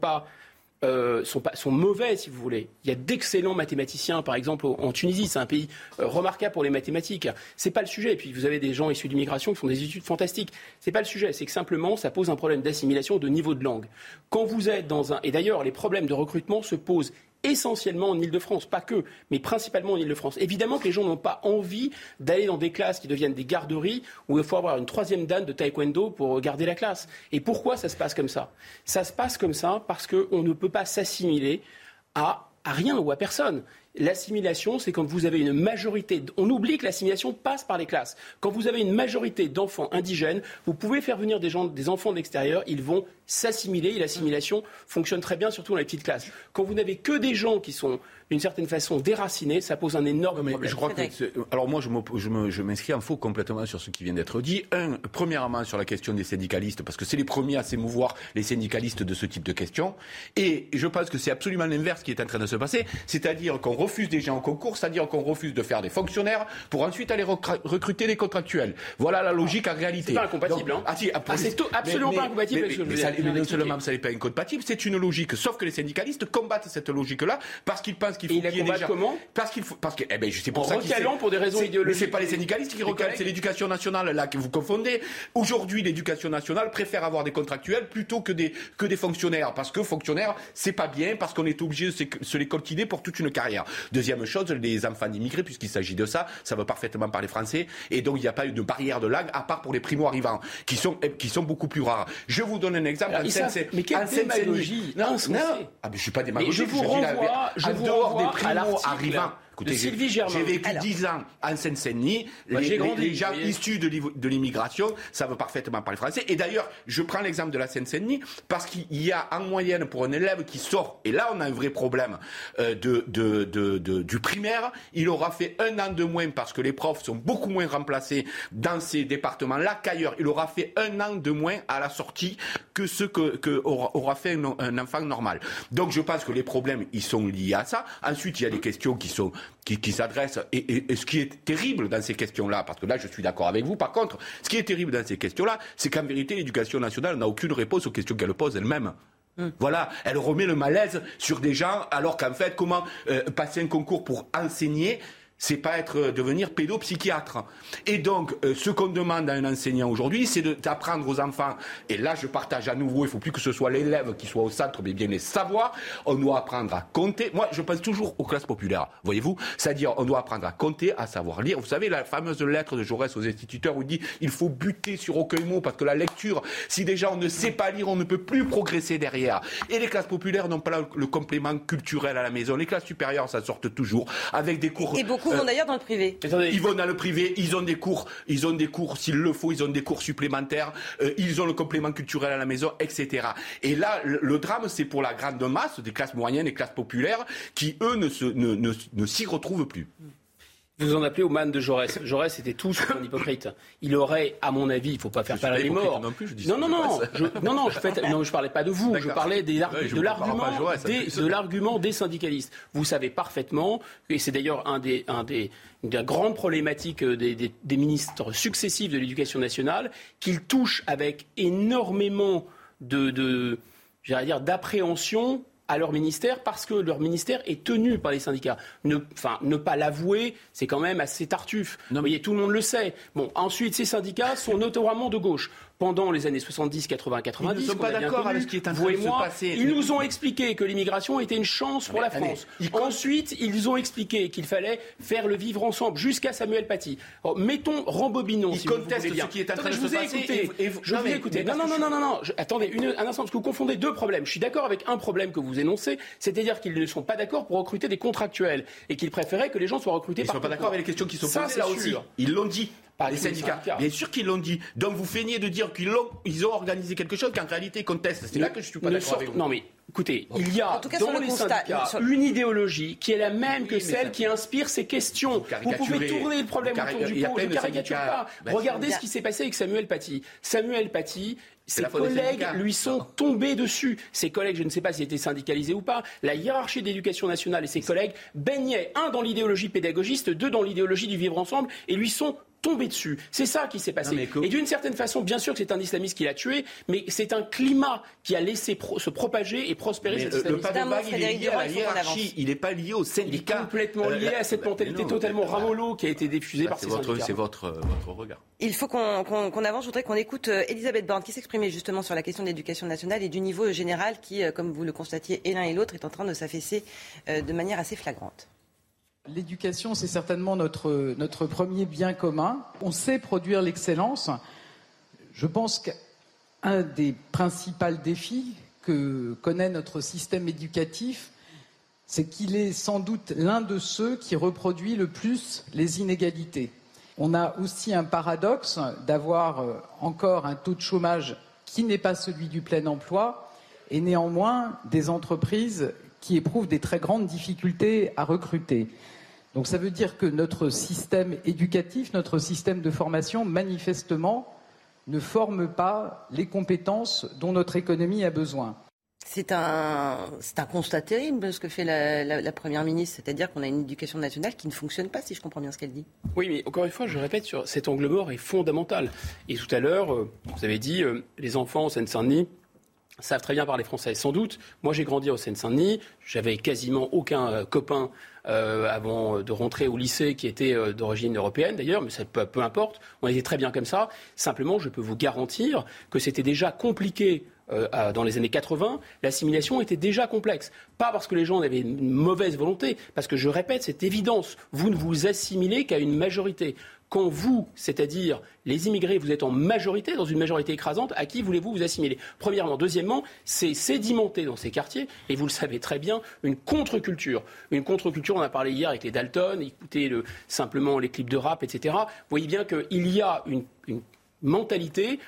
euh, sont, pas, mauvais, si vous voulez. Il y a d'excellents mathématiciens, par exemple, en Tunisie. C'est un pays euh, remarquable pour les mathématiques. C'est pas le sujet. Et puis, vous avez des gens issus d'immigration qui font des études fantastiques. C'est pas le sujet. C'est que simplement, ça pose un problème d'assimilation de niveau de langue. Quand vous êtes dans un. Et d'ailleurs, les problèmes de recrutement se posent essentiellement en Ile-de-France, pas que, mais principalement en Ile-de-France. Évidemment que les gens n'ont pas envie d'aller dans des classes qui deviennent des garderies où il faut avoir une troisième dan de taekwondo pour garder la classe. Et pourquoi ça se passe comme ça? Ça se passe comme ça parce qu'on ne peut pas s'assimiler à, à rien ou à personne. L'assimilation, c'est quand vous avez une majorité. On oublie que l'assimilation passe par les classes. Quand vous avez une majorité d'enfants indigènes, vous pouvez faire venir des, enfants de l'extérieur, ils vont s'assimiler et l'assimilation fonctionne très bien, surtout dans les petites classes. Quand vous n'avez que des gens qui sont d'une certaine façon déracinés, ça pose un énorme problème. Je crois que alors moi, je m'inscris en faux complètement sur ce qui vient d'être dit. Un, premièrement, sur la question des syndicalistes, parce que c'est les premiers à s'émouvoir, les syndicalistes, de ce type de questions. Et je pense que c'est absolument l'inverse qui est en train de se passer, c'est-à-dire qu'on refuse des gens en concours, c'est-à-dire qu'on refuse de faire des fonctionnaires pour ensuite aller recruter des contractuels. Voilà la logique en réalité. C'est pas incompatible. hein. ah, si, ah, c'est absolument pas incompatible. Mais, mais, ça, non seulement ça n'est pas incompatible, c'est une logique. Sauf que les syndicalistes combattent cette logique-là parce qu'ils pensent qu'il faut gens. comment Parce qu'il faut. Parce que, eh ben, c'est pour en ça recalant pour des raisons idéologiques. Mais c'est pas les syndicalistes qui recalent, c'est l'éducation nationale là que vous confondez. Aujourd'hui, l'éducation nationale préfère avoir des contractuels plutôt que des que des fonctionnaires parce que fonctionnaires c'est pas bien parce qu'on est obligé de se les coltiner pour toute une carrière. Deuxième chose, les enfants d'immigrés, puisqu'il s'agit de ça, ça veut parfaitement parler français et donc il n'y a pas eu de barrière de langue à part pour les primo arrivants qui sont qui sont beaucoup plus rares. Je vous donne un exemple. Alors, ça, mais quelle démagogie Non, non. Ah, mais je suis pas démagogique. je vous renvoie, je vous dehors des primo arrivants j'ai vécu dix ans en Seine-Saint-Denis. Les, gens issus de l'immigration savent parfaitement parler français. Et d'ailleurs, je prends l'exemple de la Seine-Saint-Denis parce qu'il y a en moyenne pour un élève qui sort, et là on a un vrai problème euh, de, du primaire, il aura fait un an de moins parce que les profs sont beaucoup moins remplacés dans ces départements-là qu'ailleurs. Il aura fait un an de moins à la sortie que ce que, aura, fait un, un enfant normal. Donc je pense que les problèmes, ils sont liés à ça. Ensuite, il y a des questions qui sont qui, qui s'adresse. Et, ce qui est terrible dans ces questions-là, parce que là, je suis d'accord avec vous, par contre, ce qui est terrible dans ces questions-là, c'est qu'en vérité, l'éducation nationale n'a aucune réponse aux questions qu'elle pose elle-même. Hum. Voilà, elle remet le malaise sur des gens, alors qu'en fait, comment euh, passer un concours pour enseigner c'est pas être euh, devenir pédopsychiatre. Et donc, euh, ce qu'on demande à un enseignant aujourd'hui, c'est d'apprendre aux enfants. Et là, je partage à nouveau. Il faut plus que ce soit l'élève qui soit au centre, mais bien les savoirs. On doit apprendre à compter. Moi, je pense toujours aux classes populaires. Voyez-vous, c'est-à-dire, on doit apprendre à compter, à savoir lire. Vous savez la fameuse lettre de Jaurès aux instituteurs où il dit il faut buter sur aucun mot parce que la lecture, si déjà on ne sait pas lire, on ne peut plus progresser derrière. Et les classes populaires n'ont pas le complément culturel à la maison. Les classes supérieures, ça sortent toujours avec des cours. Vont euh, d'ailleurs dans le privé. Ils vont dans le privé, ils ont des cours, ils ont des cours, s'il le faut, ils ont des cours supplémentaires, euh, ils ont le complément culturel à la maison, etc. Et là, le, drame, c'est pour la grande masse des classes moyennes et classes populaires qui, eux, ne, se, ne, ne s'y retrouvent plus. Vous en appelez au man de Jaurès. Jaurès était tout sauf un hypocrite. Il aurait, à mon avis, il ne faut pas faire pas les morts. Non, plus, je dis non, non, non, je, non, non, je ne parlais pas de vous. Je parlais des, de l'argument des, de l'argument des syndicalistes. Vous savez parfaitement, et c'est d'ailleurs un des, un des, une des grandes problématiques des, des, des ministres successifs de l'éducation nationale, qu'ils touchent avec énormément de, de dire, d'appréhension à leur ministère parce que leur ministère est tenu par les syndicats. Ne, enfin, ne pas l'avouer, c'est quand même assez tartuffe. Non, mais tout le monde le sait. Bon, ensuite, ces syndicats sont notoirement de gauche pendant les années 70, 80, 90. Ils ne sont pas d'accord avec ce qui est en train de se passer. Ils nous ont expliqué que l'immigration était une chance pour la France. Ensuite, ils ont expliqué qu'il fallait faire le vivre ensemble jusqu'à Samuel Paty. mettons, rembobinons. Ils si contestent vous ce qui est en train de se passer. Je vous ai écouté. Non, non, non, non, non, non. attendez une, un instant, parce que vous confondez deux problèmes. Je suis d'accord avec un problème que vous énoncez, c'est-à-dire qu'ils ne sont pas d'accord pour recruter des contractuels et qu'ils préféraient que les gens soient recrutés ils par. Ils ne sont pas d'accord avec les questions qui sont posées là aussi. Ils l'ont dit les syndicats. Bien sûr qu'ils l'ont dit. Donc vous feignez de dire qu'ils ont, ils ont organisé quelque chose qu'en réalité ils contestent. C'est là que je suis pas d'accord avec vous. Non mais écoutez, il y a dans les syndicats une idéologie qui est la même que celle qui inspire ces questions. Vous, pouvez tourner le problème autour du pot. Je ne caricature pas. Bah, Regardez ce qui s'est passé avec Samuel Paty. Samuel Paty, ses collègues lui sont tombés dessus. Ses collègues, je ne sais pas s'ils étaient syndicalisés ou pas, la hiérarchie d'éducation nationale et ses collègues baignaient, un dans l'idéologie pédagogiste, deux dans l'idéologie du vivre ensemble, et lui sont tombé dessus. C'est ça qui s'est passé. Et d'une certaine façon, bien sûr que c'est un islamiste qui l'a tué, mais c'est un climat qui a laissé se propager et prospérer cet islamisme. Le, il est lié à la hiérarchie, il n'est pas lié au syndicat. Il est complètement lié à cette mentalité totalement ramolo qui a été diffusée par ces syndicats. C'est votre, votre regard. Il faut qu'on avance. Je voudrais qu'on écoute euh, Elisabeth Borne qui s'exprimait justement sur la question de l'éducation nationale et du niveau général qui, euh, comme vous le constatiez, et l'un et l'autre, est en train de s'affaisser euh, de manière assez flagrante. L'éducation, c'est certainement notre, notre premier bien commun. On sait produire l'excellence. Je pense qu'un des principaux défis que connaît notre système éducatif, c'est qu'il est sans doute l'un de ceux qui reproduit le plus les inégalités. On a aussi un paradoxe d'avoir euh, encore un taux de chômage qui n'est pas celui du plein emploi et néanmoins des entreprises qui éprouvent des très grandes difficultés à recruter. Donc ça veut dire que notre système éducatif, notre système de formation, manifestement, ne forme pas les compétences dont notre économie a besoin. C'est un, un constat terrible ce que fait la, Première ministre, c'est-à-dire qu'on a une éducation nationale qui ne fonctionne pas, si je comprends bien ce qu'elle dit. Oui, mais encore une fois, je répète, sur cet angle mort est fondamental. Et tout à l'heure, euh, vous avez dit, euh, les enfants en Seine-Saint-Denis savent très bien parler français. Sans doute, moi j'ai grandi au Seine-Saint-Denis, j'avais quasiment aucun euh, copain avant de rentrer au lycée qui était d'origine européenne d'ailleurs, mais ça peu, peu importe, on était très bien comme ça. Simplement, je peux vous garantir que c'était déjà compliqué euh, dans les années 80, l'assimilation était déjà complexe. Pas parce que les gens avaient une mauvaise volonté, parce que je répète, c'est évidence, vous ne vous assimilez qu'à une majorité. Quand vous, c'est-à-dire les immigrés, vous êtes en majorité, dans une majorité écrasante, à qui voulez-vous vous assimiler? Premièrement. Deuxièmement, c'est sédimenté dans ces quartiers, et vous le savez très bien, une contre-culture. Une contre-culture, on a parlé hier avec les Dalton, écoutez le, simplement les clips de rap, etc. Vous voyez bien qu'il y a une mentalité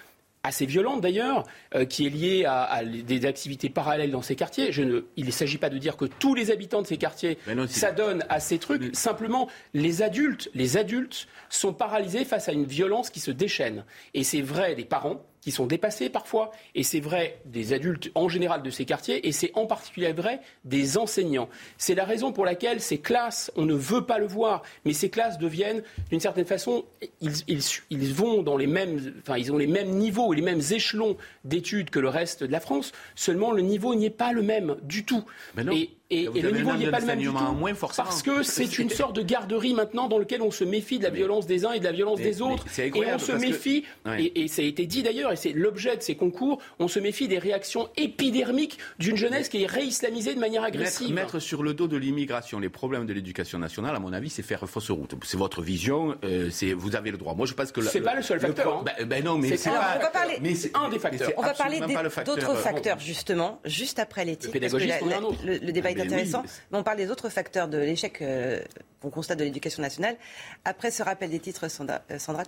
assez violente d'ailleurs, euh, qui est liée à, des activités parallèles dans ces quartiers. il ne s'agit pas de dire que tous les habitants de ces quartiers s'adonnent à ces trucs. Simplement, les adultes, les adultes sont paralysés face à une violence qui se déchaîne. Et c'est vrai des parents, qui sont dépassés parfois, et c'est vrai des adultes en général de ces quartiers, et c'est en particulier vrai des enseignants. C'est la raison pour laquelle ces classes, on ne veut pas le voir, mais ces classes deviennent, d'une certaine façon, ils, vont dans les mêmes, enfin, ils ont les mêmes niveaux et les mêmes échelons d'études que le reste de la France, seulement le niveau n'y est pas le même du tout. Et, le niveau n'est pas le même du tout. Moins parce que c'est une sorte de garderie maintenant dans lequel on se méfie de la violence des uns et de la violence des autres. Et on se méfie, et, ça a été dit d'ailleurs, et c'est l'objet de ces concours, on se méfie des réactions épidermiques d'une jeunesse qui est réislamisée de manière agressive. Mettre, sur le dos de l'immigration les problèmes de l'éducation nationale, à mon avis, c'est faire fausse route. C'est votre vision, euh, vous avez le droit. Moi, je pense que c'est pas le seul facteur. Hein. Ben, ben, non, mais c'est un des facteurs. On va parler d'autres facteurs justement, juste après. Le, le débat est intéressant. Mais on parle des autres facteurs de l'échec euh, qu'on constate de l'éducation nationale. Après ce rappel des titres, Sandra, euh, Sandra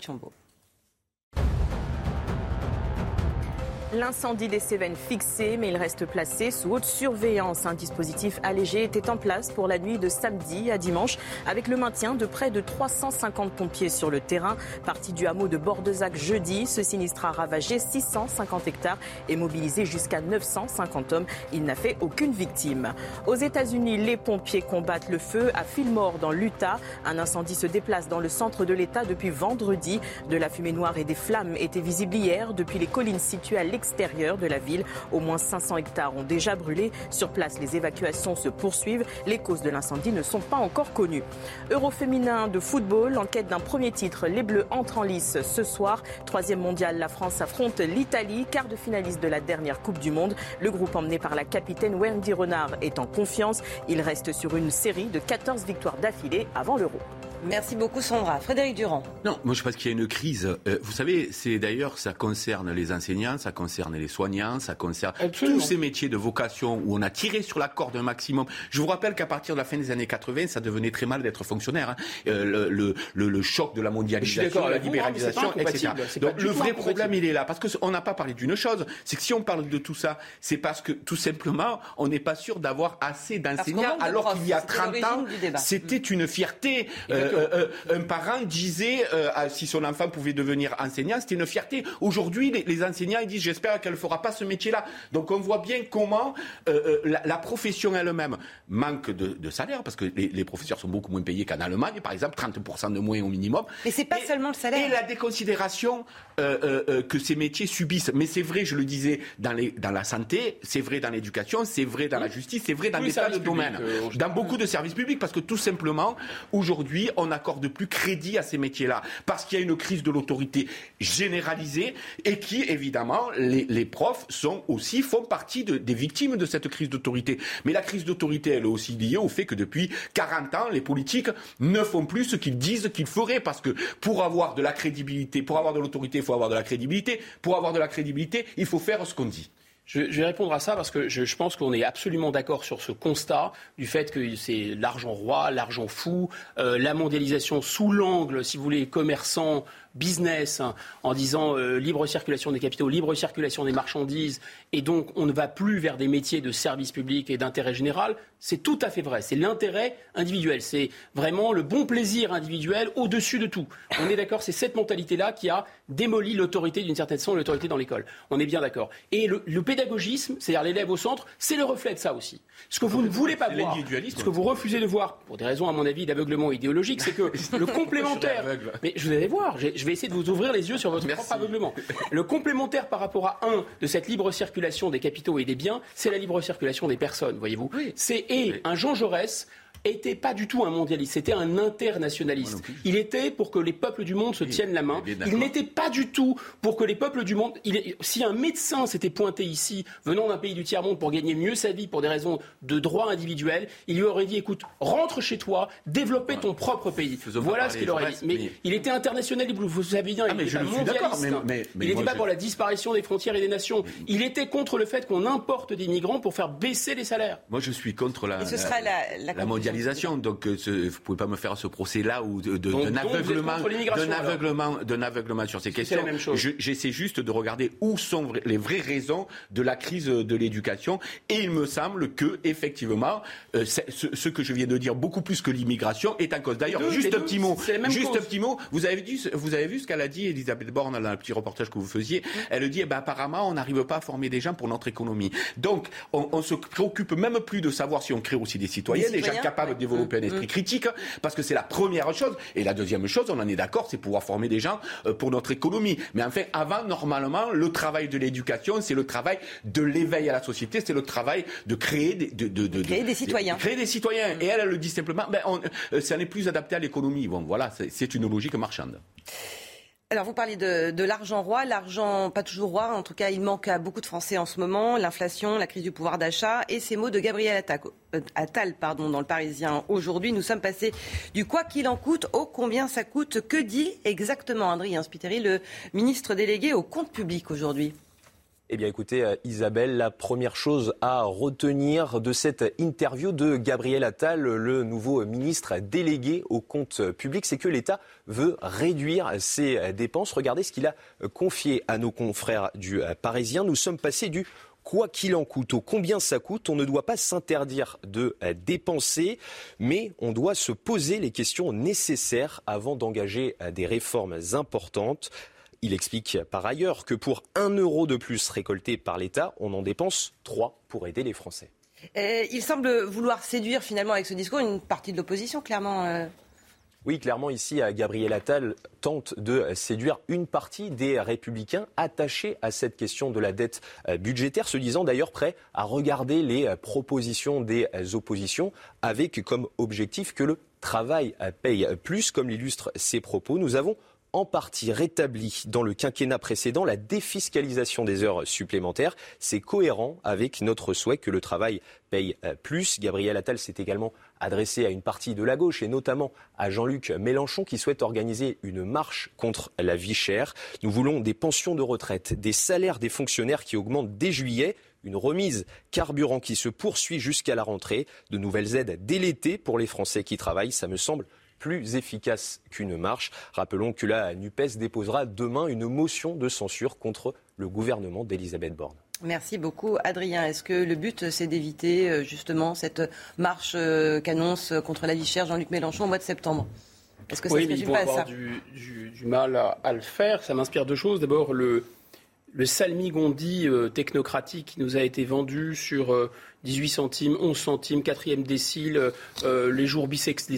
L'incendie des Cévennes fixé, mais il reste placé sous haute surveillance. Un dispositif allégé était en place pour la nuit de samedi à dimanche, avec le maintien de près de 350 pompiers sur le terrain. Parti du hameau de Bordezac jeudi, ce sinistre a ravagé 650 hectares et mobilisé jusqu'à 950 hommes. Il n'a fait aucune victime. Aux États-Unis, les pompiers combattent le feu à Fillmore dans l'Utah. Un incendie se déplace dans le centre de l'État depuis vendredi. De la fumée noire et des flammes étaient visibles hier depuis les collines situées à l'extérieur de la ville. Au moins 500 hectares ont déjà brûlé. Sur place, les évacuations se poursuivent. Les causes de l'incendie ne sont pas encore connues. Euro féminin de football, enquête d'un premier titre. Les Bleus entrent en lice ce soir. Troisième mondial, la France affronte l'Italie, quart de finaliste de la dernière Coupe du Monde. Le groupe emmené par la capitaine Wendy Renard est en confiance. Il reste sur une série de 14 victoires d'affilée avant l'Euro. Merci beaucoup Sandra. Frédéric Durand. Non, moi je pense qu'il y a une crise. Euh, vous savez, c'est d'ailleurs, ça concerne les enseignants, ça concerne les soignants, ça concerne tous ces métiers de vocation où on a tiré sur la corde un maximum. Je vous rappelle qu'à partir de la fin des années 80, ça devenait très mal d'être fonctionnaire. Hein. Euh, le, le, choc de la mondialisation, la libéralisation, etc. Donc le vrai problème, il est là. Parce qu'on n'a pas parlé d'une chose, c'est que si on parle de tout ça, c'est parce que tout simplement, on n'est pas sûr d'avoir assez d'enseignants alors qu'il y a 30 ans, c'était une fierté. Euh, euh, euh, un parent disait euh, si son enfant pouvait devenir enseignant, c'était une fierté. Aujourd'hui, les, enseignants ils disent j'espère qu'elle ne fera pas ce métier-là. Donc on voit bien comment la, profession elle-même manque de, salaire parce que les, professeurs sont beaucoup moins payés qu'en Allemagne, par exemple, 30% de moins au minimum. Mais c'est pas seulement le salaire. Et la déconsidération que ces métiers subissent. Mais c'est vrai, je le disais, dans, les, dans la santé, c'est vrai dans l'éducation, c'est vrai dans la justice, c'est vrai dans les tas de domaines, dans beaucoup de services publics, parce que tout simplement, aujourd'hui, on n'accorde plus crédit à ces métiers-là, parce qu'il y a une crise de l'autorité généralisée et qui, évidemment, les, profs sont aussi, font partie des victimes de cette crise d'autorité. Mais la crise d'autorité, elle est aussi liée au fait que depuis 40 ans, les politiques ne font plus ce qu'ils disent qu'ils feraient, parce que pour avoir de la crédibilité, pour avoir de l'autorité, il faut avoir de la crédibilité. Pour avoir de la crédibilité, il faut faire ce qu'on dit. Je, vais répondre à ça parce que je, pense qu'on est absolument d'accord sur ce constat du fait que c'est l'argent roi, l'argent fou, euh, la mondialisation sous l'angle, si vous voulez, commerçant, business, hein, en disant euh, libre circulation des capitaux, libre circulation des marchandises, et donc on ne va plus vers des métiers de service public et d'intérêt général, c'est tout à fait vrai. C'est l'intérêt individuel. C'est vraiment le bon plaisir individuel au-dessus de tout. On est d'accord, c'est cette mentalité-là qui a démoli l'autorité d'une certaine façon, l'autorité dans l'école. On est bien d'accord. Et le, pédagogisme, c'est-à-dire l'élève au centre, c'est le reflet de ça aussi. Ce que vous ne voulez pas voir, ce que vous refusez de voir, pour des raisons à mon avis d'aveuglement idéologique, c'est que le complémentaire. Mais je vais voir. Je vais essayer de vous ouvrir les yeux sur votre propre aveuglement. Le complémentaire par rapport à un de cette libre circulation des capitaux et des biens, c'est la libre circulation des personnes, voyez-vous. C'est et un Jean Jaurès était pas du tout un mondialiste, c'était un internationaliste. Il était pour que les peuples du monde se tiennent la main. Il n'était pas du tout pour que les peuples du monde. si un médecin s'était pointé ici, venant d'un pays du tiers-monde pour gagner mieux sa vie pour des raisons de droit individuel, il lui aurait dit écoute, rentre chez toi, développe ton propre pays. Voilà ce qu'il aurait dit. Mais, il était international, vous savez bien, il était mondialiste. il n'était pas pour la disparition des frontières et des nations. Il était contre le fait qu'on importe des migrants pour faire baisser les salaires. Moi, je suis contre la, ce sera la, la mondialisation donc, euh, vous ne pouvez pas me faire ce procès-là ou d'un aveuglement, d'un aveuglement, sur ces questions. J'essaie juste de regarder où sont les vraies raisons de la crise de l'éducation. Et il me semble que, effectivement, euh, ce, que je viens de dire, beaucoup plus que l'immigration, est en cause. D'ailleurs, juste un petit mot. Juste un petit mot. Vous avez vu, vous avez vu ce qu'elle a dit, Elisabeth Borne, dans le petit reportage que vous faisiez. Elle dit, eh ben, apparemment, on n'arrive pas à former des gens pour notre économie. Donc, on, on se préoccupe même plus de savoir si on crée aussi des citoyens, des, gens capables de développer un mm. esprit critique, parce que c'est la première chose. Et la deuxième chose, on en est d'accord, c'est pouvoir former des gens euh, pour notre économie. Mais enfin, avant, normalement, le travail de l'éducation, c'est le travail de l'éveil à la société, c'est le travail de créer des, de, de, de, créer des citoyens. créer des citoyens. Et elle, elle le dit simplement, ben, on, euh, ça n'est plus adapté à l'économie. Bon, voilà, c'est une logique marchande. Alors vous parlez de, l'argent roi, l'argent pas toujours roi, en tout cas il manque à beaucoup de Français en ce moment, l'inflation, la crise du pouvoir d'achat et ces mots de Gabriel euh, Attal pardon, dans le Parisien aujourd'hui. Nous sommes passés du quoi qu'il en coûte au combien ça coûte. Que dit exactement Adrien Spiteri, le ministre délégué au compte public aujourd'hui? Eh bien écoutez euh, Isabelle, la première chose à retenir de cette interview de Gabriel Attal, le nouveau ministre délégué au compte public, c'est que l'État veut réduire ses dépenses. Regardez ce qu'il a confié à nos confrères du Parisien. Nous sommes passés du quoi qu'il en coûte, au combien ça coûte. On ne doit pas s'interdire de dépenser, mais on doit se poser les questions nécessaires avant d'engager des réformes importantes. Il explique par ailleurs que pour un euro de plus récolté par l'État, on en dépense trois pour aider les Français. Euh, il semble vouloir séduire finalement avec ce discours une partie de l'opposition, clairement. Euh. Oui, clairement, ici, Gabriel Attal tente de séduire une partie des républicains attachés à cette question de la dette euh, budgétaire, se disant d'ailleurs prêts à regarder les propositions des oppositions avec comme objectif que le travail paye plus, comme l'illustrent ses propos. Nous avons en partie rétabli dans le quinquennat précédent la défiscalisation des heures supplémentaires. C'est cohérent avec notre souhait que le travail paye euh, plus. Gabriel Attal s'est également adressé à une partie de la gauche et notamment à Jean-Luc Mélenchon qui souhaite organiser une marche contre la vie chère. Nous voulons des pensions de retraite, des salaires des fonctionnaires qui augmentent dès juillet, une remise carburant qui se poursuit jusqu'à la rentrée, de nouvelles aides dès l'été pour les Français qui travaillent. Ça me semble plus efficace qu'une marche. Rappelons que la NUPES déposera demain une motion de censure contre le gouvernement d'Elisabeth Borne. Merci beaucoup, Adrien. Est-ce que le but, c'est d'éviter euh, justement cette marche euh, qu'annonce contre la vie chère Jean-Luc Mélenchon au mois de septembre? Est-ce que ça oui, mais ils vont avoir du, mal à, le faire. Ça m'inspire deux choses. D'abord, le, le salmigondi euh, technocratique qui nous a été vendu sur 18 centimes, 11 centimes, quatrième décile, euh, les jours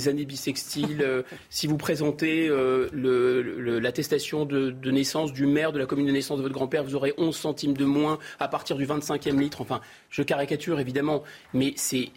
années bissextiles. Euh, si vous présentez euh, l'attestation de, naissance du maire de la commune de naissance de votre grand-père, vous aurez 11 centimes de moins à partir du 25e litre. Enfin, je caricature évidemment, mais c'est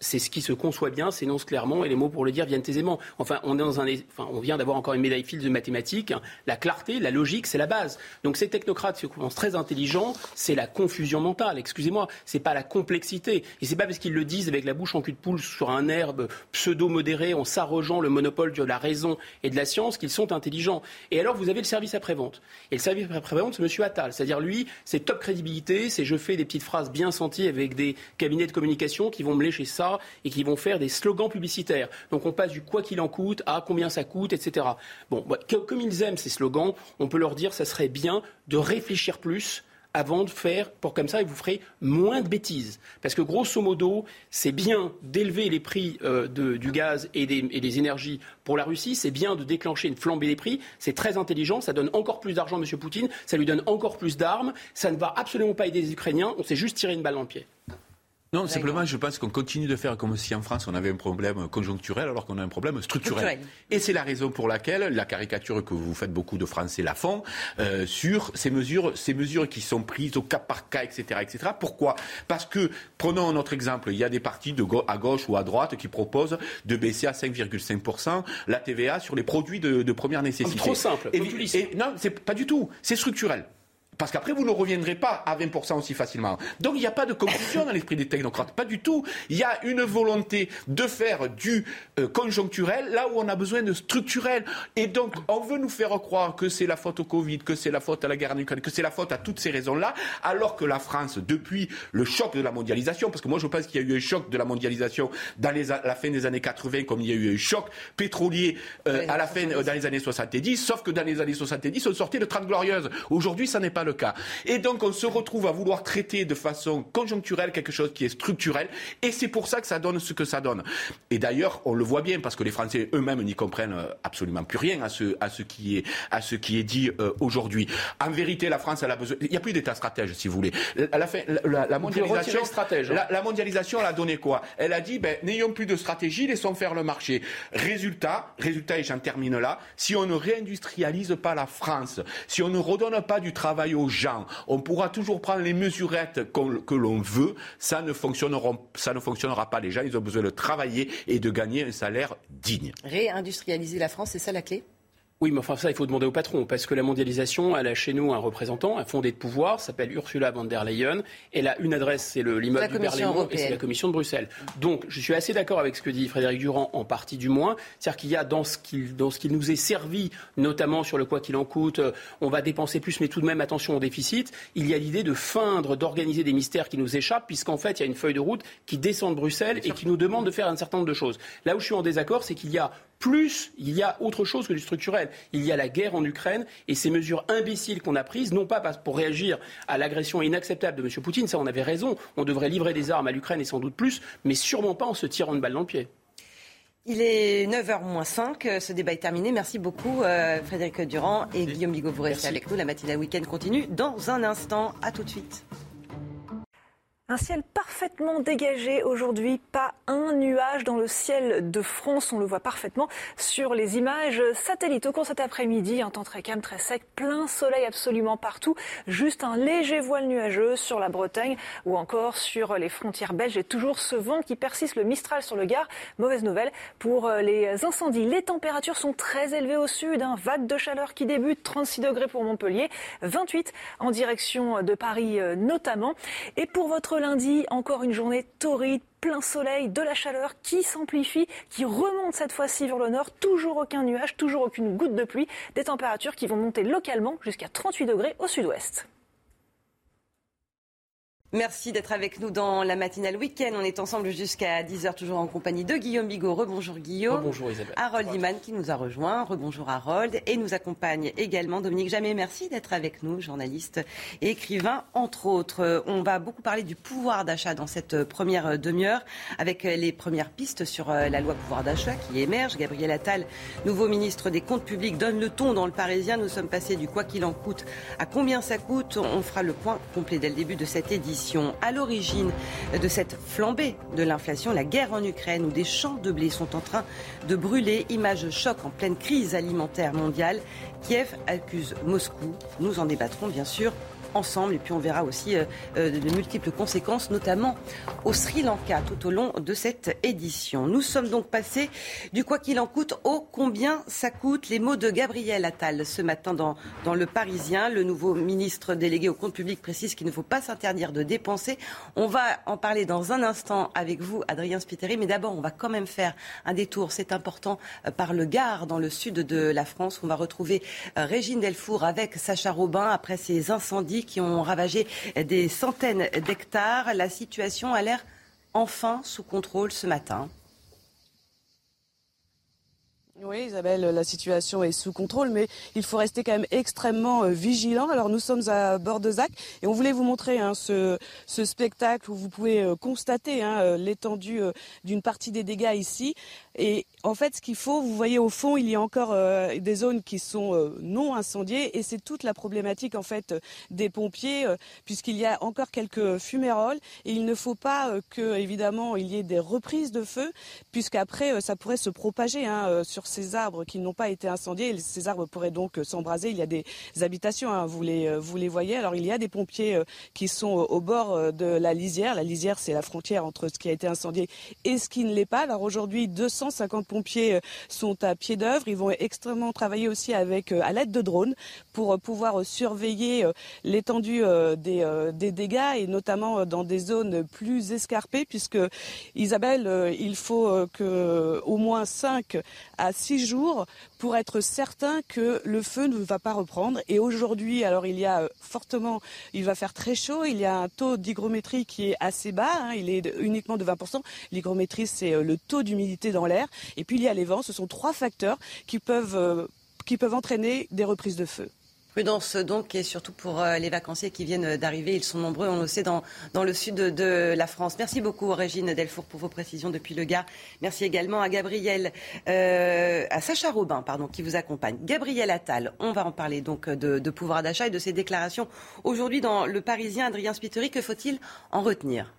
c'est ce qui se conçoit bien, s'énonce clairement, et les mots pour le dire viennent aisément. Enfin, on, est dans un, enfin, on vient d'avoir encore une médaille file de mathématiques. La clarté, la logique, c'est la base. Donc ces technocrates se commencent très intelligents, c'est la confusion mentale. Excusez-moi, c'est pas la complexité respecter. Et c'est pas parce qu'ils le disent avec la bouche en cul de poule sur un herbe pseudo-modéré en s'arrogeant le monopole de la raison et de la science qu'ils sont intelligents. Et alors, vous avez le service après-vente. Et le service après-vente, c'est M. Attal. C'est-à-dire, lui, c'est top crédibilité, c'est je fais des petites phrases bien senties avec des cabinets de communication qui vont me lécher ça et qui vont faire des slogans publicitaires. Donc, on passe du quoi qu'il en coûte à combien ça coûte, etc. Bon, comme ils aiment ces slogans, on peut leur dire ça serait bien de réfléchir plus avant de faire, pour comme ça, vous ferez moins de bêtises. Parce que grosso modo, c'est bien d'élever les prix euh, du gaz et des, énergies pour la Russie, c'est bien de déclencher une flambée des prix, c'est très intelligent, ça donne encore plus d'argent à M. Poutine, ça lui donne encore plus d'armes, ça ne va absolument pas aider les Ukrainiens, on s'est juste tiré une balle dans le pied. Non, simplement, je pense qu'on continue de faire comme si en France on avait un problème conjoncturel alors qu'on a un problème structurel. Et c'est la raison pour laquelle la caricature que vous faites beaucoup de Français la font euh, sur ces mesures, ces mesures qui sont prises au cas par cas, etc., etc. Pourquoi? Parce que prenons notre exemple, il y a des partis de à gauche ou à droite qui proposent de baisser à 5,5% la TVA sur les produits de, première nécessité. Trop simple. Et, et, non, c'est pas du tout. C'est structurel. Parce qu'après, vous ne reviendrez pas à 20% aussi facilement. Donc, il n'y a pas de conclusion dans l'esprit des technocrates. Pas du tout. Il y a une volonté de faire du euh, conjoncturel là où on a besoin de structurel. Et donc, on veut nous faire croire que c'est la faute au Covid, que c'est la faute à la guerre en Ukraine, que c'est la faute à toutes ces raisons-là, alors que la France, depuis le choc de la mondialisation, parce que moi, je pense qu'il y a eu un choc de la mondialisation dans les, la fin des années 80, comme il y a eu un choc pétrolier euh, à la fin, dans les années 70, sauf que dans les années 70, on sortait de 30 glorieuses. Aujourd'hui, ça n'est pas le cas. Et donc on se retrouve à vouloir traiter de façon conjoncturelle quelque chose qui est structurel, et c'est pour ça que ça donne ce que ça donne. Et d'ailleurs, on le voit bien parce que les Français eux-mêmes n'y comprennent euh, absolument plus rien à ce, à ce qui est, à ce qui est dit euh, aujourd'hui. En vérité, la France, elle a besoin. Il n'y a plus d'État stratège, si vous voulez. La, la, mondialisation, stratège, hein. la, mondialisation, elle a donné quoi? Elle a dit, ben, n'ayons plus de stratégie, laissons faire le marché. Résultat, résultat, et j'en termine là. Si on ne réindustrialise pas la France, si on ne redonne pas du travail aux gens. On pourra toujours prendre les mesurettes que l'on veut. Ça ne, fonctionnera, ça ne fonctionnera pas. Les gens, ils ont besoin de travailler et de gagner un salaire digne. Réindustrialiser la France, c'est ça la clé? Oui, mais enfin ça, il faut demander au patron, parce que la mondialisation, elle a chez nous un représentant, un fondé de pouvoir, s'appelle Ursula von der Leyen. Elle a une adresse, c'est l'immeuble du Berlaymont, et c'est la Commission de Bruxelles. Donc, je suis assez d'accord avec ce que dit Frédéric Durand, en partie du moins. C'est-à-dire qu'il y a dans ce qu'il qui nous est servi, notamment sur le quoi qu'il en coûte, euh, on va dépenser plus, mais tout de même attention au déficit. Il y a l'idée de feindre, d'organiser des mystères qui nous échappent, puisqu'en fait, il y a une feuille de route qui descend de Bruxelles et qui nous demande de faire un certain nombre de choses. Là où je suis en désaccord, c'est qu'il y a plus il y a autre chose que du structurel. Il y a la guerre en Ukraine et ces mesures imbéciles qu'on a prises, non pas pour réagir à l'agression inacceptable de M. Poutine, ça on avait raison, on devrait livrer des armes à l'Ukraine et sans doute plus, mais sûrement pas en se tirant une balle dans le pied. Il est 9h moins 5, ce débat est terminé. Merci beaucoup euh, Frédéric Durand et Guillaume Bigot, vous restez avec nous. La matinale week-end continue dans un instant. À tout de suite. Un ciel parfaitement dégagé aujourd'hui, pas un nuage dans le ciel de France, on le voit parfaitement sur les images satellites. Au cours cet après-midi, un temps très calme, très sec, plein soleil absolument partout, juste un léger voile nuageux sur la Bretagne ou encore sur les frontières belges et toujours ce vent qui persiste, le Mistral sur le Gard. Mauvaise nouvelle pour les incendies. Les températures sont très élevées au sud, un vague de chaleur qui débute, 36 degrés pour Montpellier, 28 en direction de Paris euh, notamment. Et pour votre lundi, encore une journée torride, plein soleil, de la chaleur qui s'amplifie, qui remonte cette fois-ci vers le nord, toujours aucun nuage, toujours aucune goutte de pluie, des températures qui vont monter localement jusqu'à 38 degrés au sud-ouest. Merci d'être avec nous dans la matinale week-end. On est ensemble jusqu'à 10h, toujours en compagnie de Guillaume Bigot. Rebonjour Guillaume. Bonjour Isabelle. Harold Iman qui nous a rejoint. Rebonjour Harold. Et nous accompagne également Dominique Jamais. Merci d'être avec nous, journaliste et écrivain, entre autres. On va beaucoup parler du pouvoir d'achat dans cette première demi-heure avec les premières pistes sur la loi pouvoir d'achat qui émerge. Gabriel Attal, nouveau ministre des Comptes publics, donne le ton dans le Parisien. Nous sommes passés du quoi qu'il en coûte à combien ça coûte. On fera le point complet dès le début de cette édition. À l'origine de cette flambée de l'inflation, la guerre en Ukraine où des champs de blé sont en train de brûler. Image choc en pleine crise alimentaire mondiale. Kiev accuse Moscou. Nous en débattrons bien sûr ensemble. Et puis on verra aussi de multiples conséquences, notamment au Sri Lanka, tout au long de cette édition. Nous sommes donc passés du quoi qu'il en coûte au combien ça coûte. Les mots de Gabriel Attal ce matin dans, dans Le Parisien. Le nouveau ministre délégué au compte public précise qu'il ne faut pas s'interdire de dépenser. On va en parler dans un instant avec vous, Adrien Spiteri. Mais d'abord, on va quand même faire un détour, c'est important, euh, par le Gard, dans le sud de la France. On va retrouver euh, Régine Delfour avec Sacha Robin après ces incendies qui ont ravagé des centaines d'hectares. La situation a l'air enfin sous contrôle ce matin. Oui, Isabelle, la situation est sous contrôle, mais il faut rester quand même extrêmement euh, vigilant. Alors nous sommes à bord de Zac et on voulait vous montrer hein, ce, spectacle où vous pouvez euh, constater hein, euh, l'étendue d'une partie des dégâts ici. Et en fait, ce qu'il faut, vous voyez au fond, il y a encore des zones qui sont non incendiées et c'est toute la problématique en fait des pompiers, puisqu'il y a encore quelques fuméroles et il ne faut pas que évidemment il y ait des reprises de feu, puisqu'après ça pourrait se propager hein, sur ces arbres qui n'ont pas été incendiés. Ces arbres pourraient donc euh, s'embraser. Il y a des habitations, hein, vous, les, euh, vous les voyez. Alors il y a des pompiers euh, qui sont au bord de la lisière. La lisière, c'est la frontière entre ce qui a été incendié et ce qui ne l'est pas. Alors aujourd'hui, 250 pompiers sont à pied d'œuvre. Ils vont extrêmement travailler aussi avec, à l'aide de drones pour pouvoir surveiller l'étendue des, dégâts et notamment dans des zones plus escarpées puisque Isabelle, il faut que au moins 5 à six jours pour être certain que le feu ne va pas reprendre. Et aujourd'hui, alors il y a euh, fortement, il va faire très chaud, il y a un taux d'hygrométrie qui est assez bas, hein, il est uniquement de 20%. L'hygrométrie, c'est euh, le taux d'humidité dans l'air. Et puis il y a les vents, ce sont trois facteurs qui peuvent, euh, qui peuvent entraîner des reprises de feu. Prudence donc, et surtout pour euh, les vacanciers qui viennent d'arriver. Ils sont nombreux, on le sait, dans, dans le sud de la France. Merci beaucoup, Régine Delfour, pour vos précisions depuis le Gard. Merci également à Gabriel, euh, à Sacha Robin, pardon, qui vous accompagne. Gabriel Attal, on va en parler donc de, de pouvoir d'achat et de ses déclarations aujourd'hui dans Le Parisien. Adrien Spiteri, que faut-il en retenir?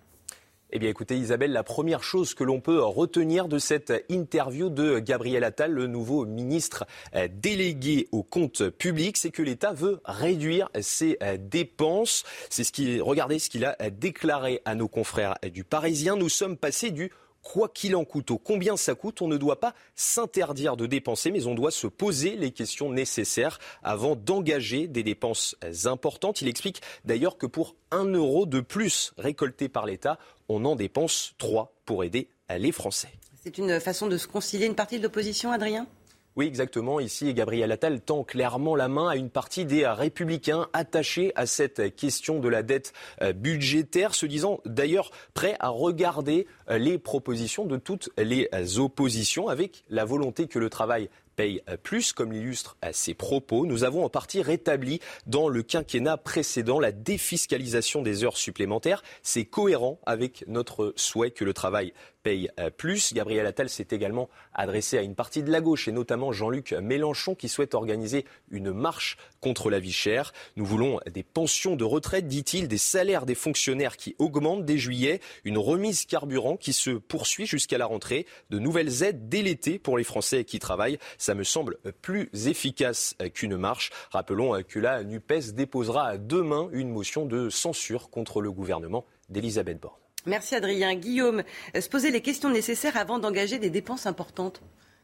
Eh bien écoutez Isabelle, la première chose que l'on peut retenir de cette interview de Gabriel Attal, le nouveau ministre euh, délégué au compte public, c'est que l'État veut réduire ses euh, dépenses. C'est ce qui, regardez ce qu'il a déclaré à nos confrères du Parisien. Nous sommes passés du quoi qu'il en coûte, combien ça coûte, on ne doit pas s'interdire de dépenser, mais on doit se poser les questions nécessaires avant d'engager des dépenses importantes. Il explique d'ailleurs que pour un euro de plus récolté par l'État, on en dépense trois pour aider les Français. C'est une façon de se concilier une partie de l'opposition, Adrien? Oui, exactement. Ici, Gabriel Attal tend clairement la main à une partie des républicains attachés à cette question de la dette euh, budgétaire, se disant d'ailleurs prêts à regarder euh, les propositions de toutes les oppositions avec la volonté que le travail paye euh, plus, comme l'illustrent ses propos. Nous avons en partie rétabli dans le quinquennat précédent la défiscalisation des heures supplémentaires. C'est cohérent avec notre souhait que le travail paye euh, plus. Gabriel Attal s'est également adressé à une partie de la gauche et notamment Jean-Luc Mélenchon qui souhaite organiser une marche contre la vie chère. Nous voulons des pensions de retraite, dit-il, des salaires des fonctionnaires qui augmentent dès juillet, une remise carburant qui se poursuit jusqu'à la rentrée, de nouvelles aides dès l'été pour les Français qui travaillent. Ça me semble plus efficace qu'une marche. Rappelons que la NUPES déposera demain une motion de censure contre le gouvernement d'Elisabeth Borne. Merci Adrien. Guillaume, se poser les questions nécessaires avant d'engager des dépenses importantes.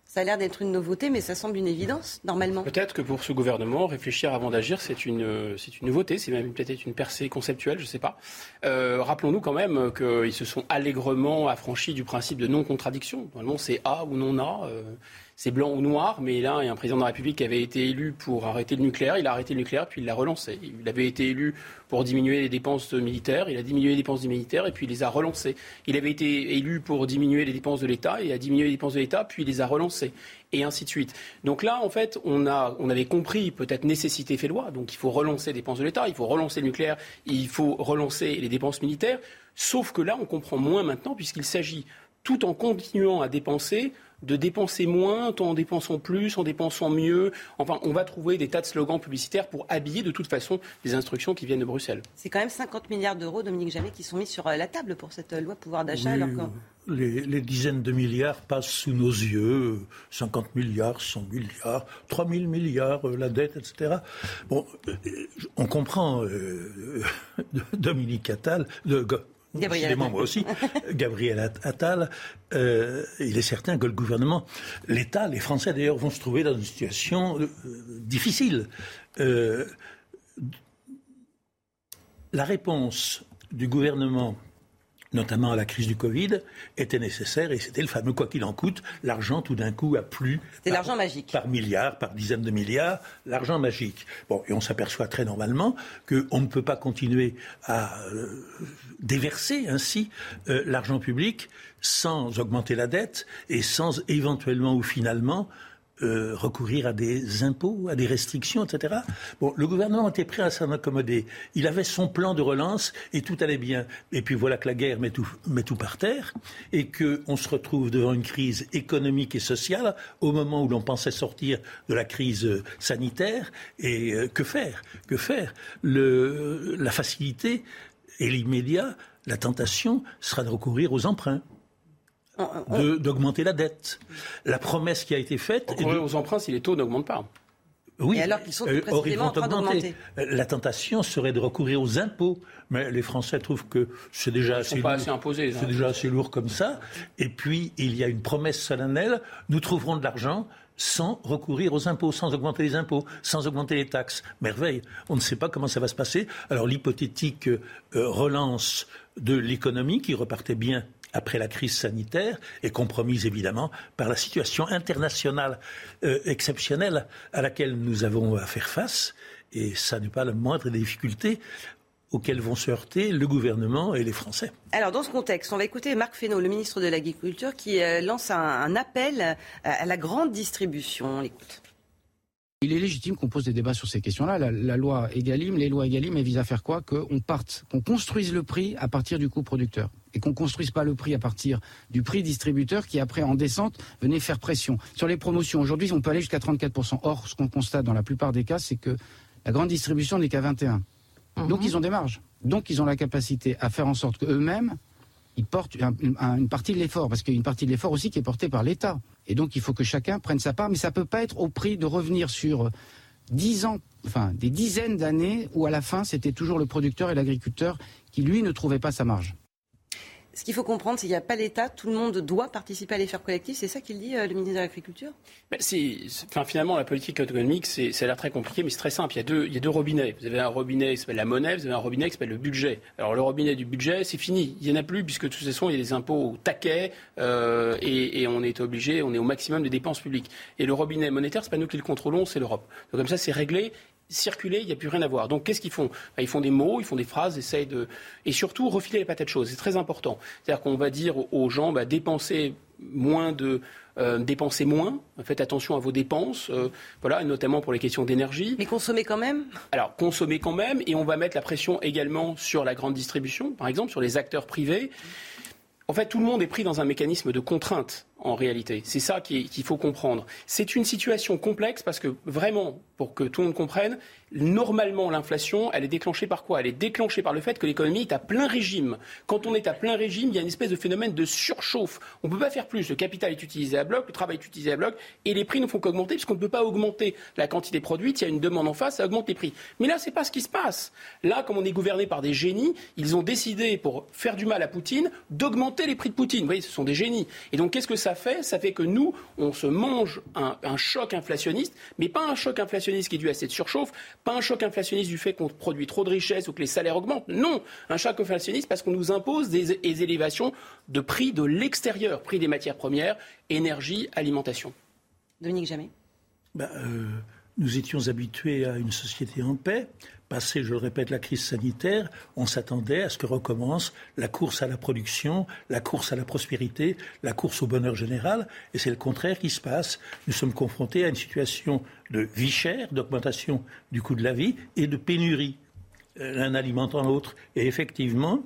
Ça a l'air d'être une nouveauté, mais ça semble une évidence, normalement. Peut-être que pour ce gouvernement, réfléchir avant d'agir, c'est une, une nouveauté, c'est même peut-être une percée conceptuelle, je ne sais pas. Euh, rappelons-nous quand même qu'ils se sont allègrement affranchis du principe de non-contradiction. Normalement, c'est A ou non A. Euh, c'est blanc ou noir, mais là, il y a un président de la République qui avait été élu pour arrêter le nucléaire, il a arrêté le nucléaire, puis il l'a relancé. Il avait été élu pour diminuer les dépenses militaires, il a diminué les dépenses militaires, et puis il les a relancées. Il avait été élu pour diminuer les dépenses de l'État, il a diminué les dépenses de l'État, puis il les a relancées, et ainsi de suite. Donc là, en fait, on, a, on avait compris peut-être nécessité fait loi, donc il faut relancer les dépenses de l'État, il faut relancer le nucléaire, il faut relancer les dépenses militaires, sauf que là, on comprend moins maintenant, puisqu'il s'agit tout en continuant à dépenser de dépenser moins en dépensant plus, en dépensant mieux. Enfin, on va trouver des tas de slogans publicitaires pour habiller de toute façon les instructions qui viennent de Bruxelles. C'est quand même 50 milliards d'euros, Dominique Jamais, qui sont mis sur euh, la table pour cette euh, loi pouvoir d'achat. alors les, dizaines de milliards passent sous nos yeux, 50 milliards, 100 milliards, 3 000 milliards, euh, la dette, etc. Bon, on comprend Dominique Attal, de, Gabriel moi aussi, Gabriel Attal, euh, il est certain que le gouvernement, l'État, les Français d'ailleurs vont se trouver dans une situation euh, difficile. Euh, la réponse du gouvernement notamment à la crise du Covid, était nécessaire et c'était le fameux quoi qu'il en coûte. L'argent, tout d'un coup, a plu. C'est l'argent magique. Par milliards, par dizaines de milliards, l'argent magique. Bon, et on s'aperçoit très normalement qu'on ne peut pas continuer à euh, déverser ainsi euh, l'argent public sans augmenter la dette et sans éventuellement ou finalement euh, recourir à des impôts, à des restrictions, etc. Bon, le gouvernement était prêt à s'en accommoder. Il avait son plan de relance et tout allait bien. Et puis voilà que la guerre met tout, met tout par terre et qu'on se retrouve devant une crise économique et sociale au moment où l'on pensait sortir de la crise sanitaire. Et euh, que faire? Que faire? La facilité et l'immédiat, la tentation sera de recourir aux emprunts d'augmenter la dette. La promesse qui a été faite. On de... aux emprunts si les taux n'augmentent pas. Oui, Et alors qu'ils sont euh, précisément en train d'augmenter. La tentation serait de recourir aux impôts, mais les Français trouvent que c'est déjà, assez, lourd, assez c'est déjà assez lourd comme ça. Et puis il y a une promesse solennelle nous trouverons de l'argent sans recourir aux impôts, sans augmenter les impôts, sans augmenter les taxes. Merveille. On ne sait pas comment ça va se passer. Alors l'hypothétique euh, relance de l'économie qui repartait bien après la crise sanitaire est compromise évidemment par la situation internationale euh, exceptionnelle à laquelle nous avons à faire face. Et ça n'est pas la moindre des difficultés auxquelles vont se heurter le gouvernement et les Français. Alors, dans ce contexte, on va écouter Marc Fesneau, le ministre de l'Agriculture, qui euh, lance un, appel à la grande distribution. On l'écoute. Il est légitime qu'on pose des débats sur ces questions-là. La, loi Egalim, les lois Egalim, elles visent à faire quoi Qu'on parte, qu'on construise le prix à partir du coût producteur et qu'on construise pas le prix à partir du prix distributeur qui après en descente venait faire pression. Sur les promotions, aujourd'hui on peut aller jusqu'à 34%. Or, ce qu'on constate dans la plupart des cas, c'est que la grande distribution n'est qu'à 21%. Mhm. Donc ils ont des marges. Donc ils ont la capacité à faire en sorte qu'eux-mêmes, ils portent une, partie de l'effort, parce qu'il y a une partie de l'effort aussi qui est portée par l'État. Et donc il faut que chacun prenne sa part, mais ça ne peut pas être au prix de revenir sur dix ans, enfin des dizaines d'années où à la fin c'était toujours le producteur et l'agriculteur qui lui ne trouvaient pas sa marge. Ce qu'il faut comprendre, c'est qu'il n'y a pas l'État, tout le monde doit participer à l'effort collectif. C'est ça qu'il dit, euh, le ministre de l'Agriculture? Enfin, Finalement, la politique économique, ça a l'air très compliqué, mais c'est très simple. Il y, a deux, il y a deux robinets. Vous avez un robinet qui s'appelle la monnaie, vous avez un robinet qui s'appelle le budget. Alors, le robinet du budget, c'est fini. Il n'y en a plus, puisque de toute façon, il y a des impôts au taquet euh, et, on est obligé, on est au maximum des dépenses publiques. Et le robinet monétaire, c'est pas nous qui le contrôlons, c'est l'Europe. Donc, comme ça, c'est réglé circuler, il n'y a plus rien à voir. Donc qu'est-ce qu'ils font? Bah, Ils font des mots, ils font des phrases, essayent de... Et surtout, refiler les patates choses, c'est très important. C'est-à-dire qu'on va dire aux gens, bah, dépensez moins de... Euh, dépensez moins, faites attention à vos dépenses, euh, voilà, notamment pour les questions d'énergie. Mais consommez quand même Alors, consommez quand même, et on va mettre la pression également sur la grande distribution, par exemple, sur les acteurs privés. En fait, tout le monde est pris dans un mécanisme de contrainte en réalité. C'est ça qu'il faut comprendre. C'est une situation complexe parce que vraiment, pour que tout le monde comprenne, normalement l'inflation, elle est déclenchée par quoi? Elle est déclenchée par le fait que l'économie est à plein régime. Quand on est à plein régime, il y a une espèce de phénomène de surchauffe. On ne peut pas faire plus. Le capital est utilisé à bloc, le travail est utilisé à bloc, et les prix ne font qu'augmenter puisqu'on ne peut pas augmenter la quantité produite. Il y a une demande en face, ça augmente les prix. Mais là, c'est pas ce qui se passe. Là, comme on est gouverné par des génies, ils ont décidé, pour faire du mal à Poutine, d'augmenter les prix de Poutine. Vous voyez, ce sont des génies. Et donc, qu'est-ce que ça fait Ça fait que nous, on se mange un, choc inflationniste, mais pas un choc inflationniste qui est dû à cette surchauffe, pas un choc inflationniste du fait qu'on produit trop de richesses ou que les salaires augmentent. Non, un choc inflationniste parce qu'on nous impose des, élévations de prix de l'extérieur, prix des matières premières, énergie, alimentation. Dominique Jamais. Ben, euh, nous étions habitués à une société en paix passé, je le répète, la crise sanitaire, on s'attendait à ce que recommence la course à la production, la course à la prospérité, la course au bonheur général, et c'est le contraire qui se passe. Nous sommes confrontés à une situation de vie chère, d'augmentation du coût de la vie et de pénurie, euh, l'un alimentant l'autre. Et effectivement,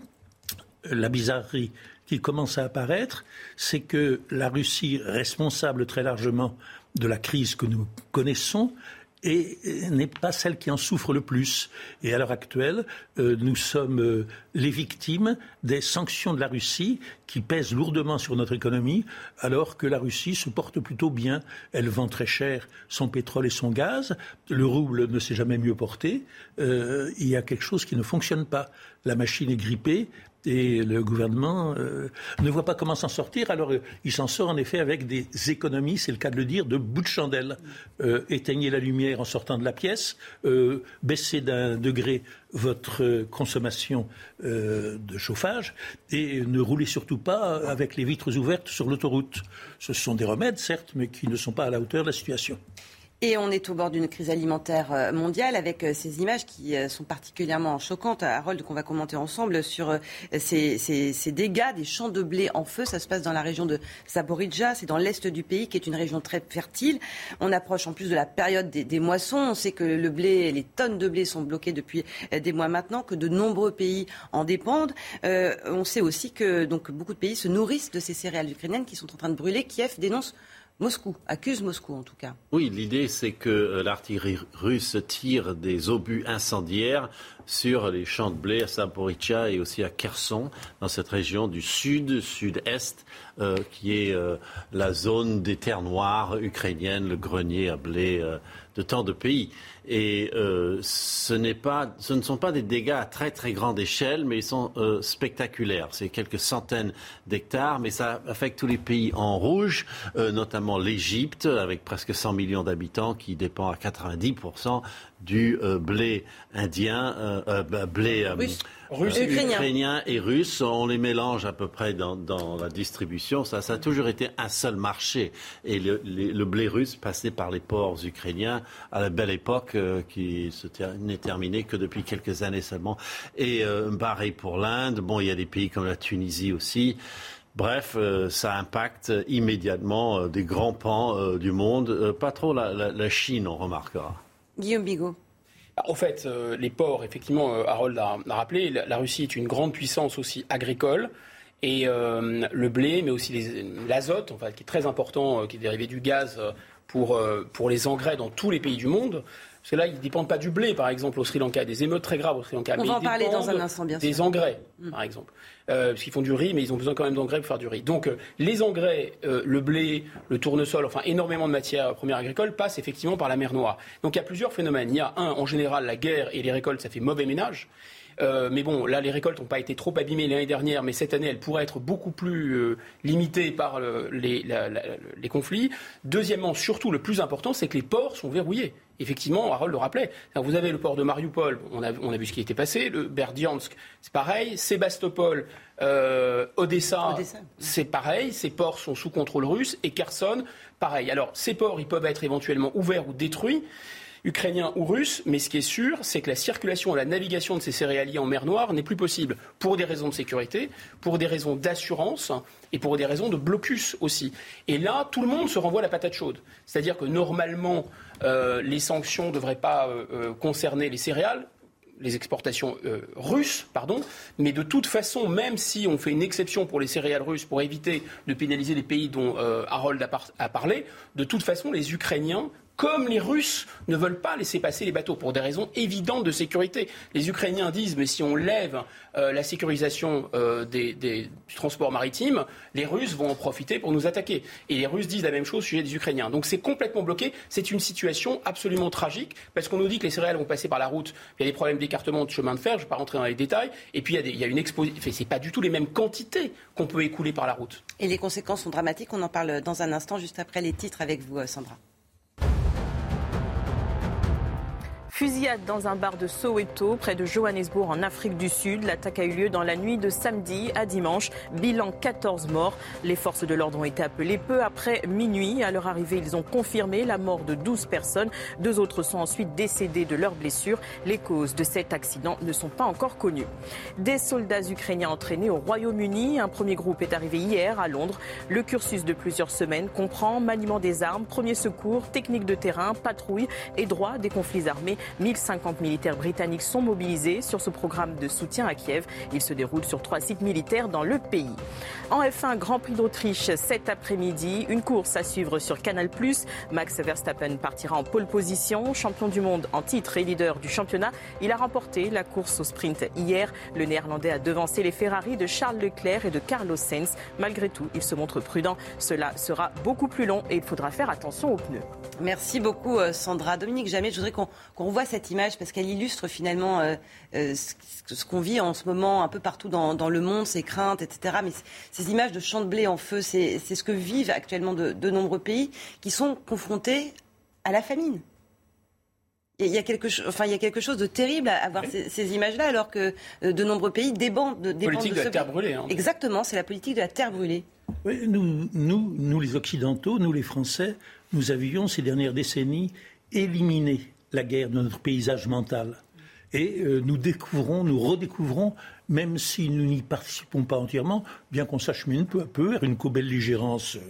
la bizarrerie qui commence à apparaître, c'est que la Russie, responsable très largement de la crise que nous connaissons, et n'est pas celle qui en souffre le plus. Et à l'heure actuelle, euh, nous sommes euh, les victimes des sanctions de la Russie qui pèsent lourdement sur notre économie, alors que la Russie se porte plutôt bien. Elle vend très cher son pétrole et son gaz. Le rouble ne s'est jamais mieux porté. Euh, il y a quelque chose qui ne fonctionne pas. La machine est grippée et le gouvernement euh, ne voit pas comment s'en sortir. Alors, euh, il s'en sort en effet avec des économies, c'est le cas de le dire, de bout de chandelle. Euh, éteignez la lumière en sortant de la pièce, baissez d'un degré votre consommation de chauffage et ne roulez surtout pas avec les vitres ouvertes sur l'autoroute. Ce sont des remèdes, certes, mais qui ne sont pas à la hauteur de la situation. Et on est au bord d'une crise alimentaire euh, mondiale avec euh, ces images qui euh, sont particulièrement choquantes, Harold, qu'on va commenter ensemble sur ces, dégâts des champs de blé en feu. Ça se passe dans la région de Zaporizhia, c'est dans l'est du pays qui est une région très fertile. On approche en plus de la période des, moissons. On sait que le blé, les tonnes de blé sont bloquées depuis des mois maintenant, que de nombreux pays en dépendent. on sait aussi que donc, beaucoup de pays se nourrissent de ces céréales ukrainiennes qui sont en train de brûler. Kiev dénonce Moscou, accuse Moscou en tout cas. Oui, l'idée c'est que euh, l'artillerie russe tire des obus incendiaires sur les champs de blé à Saporitcha et aussi à Kherson, dans cette région du sud, sud-est, euh, qui est euh, la zone des terres noires ukrainiennes, le grenier à blé de tant de pays. Et euh, ce, pas, ce ne sont pas des dégâts à très très grande échelle, mais ils sont euh, spectaculaires. C'est quelques centaines d'hectares, mais ça affecte tous les pays en rouge, euh, notamment l'Égypte, avec presque 100 millions d'habitants, qui dépend à 90% du blé indien, bah, blé Russe, ukrainien. et russe, on les mélange à peu près dans, la distribution. Ça, ça, a toujours été un seul marché. Et le, blé russe passait par les ports ukrainiens à la belle époque euh, qui n'est terminée que depuis quelques années seulement. Et euh, pareil pour l'Inde. Bon, il y a des pays comme la Tunisie aussi. Bref, euh, ça impacte immédiatement des grands pans du monde. pas trop la, la Chine, on remarquera. Guillaume Bigot. Au fait, euh, les ports, effectivement, euh, Harold l'a rappelé, la, Russie est une grande puissance aussi agricole. Et euh, le blé, mais aussi l'azote, qui est très important, qui est dérivé du gaz pour, pour les engrais dans tous les pays du monde. Parce que là, ils ne dépendent pas du blé, par exemple, au Sri Lanka. Des émeutes très graves au Sri Lanka. On va en parler dans un instant, bien sûr. Des engrais, mm. par exemple. Euh, parce qu'ils font du riz, mais ils ont besoin quand même d'engrais pour faire du riz. Donc, euh, les engrais, euh, le blé, le tournesol, enfin, énormément de matières premières agricoles passent effectivement par la mer Noire. Donc, il y a plusieurs phénomènes. Il y a un, en général, la guerre et les récoltes, ça fait mauvais ménage. Euh, mais bon, là, les récoltes n'ont pas été trop abîmées l'année dernière, mais cette année, elles pourraient être beaucoup plus euh, limitées par les, conflits. Deuxièmement, surtout, le plus important, c'est que les ports sont verrouillés. Effectivement, Harold le rappelait. Vous avez le port de Mariupol, on a, vu ce qui était passé, le Berdiansk, c'est pareil, Sébastopol, euh, Odessa, c'est pareil, ces ports sont sous contrôle russe, et Kherson, pareil. Alors, ces ports, ils peuvent être éventuellement ouverts ou détruits ukrainien ou russe, mais ce qui est sûr, c'est que la circulation et la navigation de ces céréaliers en mer Noire n'est plus possible pour des raisons de sécurité, pour des raisons d'assurance et pour des raisons de blocus aussi. Et là, tout le monde se renvoie la patate chaude. C'est-à-dire que normalement, euh, les sanctions ne devraient pas euh, euh, concerner les céréales, les exportations russes, pardon, mais de toute façon, même si on fait une exception pour les céréales russes pour éviter de pénaliser les pays dont Harold a, parlé, de toute façon, les Ukrainiens comme les Russes ne veulent pas laisser passer les bateaux pour des raisons évidentes de sécurité. Les Ukrainiens disent, mais si on lève euh, la sécurisation euh, des, du transport maritime, les Russes vont en profiter pour nous attaquer. Et les Russes disent la même chose au sujet des Ukrainiens. Donc c'est complètement bloqué. C'est une situation absolument tragique parce qu'on nous dit que les céréales vont passer par la route. Il y a des problèmes d'écartement de chemin de fer. Je ne vais pas rentrer dans les détails. Et puis il y a, une exposition. Enfin, c'est pas du tout les mêmes quantités qu'on peut écouler par la route. Et les conséquences sont dramatiques. On en parle dans un instant, juste après les titres avec vous, Sandra. Fusillade dans un bar de Soweto, près de Johannesburg, en Afrique du Sud. L'attaque a eu lieu dans la nuit de samedi à dimanche. Bilan 14 morts. Les forces de l'ordre ont été appelées peu après minuit. À leur arrivée, ils ont confirmé la mort de 12 personnes. Deux autres sont ensuite décédés de leurs blessures. Les causes de cet accident ne sont pas encore connues. Des soldats ukrainiens entraînés au Royaume-Uni. Un premier groupe est arrivé hier à Londres. Le cursus de plusieurs semaines comprend maniement des armes, premier secours, technique de terrain, patrouille et droit des conflits armés. 1050 militaires britanniques sont mobilisés sur ce programme de soutien à Kiev. Il se déroule sur trois sites militaires dans le pays. En F1, Grand Prix d'Autriche cet après-midi. Une course à suivre sur Canal+. Max Verstappen partira en pole position. Champion du monde en titre et leader du championnat, il a remporté la course au sprint hier. Le Néerlandais a devancé les Ferrari de Charles Leclerc et de Carlos Sainz. Malgré tout, il se montre prudent. Cela sera beaucoup plus long et il faudra faire attention aux pneus. Merci beaucoup euh, Sandra. Dominique Jamais, je voudrais qu'on cette image? Parce qu'elle illustre finalement euh, euh, ce, qu'on vit en ce moment un peu partout dans, le monde, ces craintes, etc. Mais ces images de champs de blé en feu, c'est ce que vivent actuellement de, nombreux pays qui sont confrontés à la famine. Il y, a quelque, enfin, il y a quelque chose de terrible à, voir ces, images-là, alors que de nombreux pays débandent, de, débandent politique de, la terre brûlée. Hein. Exactement, c'est la politique de la terre brûlée. Oui, nous, nous, nous, les Occidentaux, nous les Français, nous avions ces dernières décennies éliminé la guerre de notre paysage mental. Et euh, nous découvrons, nous redécouvrons, même si nous n'y participons pas entièrement, bien qu'on s'achemine peu à peu vers une co-belligérance. Euh,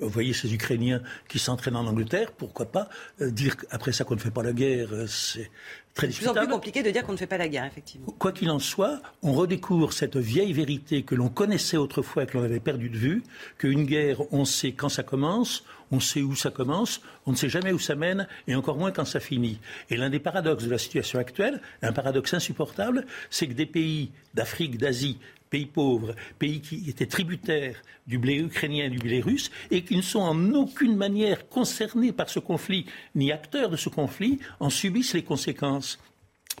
vous voyez ces Ukrainiens qui s'entraînent en Angleterre, pourquoi pas euh, dire après ça qu'on ne fait pas la guerre, c'est très discutable. C'est plus compliqué de dire qu'on ne fait pas la guerre, effectivement. Quoi qu'il en soit, on redécouvre cette vieille vérité que l'on connaissait autrefois et que l'on avait perdue de vue, qu'une guerre, on sait quand ça commence, on sait où ça commence, on ne sait jamais où ça mène, et encore moins quand ça finit. Et l'un des paradoxes de la situation actuelle, un paradoxe insupportable, c'est que des pays d'Afrique, d'Asie, pays pauvres, pays qui étaient tributaires du blé ukrainien et du blé russe, et qui ne sont en aucune manière concernés par ce conflit, ni acteurs de ce conflit, en subissent les conséquences.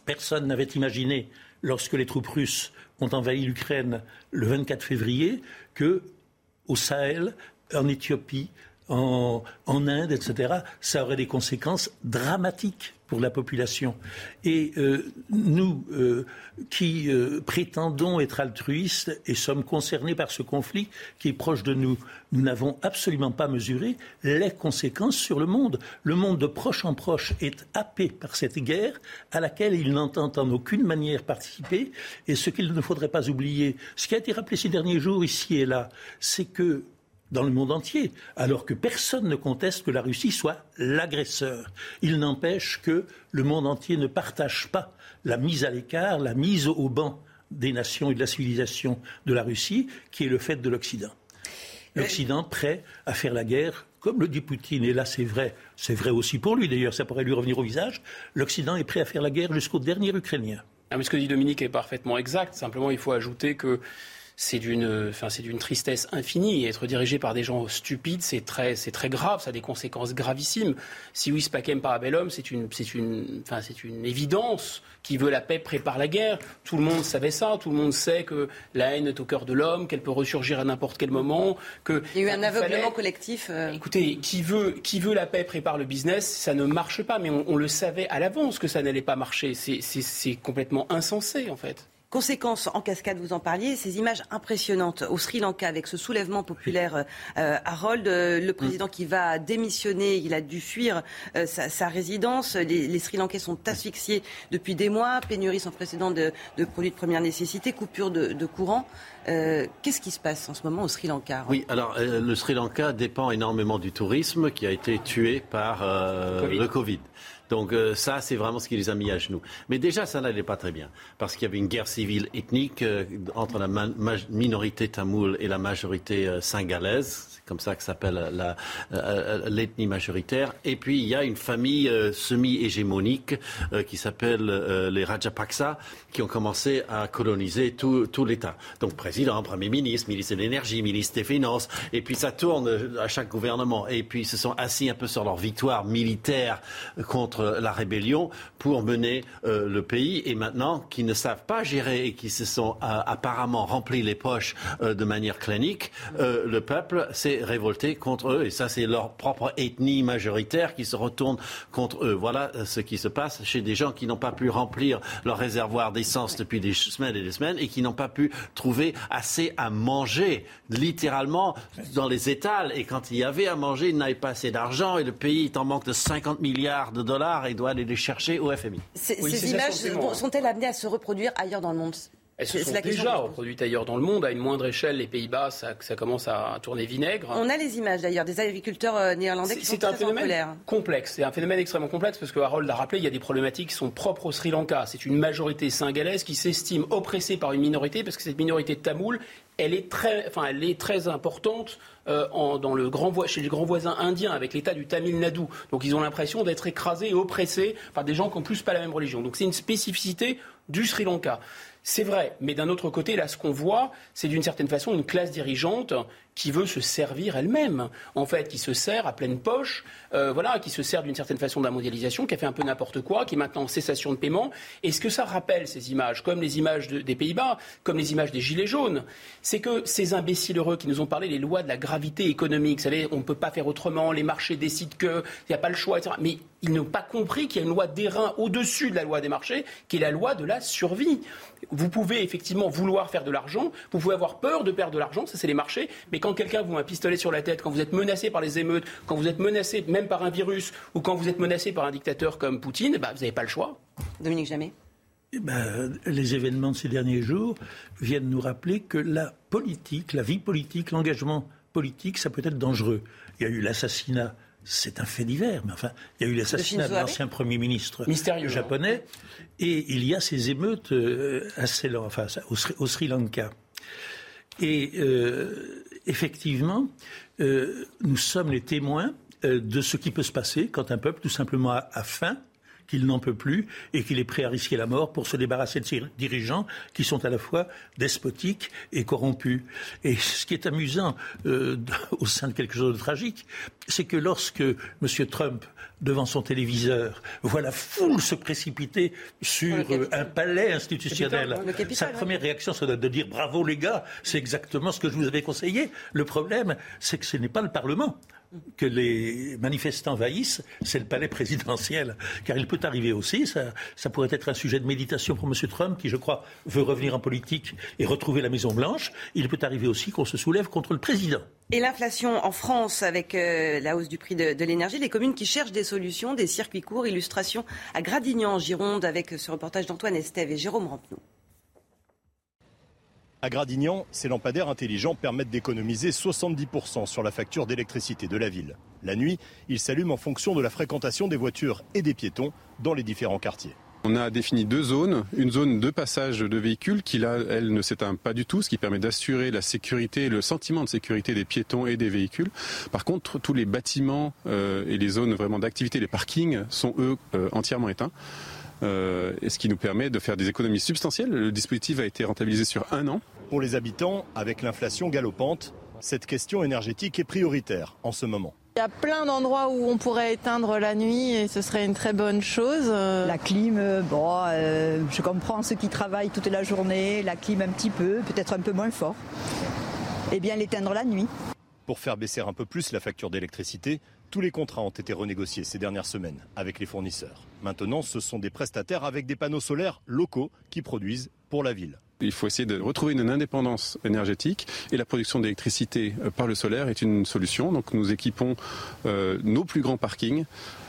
Personne n'avait imaginé, lorsque les troupes russes ont envahi l'Ukraine le 24 février, que au Sahel, en Éthiopie, en, Inde, etc., ça aurait des conséquences dramatiques pour la population. Et euh, nous, euh, qui euh, prétendons être altruistes et sommes concernés par ce conflit qui est proche de nous, nous n'avons absolument pas mesuré les conséquences sur le monde. Le monde de proche en proche est happé par cette guerre à laquelle il n'entend en aucune manière participer. Et ce qu'il ne faudrait pas oublier, ce qui a été rappelé ces derniers jours ici et là, c'est que dans le monde entier, alors que personne ne conteste que la Russie soit l'agresseur. Il n'empêche que le monde entier ne partage pas la mise à l'écart, la mise au banc des nations et de la civilisation de la Russie, qui est le fait de l'Occident. L'Occident prêt à faire la guerre, comme le dit Poutine, et là c'est vrai, c'est vrai aussi pour lui d'ailleurs, ça pourrait lui revenir au visage, l'Occident est prêt à faire la guerre jusqu'au dernier Ukrainien. Ah, mais ce que dit Dominique est parfaitement exact, simplement il faut ajouter que c'est d'une, enfin, c'est d'une tristesse infinie. Et être dirigé par des gens stupides, c'est très, c'est très grave, ça a des conséquences gravissimimes. Si oui, Pacem Parabellum, c'est une, c'est une, enfin, c'est une évidence. Qui veut la paix prépare la guerre. Tout le monde savait ça. Tout le monde sait que la haine est au cœur de l'homme, qu'elle peut ressurgir à n'importe quel moment. Que il y a eu un aveuglement collectif. Euh. Écoutez, qui veut, qui veut la paix prépare le business. Ça ne marche pas, mais on, on le savait à l'avance que ça n'allait pas marcher. C'est, c'est, c'est complètement insensé, en fait. Conséquence en cascade, vous en parliez, ces images impressionnantes au Sri Lanka avec ce soulèvement populaire euh, Harold, euh, le président qui va démissionner, il a dû fuir euh, sa, résidence. Les, Sri Lankais sont asphyxiés depuis des mois, pénurie sans précédent de, produits de première nécessité, coupure de, courant. Qu'est-ce qui se passe en ce moment au Sri Lanka Oui, alors le Sri Lanka dépend énormément du tourisme qui a été tué par Le COVID. Donc euh, ça, c'est vraiment ce qui les a mis à genoux. Mais déjà, ça n'allait pas très bien, parce qu'il y avait une guerre civile ethnique euh, entre la minorité tamoule et la majorité euh, singalaise comme ça que s'appelle l'ethnie majoritaire. Et puis il y a une famille semi-hégémonique qui s'appelle les Rajapaksa, qui ont commencé à coloniser tout, l'État. Donc président, premier ministre, ministre de l'énergie, ministre des finances, et puis ça tourne à chaque gouvernement. Et puis ils se sont assis un peu sur leur victoire militaire contre la rébellion pour mener euh, le pays et maintenant qui ne savent pas gérer et qui se sont euh, apparemment remplis les poches euh, de manière clinique, le peuple s'est révolté contre eux et ça c'est leur propre ethnie majoritaire qui se retourne contre eux. Voilà ce qui se passe chez des gens qui n'ont pas pu remplir leur réservoir d'essence depuis des semaines et des semaines et qui n'ont pas pu trouver assez à manger littéralement dans les étals et quand il y avait à manger, ils n'avaient pas assez d'argent et le pays est en manque de 50 milliards de dollars et doit aller les chercher au FMI. Ces, images sont-elles amenées à se reproduire ailleurs dans le monde? Elles se C'est sont déjà reproduites ailleurs dans le monde. À une moindre échelle, les Pays-Bas, ça, ça commence à tourner vinaigre. On a les images d'ailleurs des agriculteurs euh, néerlandais qui sont C'est un très en phénomène complexe. C'est un phénomène extrêmement complexe parce que Harold l'a rappelé, il y a des problématiques qui sont propres au Sri Lanka. C'est une majorité singalaise qui s'estime oppressée par une minorité parce que cette minorité tamoule, elle est très, enfin, elle est très importante euh, en- dans le grand chez les grands voisins indiens avec l'État du Tamil Nadu. Donc ils ont l'impression d'être écrasés et oppressés par des gens qui n'ont plus pas la même religion. Donc c'est une spécificité du Sri Lanka. C'est vrai, mais d'un autre côté, là, ce qu'on voit, c'est d'une certaine façon une classe dirigeante qui veut se servir elle-même, en fait, qui se sert à pleine poche, euh, voilà, qui se sert d'une certaine façon de la mondialisation, qui a fait un peu n'importe quoi, qui est maintenant en cessation de paiement. Et ce que ça rappelle, ces images, comme les images de- des Pays-Bas, comme les images des Gilets jaunes, c'est que ces imbéciles heureux qui nous ont parlé des lois de la gravité économique, vous savez, on ne peut pas faire autrement, les marchés décident que, il n'y a pas le choix, etc. Mais ils n'ont pas compris qu'il y a une loi d'airain au-dessus de la loi des marchés, qui est la loi de la survie. Vous pouvez effectivement vouloir faire de l'argent, vous pouvez avoir peur de perdre de l'argent, ça c'est les marchés, mais quand quelqu'un vous met un pistolet sur la tête, quand vous êtes menacé par les émeutes, quand vous êtes menacé même par un virus, ou quand vous êtes menacé par un dictateur comme Poutine, bah, vous n'avez pas le choix. Dominique Jamais. Eh ben, les événements de ces derniers jours viennent nous rappeler que la politique, la vie politique, l'engagement politique, ça peut être dangereux. Il y a eu l'assassinat, c'est un fait divers, mais enfin, il y a eu l'assassinat de l'ancien Premier ministre Mystérieux, hein. japonais, et il y a ces émeutes euh, à Ceylan, enfin, au, Sri, au Sri Lanka. Et euh, effectivement, euh, nous sommes les témoins euh, de ce qui peut se passer quand un peuple tout simplement a, a faim qu'il n'en peut plus et qu'il est prêt à risquer la mort pour se débarrasser de ses dirigeants qui sont à la fois despotiques et corrompus. Et ce qui est amusant euh, au sein de quelque chose de tragique, c'est que lorsque M. Trump, devant son téléviseur, voit la foule se précipiter sur un palais institutionnel, sa ouais. première réaction, ça doit de dire bravo les gars, c'est exactement ce que je vous avais conseillé. Le problème, c'est que ce n'est pas le Parlement que les manifestants envahissent, c'est le palais présidentiel. Car il peut arriver aussi, ça, pourrait être un sujet de méditation pour M. Trump, qui, je crois, veut revenir en politique et retrouver la Maison-Blanche. Il peut arriver aussi qu'on se soulève contre le président. Et l'inflation en France avec euh, la hausse du prix de, de l'énergie, les communes qui cherchent des solutions, des circuits courts, illustration à Gradignan en Gironde avec ce reportage d'Antoine Estève et Jérôme Rampenou. À Gradignan, ces lampadaires intelligents permettent d'économiser 70% sur la facture d'électricité de la ville. La nuit, ils s'allument en fonction de la fréquentation des voitures et des piétons dans les différents quartiers. On a défini deux zones, une zone de passage de véhicules qui là, elle ne s'éteint pas du tout, ce qui permet d'assurer la sécurité, le sentiment de sécurité des piétons et des véhicules. Par contre, tous les bâtiments euh, et les zones vraiment d'activité, les parkings, sont eux euh, entièrement éteints. Euh, et ce qui nous permet de faire des économies substantielles. Le dispositif a été rentabilisé sur un an. Pour les habitants, avec l'inflation galopante, cette question énergétique est prioritaire en ce moment. Il y a plein d'endroits où on pourrait éteindre la nuit et ce serait une très bonne chose. La clim, bon, euh, je comprends ceux qui travaillent toute la journée, la clim un petit peu, peut-être un peu moins fort. Et bien l'éteindre la nuit. Pour faire baisser un peu plus la facture d'électricité, tous les contrats ont été renégociés ces dernières semaines avec les fournisseurs. Maintenant, ce sont des prestataires avec des panneaux solaires locaux qui produisent pour la ville. Il faut essayer de retrouver une indépendance énergétique et la production d'électricité euh, par le solaire est une solution. Donc nous équipons euh, nos plus grands parkings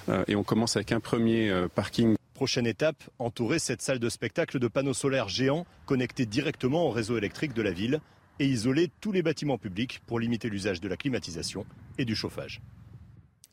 euh, et on commence avec un premier euh, parking Prochaine étape, entourer cette salle de spectacle de panneaux solaires géants connectés directement au réseau électrique de la ville et isoler tous les bâtiments publics pour limiter l'usage de la climatisation et du chauffage.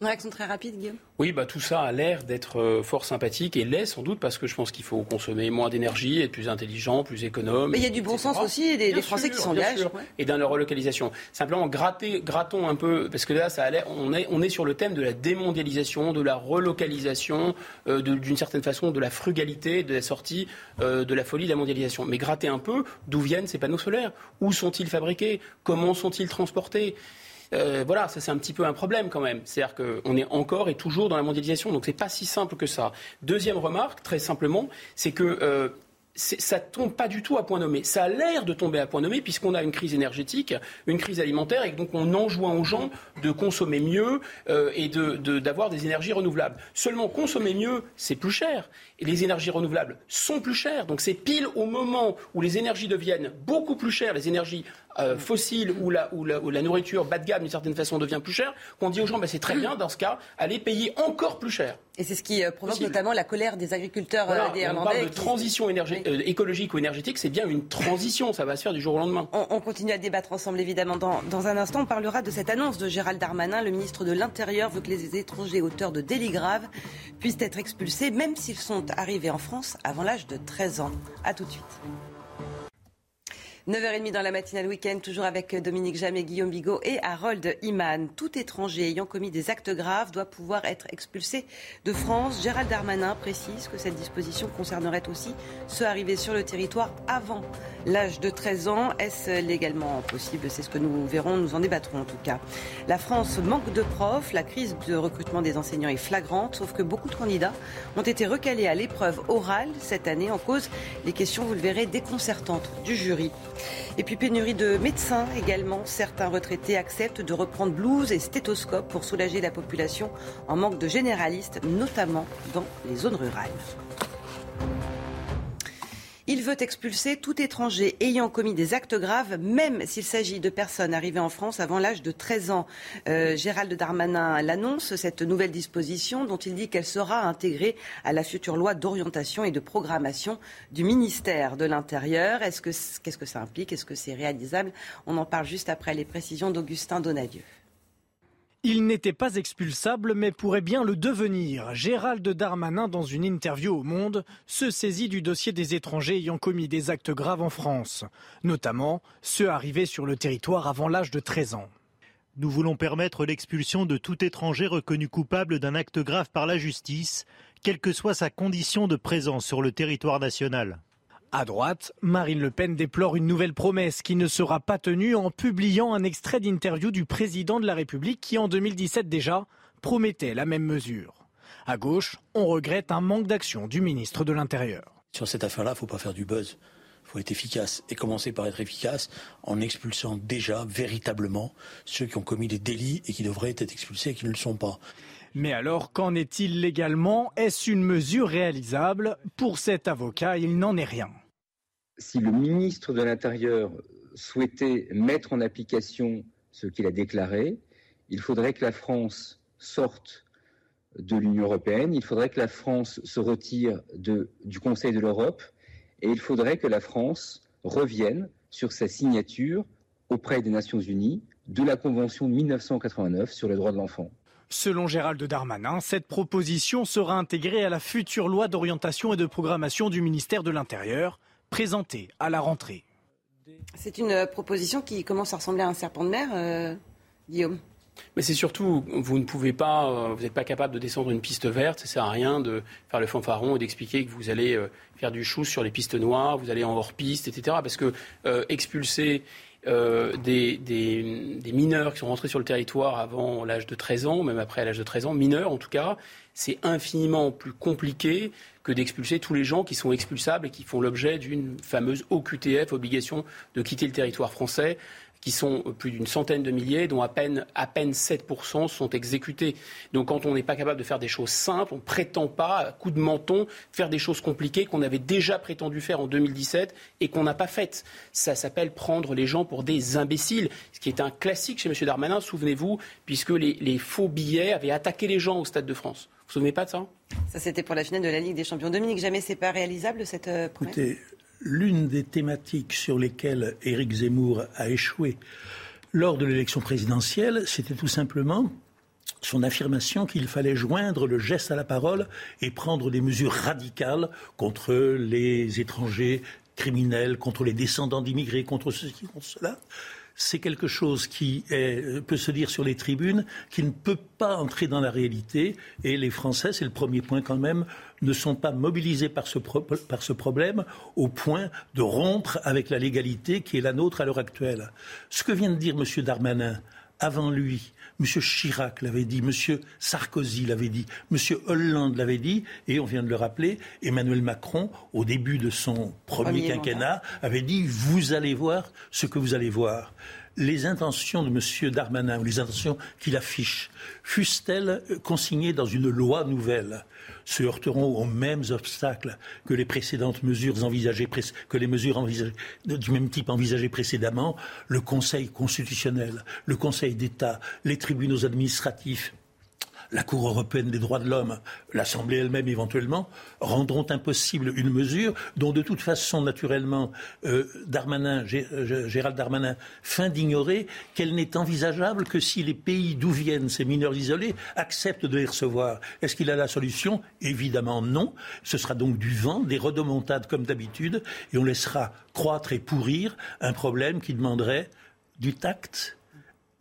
Une réaction très rapide, Guillaume? Oui, bah, tout ça a l'air d'être euh, fort sympathique et l'est sans doute parce que je pense qu'il faut consommer moins d'énergie, être plus intelligent, plus économe. Mais il y a du bon etc. sens aussi et des, Français sûr, qui s'engagent. ouais. Et dans la relocalisation. Simplement, gratter, grattons un peu, parce que là, ça a l'air- on, est, on est sur le thème de la démondialisation, de la relocalisation, euh, de- d'une certaine façon, de la frugalité, de la sortie euh, de la folie de la mondialisation. Mais gratter un peu, d'où viennent ces panneaux solaires? Où sont-ils fabriqués? Comment sont-ils transportés? Euh, voilà, ça c'est un petit peu un problème quand même. C'est-à-dire qu'on est encore et toujours dans la mondialisation, donc c'est pas si simple que ça. Deuxième remarque, très simplement, c'est que euh, ça tombe pas du tout à point nommé. Ça a l'air de tomber à point nommé puisqu'on a une crise énergétique, une crise alimentaire et donc on enjoint aux gens de consommer mieux euh, et de- de- d'avoir des énergies renouvelables. Seulement consommer mieux, c'est plus cher. Et les énergies renouvelables sont plus chères. Donc c'est pile au moment où les énergies deviennent beaucoup plus chères, les énergies euh, fossiles ou la nourriture bas de gamme d'une certaine façon devient plus chère, qu'on dit aux gens bah, c'est très bien dans ce cas, allez payer encore plus cher. Et c'est ce qui euh, provoque notamment la colère des agriculteurs voilà, néerlandais. On parle de transition écologique ou énergétique, c'est bien une transition, ça va se faire du jour au lendemain. On, on continue à débattre ensemble évidemment. Dans, dans, un instant, on parlera de cette annonce de Gérald Darmanin. Le ministre de l'Intérieur veut que les étrangers auteurs de délits graves puissent être expulsés, même s'ils sont arrivés en France avant l'âge de 13 ans. A tout de suite. 9h30 dans la matinale week-end, toujours avec Dominique Jamet, Guillaume Bigot et Harold Iman. Tout étranger ayant commis des actes graves doit pouvoir être expulsé de France. Gérald Darmanin précise que cette disposition concernerait aussi ceux arrivés sur le territoire avant l'âge de 13 ans. Est-ce légalement possible? C'est ce que nous verrons, nous en débattrons en tout cas. La France manque de profs, la crise de recrutement des enseignants est flagrante, sauf que beaucoup de candidats ont été recalés à l'épreuve orale cette année en cause les questions, vous le verrez, déconcertantes du jury. Et puis pénurie de médecins également. Certains retraités acceptent de reprendre blouse et stéthoscope pour soulager la population en manque de généralistes, notamment dans les zones rurales. Il veut expulser tout étranger ayant commis des actes graves, même s'il s'agit de personnes arrivées en France avant l'âge de 13 ans. Euh, Gérald Darmanin l'annonce, cette nouvelle disposition dont il dit qu'elle sera intégrée à la future loi d'orientation et de programmation du ministère de l'Intérieur. Est-ce que, qu'est-ce que ça implique? Est-ce que c'est réalisable? On en parle juste après les précisions d'Augustin Donadieu. Il n'était pas expulsable, mais pourrait bien le devenir. Gérald Darmanin, dans une interview au Monde, se saisit du dossier des étrangers ayant commis des actes graves en France, notamment ceux arrivés sur le territoire avant l'âge de 13 ans. Nous voulons permettre l'expulsion de tout étranger reconnu coupable d'un acte grave par la justice, quelle que soit sa condition de présence sur le territoire national. À droite, Marine Le Pen déplore une nouvelle promesse qui ne sera pas tenue en publiant un extrait d'interview du président de la République qui, en 2017 déjà, promettait la même mesure. À gauche, on regrette un manque d'action du ministre de l'Intérieur. Sur cette affaire-là, il ne faut pas faire du buzz. Il faut être efficace et commencer par être efficace en expulsant déjà véritablement ceux qui ont commis des délits et qui devraient être expulsés et qui ne le sont pas. Mais alors, qu'en est-il légalement? Est-ce une mesure réalisable? Pour cet avocat, il n'en est rien. Si le ministre de l'Intérieur souhaitait mettre en application ce qu'il a déclaré, il faudrait que la France sorte de l'Union européenne, il faudrait que la France se retire du Conseil de l'Europe et il faudrait que la France revienne sur sa signature auprès des Nations Unies de la Convention de 1989 sur les droits de l'enfant. Selon Gérald Darmanin, cette proposition sera intégrée à la future loi d'orientation et de programmation du ministère de l'Intérieur, présentée à la rentrée. C'est une proposition qui commence à ressembler à un serpent de mer, euh, Guillaume mais c'est surtout, vous ne pouvez pas, euh, vous n'êtes pas capable de descendre une piste verte. Ça sert à rien de faire le fanfaron et d'expliquer que vous allez euh, faire du chou sur les pistes noires, vous allez en hors piste, etc. Parce que euh, expulser euh, des, des, des, mineurs qui sont rentrés sur le territoire avant l'âge de 13 ans, même après l'âge de 13 ans, mineurs en tout cas, c'est infiniment plus compliqué que d'expulser tous les gens qui sont expulsables et qui font l'objet d'une fameuse OQTF, obligation de quitter le territoire français qui sont plus d'une centaine de milliers, dont à peine, à peine 7% sont exécutés. Donc quand on n'est pas capable de faire des choses simples, on ne prétend pas, à coup de menton, faire des choses compliquées qu'on avait déjà prétendu faire en 2017 et qu'on n'a pas faites. Ça s'appelle prendre les gens pour des imbéciles, ce qui est un classique chez M. Darmanin, souvenez-vous, puisque les, les faux billets avaient attaqué les gens au Stade de France. Vous vous souvenez pas de ça? Ça, c'était pour la finale de la Ligue des Champions. Dominique, jamais c'est pas réalisable cette euh, promesse? Écoutez, l'une des thématiques sur lesquelles Éric Zemmour a échoué lors de l'élection présidentielle, c'était tout simplement son affirmation qu'il fallait joindre le geste à la parole et prendre des mesures radicales contre les étrangers criminels, contre les descendants d'immigrés, contre ceci, contre cela c'est quelque chose qui est, peut se dire sur les tribunes, qui ne peut pas entrer dans la réalité. Et les Français, c'est le premier point quand même, ne sont pas mobilisés par ce, par ce problème au point de rompre avec la légalité qui est la nôtre à l'heure actuelle. Ce que vient de dire M. Darmanin, avant lui, M. Chirac l'avait dit, M. Sarkozy l'avait dit, M. Hollande l'avait dit, et on vient de le rappeler, Emmanuel Macron, au début de son premier, premier quinquennat, avait dit Vous allez voir ce que vous allez voir. Les intentions de M. Darmanin, ou les intentions qu'il affiche, fussent-elles consignées dans une loi nouvelle se heurteront aux mêmes obstacles que les précédentes mesures envisagées, que du même type envisagées précédemment, le Conseil constitutionnel, le Conseil d'État, les tribunaux administratifs, la Cour européenne des droits de l'homme, l'Assemblée elle-même éventuellement, rendront impossible une mesure dont de toute façon, naturellement, euh, euh, Gérald Darmanin fin d'ignorer qu'elle n'est envisageable que si les pays d'où viennent ces mineurs isolés acceptent de les recevoir. Est-ce qu'il a la solution? Évidemment non. Ce sera donc du vent, des redemontades comme d'habitude, et on laissera croître et pourrir un problème qui demanderait du tact,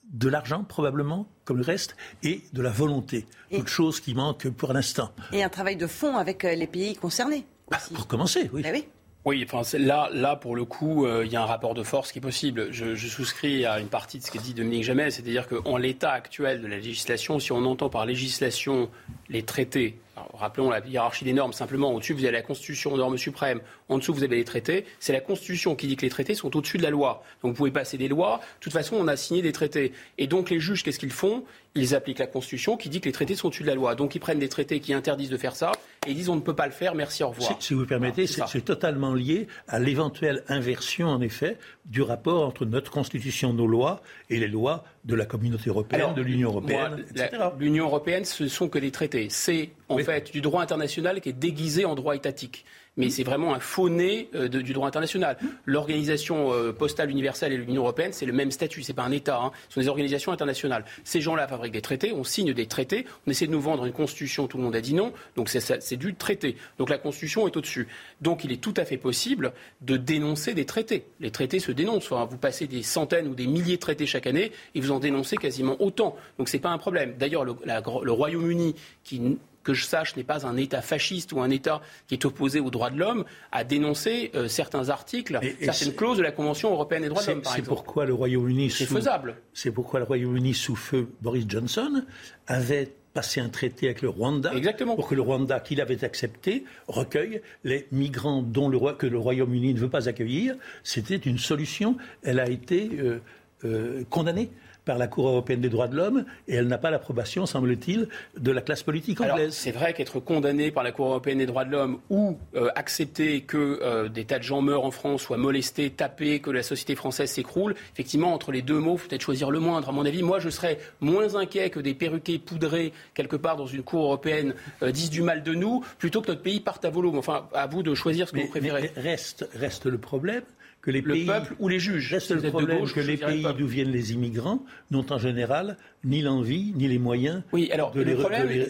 de l'argent probablement, comme le reste, et de la volonté. Toute chose qui manque pour l'instant. Et un travail de fond avec euh, les pays concernés. Bah, pour commencer, oui. Ben oui. Oui, enfin, là, là, pour le coup, euh, il y a un rapport de force qui est possible. Je, je souscris à une partie de ce qu'a dit Dominique Jamais, c'est-à-dire qu'en l'état actuel de la législation, si on entend par législation les traités rappelons la hiérarchie des normes, simplement, au-dessus, vous avez la Constitution, normes suprêmes, en dessous, vous avez les traités. C'est la Constitution qui dit que les traités sont au-dessus de la loi. Donc, vous pouvez passer des lois. De toute façon, on a signé des traités. Et donc, les juges, qu'est-ce qu'ils font? Ils appliquent la Constitution qui dit que les traités sont au-dessus de la loi. Donc, ils prennent des traités qui interdisent de faire ça et ils disent on ne peut pas le faire, merci, au revoir. Si, vous permettez, c'est totalement lié à l'éventuelle inversion, en effet, du rapport entre notre Constitution, nos lois et les lois de la communauté européenne, de l'Union européenne, etc. L'Union européenne, ce sont que des traités. C'est en fait du droit international qui est déguisé en droit étatique mais c'est vraiment un faux nez euh, du droit international. L'organisation euh, postale universelle et l'Union européenne, c'est le même statut, c'est pas un État, hein. ce sont des organisations internationales. Ces gens-là fabriquent des traités, on signe des traités, on essaie de nous vendre une constitution, tout le monde a dit non, donc c'est du traité. Donc la constitution est au-dessus. Donc il est tout à fait possible de dénoncer des traités. Les traités se dénoncent. vous passez des centaines ou des milliers de traités chaque année et vous en dénoncez quasiment autant. Donc c'est pas un problème. D'ailleurs, le, le Royaume-Uni, qui que je sache, n'est pas un État fasciste ou un État qui est opposé aux droits de l'homme, a dénoncé euh, certains articles, certaines clauses de la Convention européenne des droits de l'homme, C'est pourquoi le Royaume-Uni sous... faisable. C'est pourquoi le Royaume-Uni, sous feu Boris Johnson, avait passé un traité avec le Rwanda Exactement. pour que le Rwanda, qu'il avait accepté, recueille les migrants dont le, que le Royaume-Uni ne veut pas accueillir. C'était une solution. Elle a été euh, euh, condamnée par la Cour européenne des droits de l'homme et elle n'a pas l'approbation, semble-t-il, de la classe politique anglaise. C'est vrai qu'être condamné par la Cour européenne des droits de l'homme ou euh, accepter que euh, des tas de gens meurent en France, soient molestés, tapés, que la société française s'écroule, effectivement, entre les deux mots, il faut peut-être choisir le moindre. À mon avis, moi, je serais moins inquiet que des perruquets poudrés quelque part dans une Cour européenne euh, disent du mal de nous, plutôt que notre pays parte à volo. Enfin, à vous de choisir ce que vous préférez. reste, reste le problème que les le peuple ou les juges. Reste le problème que les pays d'où viennent les immigrants n'ont en général ni l'envie ni les moyens oui, alors, de, les,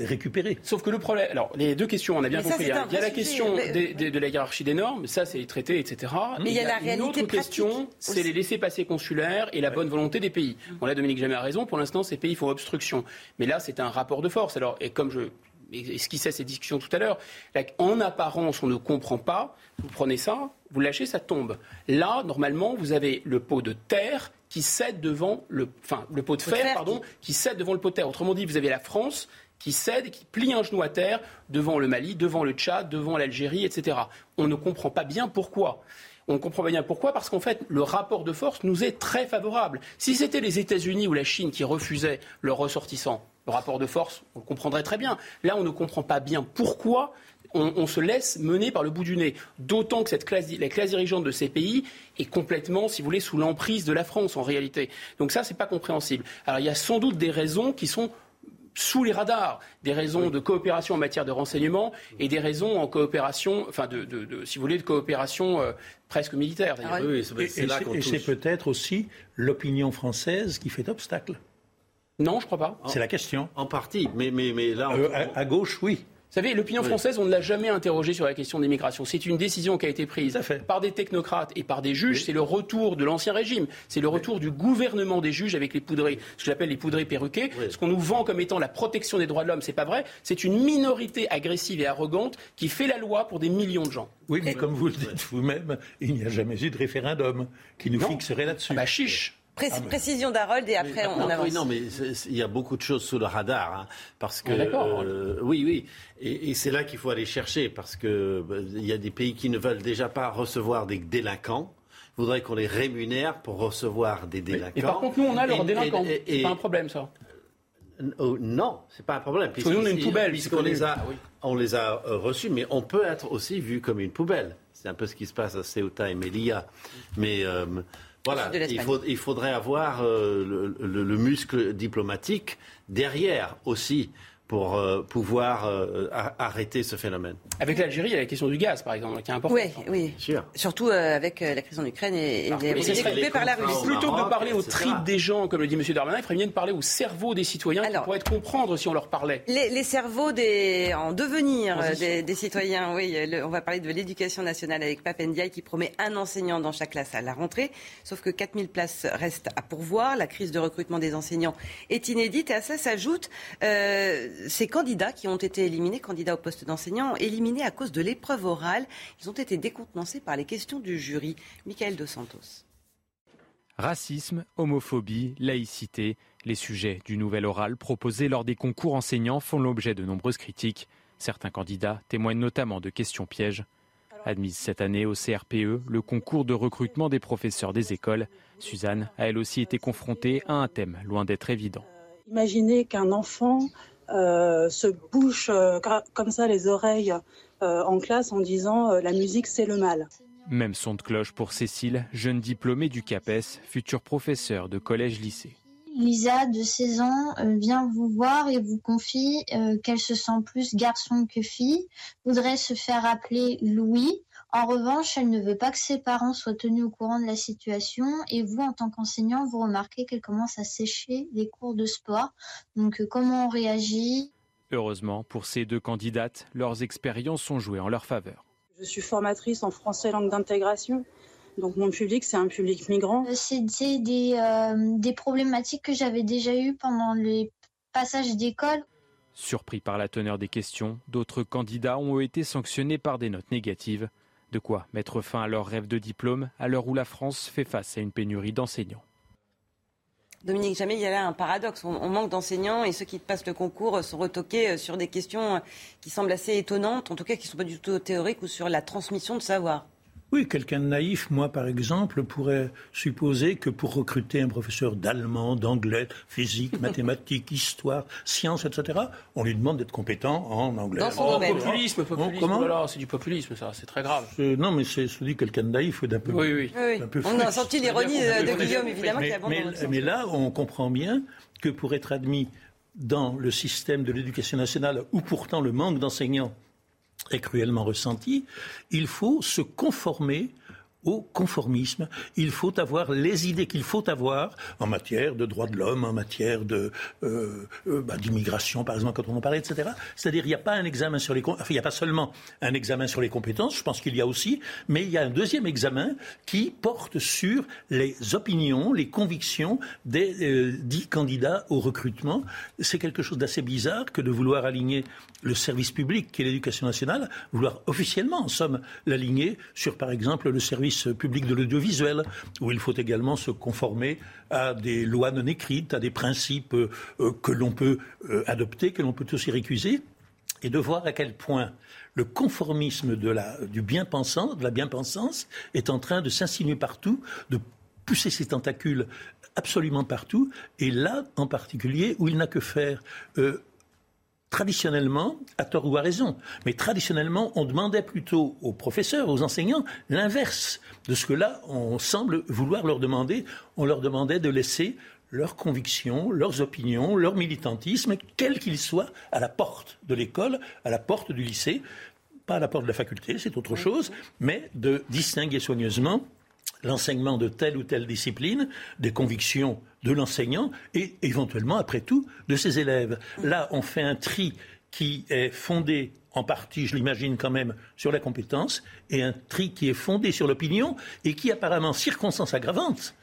récupérer. Sauf que le problème, alors les deux questions, on a bien compris. Hein. il y a la question de la hiérarchie des normes, ça c'est les traités, etc. Mais il y a, la réalité une autre question, c'est les laissés-passer consulaires et la bonne volonté des pays. Bon là, Dominique Jamais a raison. Pour l'instant, ces pays font obstruction. Mais là, c'est un rapport de force. Alors, et comme je esquissais ces discussions tout à l'heure, en apparence, on ne comprend pas. Vous prenez ça, vous lâchez, ça tombe. Là, normalement, vous avez le pot de terre qui cède devant le, enfin, le pot de fer, pardon, qui... cède devant le pot de terre. Autrement dit, vous avez la France qui cède et qui plie un genou à terre devant le Mali, devant le Tchad, devant l'Algérie, etc. On ne comprend pas bien pourquoi. On ne comprend pas bien pourquoi, parce qu'en fait, le rapport de force nous est très favorable. Si c'était les États-Unis ou la Chine qui refusaient leurs ressortissants, le rapport de force, on le comprendrait très bien. Là, on ne comprend pas bien pourquoi on, se laisse mener par le bout du nez. D'autant que cette classe, la classe dirigeante de ces pays est complètement, si vous voulez, sous l'emprise de la France en réalité. Donc ça, n'est pas compréhensible. Alors il y a sans doute des raisons qui sont sous les radars, des raisons de coopération en matière de renseignement et des raisons en coopération, enfin de, si vous voulez, de coopération euh, presque militaire. Ah et, c'est peut-être aussi l'opinion française qui fait obstacle. Non, je crois pas. C'est la question. En partie, mais, mais, mais là... Euh, à, gauche, oui. Vous savez, l'opinion française, on ne l'a jamais interrogée sur la question des migrations. C'est une décision qui a été prise par des technocrates et par des juges. C'est le retour de l'ancien régime. C'est le retour du gouvernement des juges avec les poudrés, ce que j'appelle les poudrés perruqués. Ce qu'on nous vend comme étant la protection des droits de l'homme, c'est pas vrai. C'est une minorité agressive et arrogante qui fait la loi pour des millions de gens. Oui, mais comme vous le dites vous-même, il n'y a jamais eu de référendum qui nous fixerait là-dessus. bah chiche ah, précision d'Harold et après on, avance. Oui, non, mais il y a beaucoup de choses sous le radar. Hein, parce que, ah, euh, oui, oui. Et, c'est là qu'il faut aller chercher parce qu'il bah, il y a des pays qui ne veulent déjà pas recevoir des délinquants voudrait qu'on les rémunère pour recevoir des délinquants. Et par contre, nous, on a leurs délinquants. C'est pas un problème, ça. Oh, non, c'est pas un problème. Parce que nous, on est une poubelle. Puisqu'on les a, on les a euh, reçus, mais on peut être aussi vu comme une poubelle. C'est un peu ce qui se passe à Ceuta et Melilla. Mais euh, voilà, il, faudrait avoir euh, le, muscle diplomatique derrière aussi pour euh, pouvoir euh, arrêter ce phénomène. Avec l'Algérie, il y a la question du gaz, par exemple, qui est importante. Oui, oui. Sûr. Surtout euh, avec la crise en Ukraine et, et les coupés par la Russie. Plutôt que de parler aux tripes des gens, comme le dit M. Darmanin, il ferait bien de parler au cerveau des citoyens Alors, qui pourraient être comprendre si on leur parlait. Les, les cerveaux des, en devenir des, des, citoyens, oui. on va parler de l'éducation nationale avec Papendiaï qui promet un enseignant dans chaque classe à la rentrée. Sauf que 4000 places restent à pourvoir. La crise de recrutement des enseignants est inédite et à ça s'ajoute euh, ces candidats qui ont été éliminés, candidats au poste d'enseignant, éliminés à cause de l'épreuve orale. Ils ont été décontenancés par les questions du jury. Michael Dos Santos. Racisme, homophobie, laïcité, les sujets du nouvel oral proposé lors des concours enseignants font l'objet de nombreuses critiques. Certains candidats témoignent notamment de questions pièges. Admise cette année au CRPE, le concours de recrutement des professeurs des écoles, Suzanne a elle aussi été confrontée à un thème loin d'être évident. Imaginez qu'un enfant euh, se bouche euh, comme ça les oreilles euh, en classe en disant la musique c'est le mal. Même son de cloche pour Cécile, jeune diplômée du CAPES, futur professeur de collège-lycée. Lisa, de 16 ans, vient vous voir et vous confie qu'elle se sent plus garçon que fille, voudrait se faire appeler Louis, en revanche, elle ne veut pas que ses parents soient tenus au courant de la situation et vous, en tant qu'enseignant, vous remarquez qu'elle commence à sécher les cours de sport. Donc, euh, comment on réagit? Heureusement, pour ces deux candidates, leurs expériences sont jouées en leur faveur. Je suis formatrice en français langue d'intégration. Donc mon public, c'est un public migrant. Euh, C'était des, euh, des problématiques que j'avais déjà eues pendant les passages d'école. Surpris par la teneur des questions, d'autres candidats ont été sanctionnés par des notes négatives. De quoi mettre fin à leur rêve de diplôme à l'heure où la France fait face à une pénurie d'enseignants. Dominique Jamais, il y a là un paradoxe. On, manque d'enseignants et ceux qui passent le concours sont retoqués euh, sur des questions euh, qui semblent assez étonnantes, en tout cas qui ne sont pas du tout théoriques ou sur la transmission de savoir. Oui, quelqu'un de naïf, moi par exemple, pourrait supposer que pour recruter un professeur d'allemand, d'anglais, physique, mathématiques, histoire, sciences, etc., on lui demande d'être compétent en anglais. Dans son oh, populisme, populisme. comment C'est du populisme, ça, c'est très grave. Non, mais c'est dit quelqu'un de naïf ou d'un peu. Oui, oui. on a senti l'ironie de, Guillaume, évidemment, mais, qui mais là, on comprend bien que pour être admis dans le système de l'éducation nationale, où pourtant le manque d'enseignants est cruellement ressenti, il faut se conformer au conformisme. Il faut avoir les idées qu'il faut avoir en matière de droits de l'homme, en matière de euh, euh, bah, d'immigration, par exemple, quand on en parlait, etc. C'est-à-dire, il n'y a pas un examen sur les, n'y a pas seulement un examen sur les compétences. Je pense qu'il y a aussi, mais il y a un deuxième examen qui porte sur les opinions, les convictions des euh, dix candidats au recrutement. C'est quelque chose d'assez bizarre que de vouloir aligner le service public, qui est l'éducation nationale, vouloir officiellement, en somme, l'aligner sur, par exemple, le service public de l'audiovisuel, où il faut également se conformer à des lois non écrites, à des principes euh, que l'on peut euh, adopter, que l'on peut aussi récuser, et de voir à quel point le conformisme de la, du bien-pensant, de la bien-pensance, est en train de s'insinuer partout, de pousser ses tentacules absolument partout, et là en particulier où il n'a que faire. Euh, traditionnellement, à tort ou à raison, mais traditionnellement, on demandait plutôt aux professeurs, aux enseignants, l'inverse de ce que là, on semble vouloir leur demander. On leur demandait de laisser leurs convictions, leurs opinions, leur militantisme, quel qu'il soit, à la porte de l'école, à la porte du lycée, pas à la porte de la faculté, c'est autre chose, mais de distinguer soigneusement l'enseignement de telle ou telle discipline, des convictions de l'enseignant et éventuellement, après tout, de ses élèves. Là, on fait un tri qui est fondé en partie, je l'imagine quand même, sur la compétence, et un tri qui est fondé sur l'opinion, et qui apparemment, circonstance aggravante,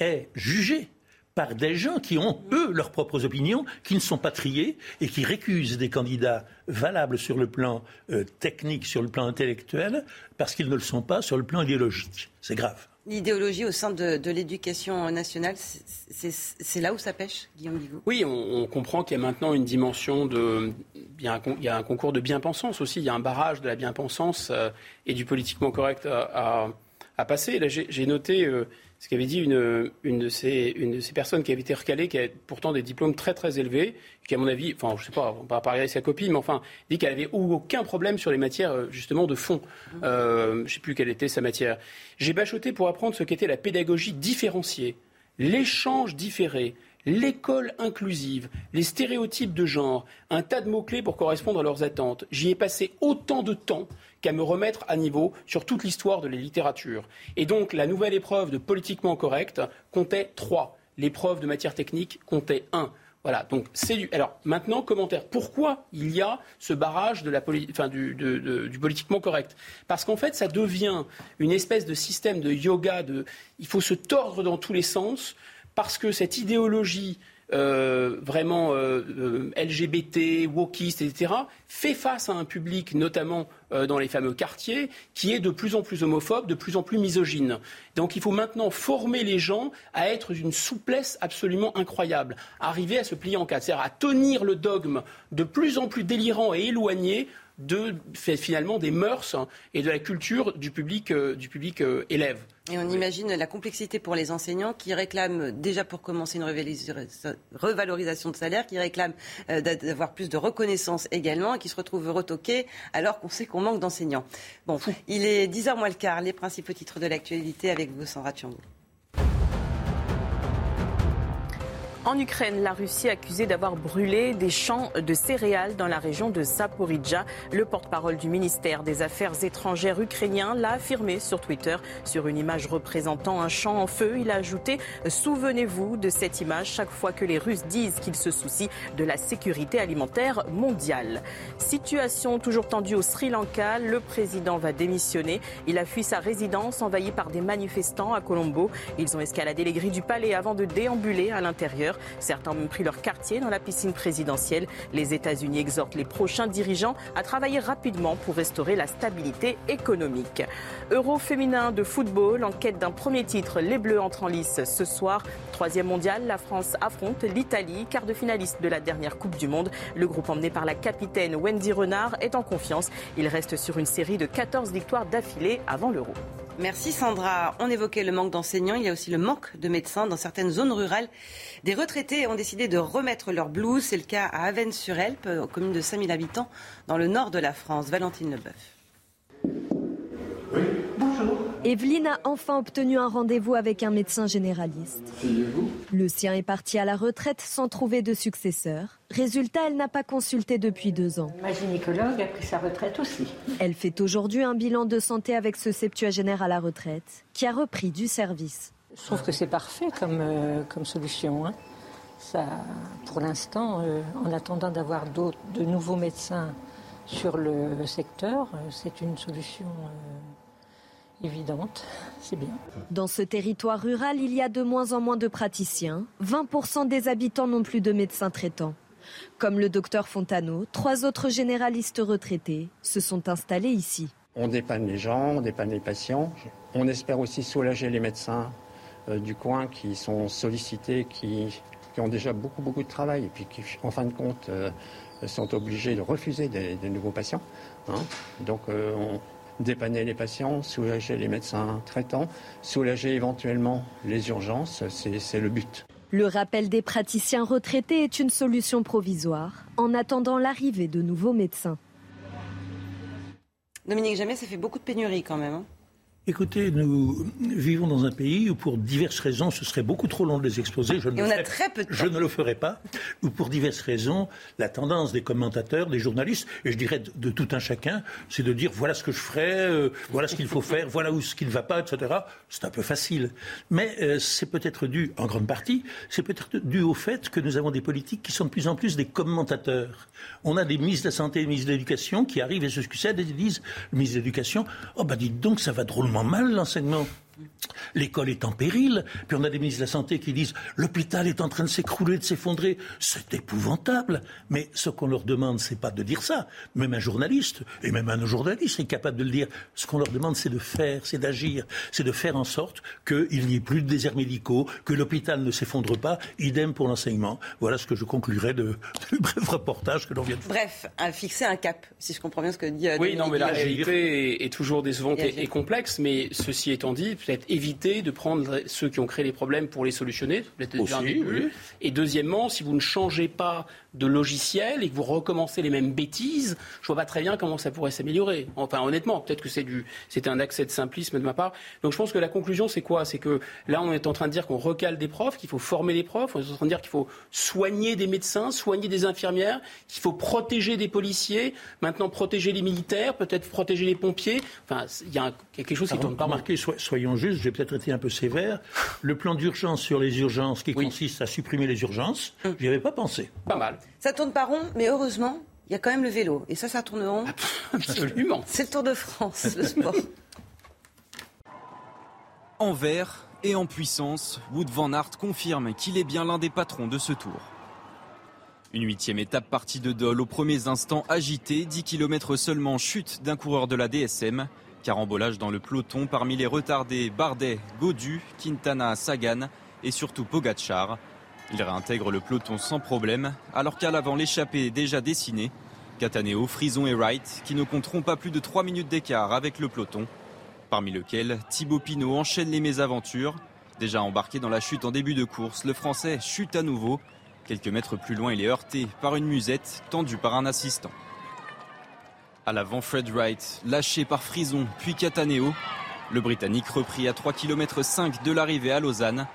est jugé par des gens qui ont, eux, leurs propres opinions, qui ne sont pas triés et qui récusent des candidats valables sur le plan euh, technique, sur le plan intellectuel, parce qu'ils ne le sont pas sur le plan idéologique. C'est grave. L'idéologie au sein de, l'éducation nationale, c'est là où ça pêche, Guillaume Bigot? Oui, on, comprend qu'il y a maintenant une dimension de. Il y, a un, concours de bien-pensance aussi, il y a un barrage de la bien-pensance euh, et du politiquement correct à, passer. Là, j'ai noté. Euh, ce qu'avait dit une, une, de ces, une de ces personnes qui avait été recalée, qui a pourtant des diplômes très très élevés, qui à mon avis, enfin je sais pas, on va pas avec sa copie, mais enfin, dit qu'elle avait aucun problème sur les matières euh, justement de fond. Euh, je sais plus quelle était sa matière. J'ai bachoté pour apprendre ce qu'était la pédagogie différenciée, l'échange différé, l'école inclusive, les stéréotypes de genre, un tas de mots-clés pour correspondre à leurs attentes. J'y ai passé autant de temps qu'à me remettre à niveau sur toute l'histoire de la littérature. Et donc, la nouvelle épreuve de politiquement correct comptait trois. L'épreuve de matière technique comptait un. Voilà, donc c'est du. Alors maintenant, commentaire. Pourquoi il y a ce barrage de la enfin, du, du, politiquement correct? Parce qu'en fait, ça devient une espèce de système de yoga. De... Il faut se tordre dans tous les sens parce que cette idéologie euh, vraiment euh, euh, LGBT, wokiste, etc., fait face à un public, notamment dans les fameux quartiers, qui est de plus en plus homophobe, de plus en plus misogyne. Donc il faut maintenant former les gens à être d'une souplesse absolument incroyable, arriver à se plier en quatre, c'est-à-dire à tenir le dogme de plus en plus délirant et éloigné de finalement des mœurs et de la culture du public, du public élève. Et on imagine la complexité pour les enseignants qui réclament déjà pour commencer une revalorisation de salaire, qui réclament euh, d'avoir plus de reconnaissance également et qui se retrouvent retoqués alors qu'on sait qu'on manque d'enseignants. Bon, il est 10h moins le quart, les principaux titres de l'actualité avec vous, Sandra Tchangou. En Ukraine, la Russie accusée d'avoir brûlé des champs de céréales dans la région de Zaporizhia. Le porte-parole du ministère des Affaires étrangères ukrainien l'a affirmé sur Twitter sur une image représentant un champ en feu. Il a ajouté Souvenez-vous de cette image chaque fois que les Russes disent qu'ils se soucient de la sécurité alimentaire mondiale. Situation toujours tendue au Sri Lanka. Le président va démissionner. Il a fui sa résidence envahie par des manifestants à Colombo. Ils ont escaladé les grilles du palais avant de déambuler à l'intérieur. Certains ont même pris leur quartier dans la piscine présidentielle. Les États-Unis exhortent les prochains dirigeants à travailler rapidement pour restaurer la stabilité économique. Euro féminin de football, en quête d'un premier titre, les Bleus entrent en lice ce soir. Troisième mondial, la France affronte l'Italie, quart de finaliste de la dernière Coupe du Monde. Le groupe emmené par la capitaine Wendy Renard est en confiance. Il reste sur une série de 14 victoires d'affilée avant l'Euro. Merci Sandra. On évoquait le manque d'enseignants. Il y a aussi le manque de médecins dans certaines zones rurales. Des retraités ont décidé de remettre leur blouse. C'est le cas à Avennes-sur-Elpe, commune de 5000 habitants, dans le nord de la France. Valentine Leboeuf. Evelyne a enfin obtenu un rendez-vous avec un médecin généraliste. Le sien est parti à la retraite sans trouver de successeur. Résultat, elle n'a pas consulté depuis deux ans. Ma gynécologue a pris sa retraite aussi. Elle fait aujourd'hui un bilan de santé avec ce septuagénaire à la retraite, qui a repris du service. Je trouve que c'est parfait comme, euh, comme solution. Hein. Ça, pour l'instant, euh, en attendant d'avoir de nouveaux médecins sur le secteur, euh, c'est une solution évidente. C'est bien. Dans ce territoire rural, il y a de moins en moins de praticiens. 20% des habitants n'ont plus de médecins traitants. Comme le docteur Fontano, trois autres généralistes retraités se sont installés ici. On dépanne les gens, on dépanne les patients. On espère aussi soulager les médecins euh, du coin qui sont sollicités, qui, ont déjà beaucoup, beaucoup de travail et puis qui, en fin de compte, euh, sont obligés de refuser des, nouveaux patients. Hein. Donc, euh, on, dépanner les patients, soulager les médecins traitants, soulager éventuellement les urgences, c'est le but. Le rappel des praticiens retraités est une solution provisoire en attendant l'arrivée de nouveaux médecins. Dominique Jamais, ça fait beaucoup de pénuries quand même. Écoutez, nous vivons dans un pays où, pour diverses raisons, ce serait beaucoup trop long de les exposer. Je ne, le, ferai, je ne le ferai pas. Ou pour diverses raisons, la tendance des commentateurs, des journalistes, et je dirais de, tout un chacun, c'est de dire voilà ce que je ferai, euh, voilà ce qu'il faut faire, voilà où ce qui ne va pas, etc. C'est un peu facile. Mais euh, c'est peut-être dû, en grande partie, c'est peut-être dû au fait que nous avons des politiques qui sont de plus en plus des commentateurs. On a des ministres de la Santé et des ministres de l'Éducation qui arrivent et se succèdent et disent, le ministre de l'Éducation, oh ben dites donc, ça va drôlement mal l'enseignement. L'école est en péril. Puis on a des ministres de la Santé qui disent l'hôpital est en train de s'écrouler, de s'effondrer. C'est épouvantable. Mais ce qu'on leur demande, c'est pas de dire ça. Même un journaliste, et même un journaliste est capable de le dire. Ce qu'on leur demande, c'est de faire, c'est d'agir. C'est de faire en sorte qu'il n'y ait plus de déserts médicaux, que l'hôpital ne s'effondre pas. Idem pour l'enseignement. Voilà ce que je conclurai de, du bref reportage que l'on vient de faire. Bref, à fixer un cap, si je comprends bien ce que dit. Euh, oui, non, mais la réalité est, toujours décevante et, et complexe. Mais ceci étant dit, peut-être éviter de prendre ceux qui ont créé les problèmes pour les solutionner. Peut-être déjà un début. Et deuxièmement, si vous ne changez pas de logiciel et que vous recommencez les mêmes bêtises, je vois pas très bien comment ça pourrait s'améliorer. Enfin, honnêtement, peut-être que c'est du, c'était un accès de simplisme de ma part. Donc, je pense que la conclusion, c'est quoi? C'est que là, on est en train de dire qu'on recale des profs, qu'il faut former des profs, on est en train de dire qu'il faut soigner des médecins, soigner des infirmières, qu'il faut protéger des policiers, maintenant protéger les militaires, peut-être protéger les pompiers. Enfin, il y, a quelque chose qui tourne pas remarquez, soyons justes, j'ai peut-être été un peu sévère. Le plan d'urgence sur les urgences qui consiste à supprimer les urgences, hum. j'y avais pas pensé. Pas mal. Ça tourne pas rond, mais heureusement, il y a quand même le vélo. Et ça, ça tourne rond. Absolument. C'est le Tour de France, le sport. en vert et en puissance, Wood Van Aert confirme qu'il est bien l'un des patrons de ce tour. Une huitième étape partie de Dole aux premiers instants agité, 10 km seulement chute d'un coureur de la DSM. Carambolage dans le peloton parmi les retardés Bardet, Godu, Quintana, Sagan et surtout Pogachar. Il réintègre le peloton sans problème, alors qu'à l'avant l'échappée est déjà dessinée. Cataneo, Frison et Wright, qui ne compteront pas plus de 3 minutes d'écart avec le peloton. Parmi lesquels Thibaut Pinot enchaîne les mésaventures. Déjà embarqué dans la chute en début de course, le Français chute à nouveau. Quelques mètres plus loin, il est heurté par une musette tendue par un assistant. À l'avant, Fred Wright, lâché par Frison, puis Cataneo. Le Britannique repris à 3 km de l'arrivée à Lausanne.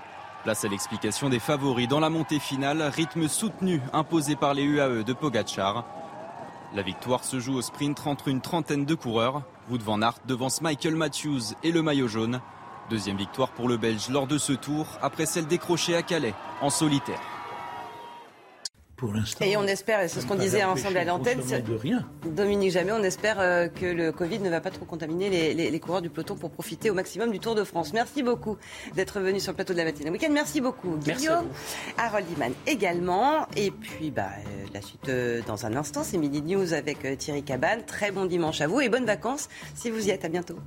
Place à l'explication des favoris dans la montée finale, rythme soutenu imposé par les UAE de Pogachar. La victoire se joue au sprint entre une trentaine de coureurs. Wood van Aert devance Michael Matthews et le maillot jaune. Deuxième victoire pour le Belge lors de ce tour, après celle décrochée à Calais, en solitaire. Et on espère, et c'est ce qu'on disait ensemble à l'antenne, Dominique Jamais, on espère euh, que le Covid ne va pas trop contaminer les, coureurs du peloton pour profiter au maximum du Tour de France. Merci beaucoup d'être venu sur le plateau de la matinée week-end. Merci beaucoup, Guillaume, Harold Iman également. Et puis, bah, euh, la suite euh, dans un instant, c'est Midi News avec Thierry Cabane. Très bon dimanche à vous et bonnes vacances si vous y êtes. À bientôt.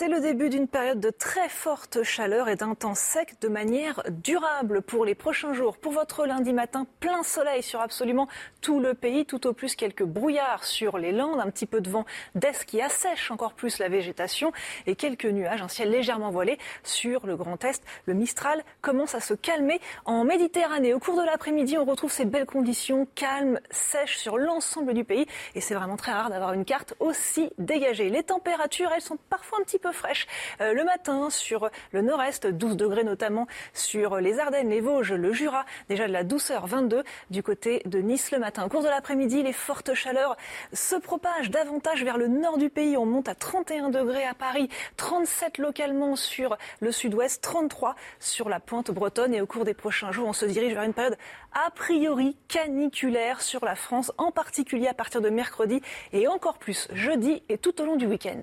C'est le début d'une période de très forte chaleur et d'un temps sec de manière durable pour les prochains jours. Pour votre lundi matin, plein soleil sur absolument tout le pays, tout au plus quelques brouillards sur les Landes, un petit peu de vent d'est qui assèche encore plus la végétation et quelques nuages, un ciel légèrement voilé sur le Grand Est. Le Mistral commence à se calmer en Méditerranée. Au cours de l'après-midi, on retrouve ces belles conditions calmes, sèches sur l'ensemble du pays et c'est vraiment très rare d'avoir une carte aussi dégagée. Les températures, elles sont parfois un petit peu fraîche euh, le matin sur le nord-est, 12 degrés notamment sur les Ardennes, les Vosges, le Jura. Déjà de la douceur, 22 du côté de Nice le matin. Au cours de l'après-midi, les fortes chaleurs se propagent davantage vers le nord du pays. On monte à 31 degrés à Paris, 37 localement sur le sud-ouest, 33 sur la pointe bretonne. Et au cours des prochains jours, on se dirige vers une période a priori caniculaire sur la France, en particulier à partir de mercredi et encore plus jeudi et tout au long du week-end.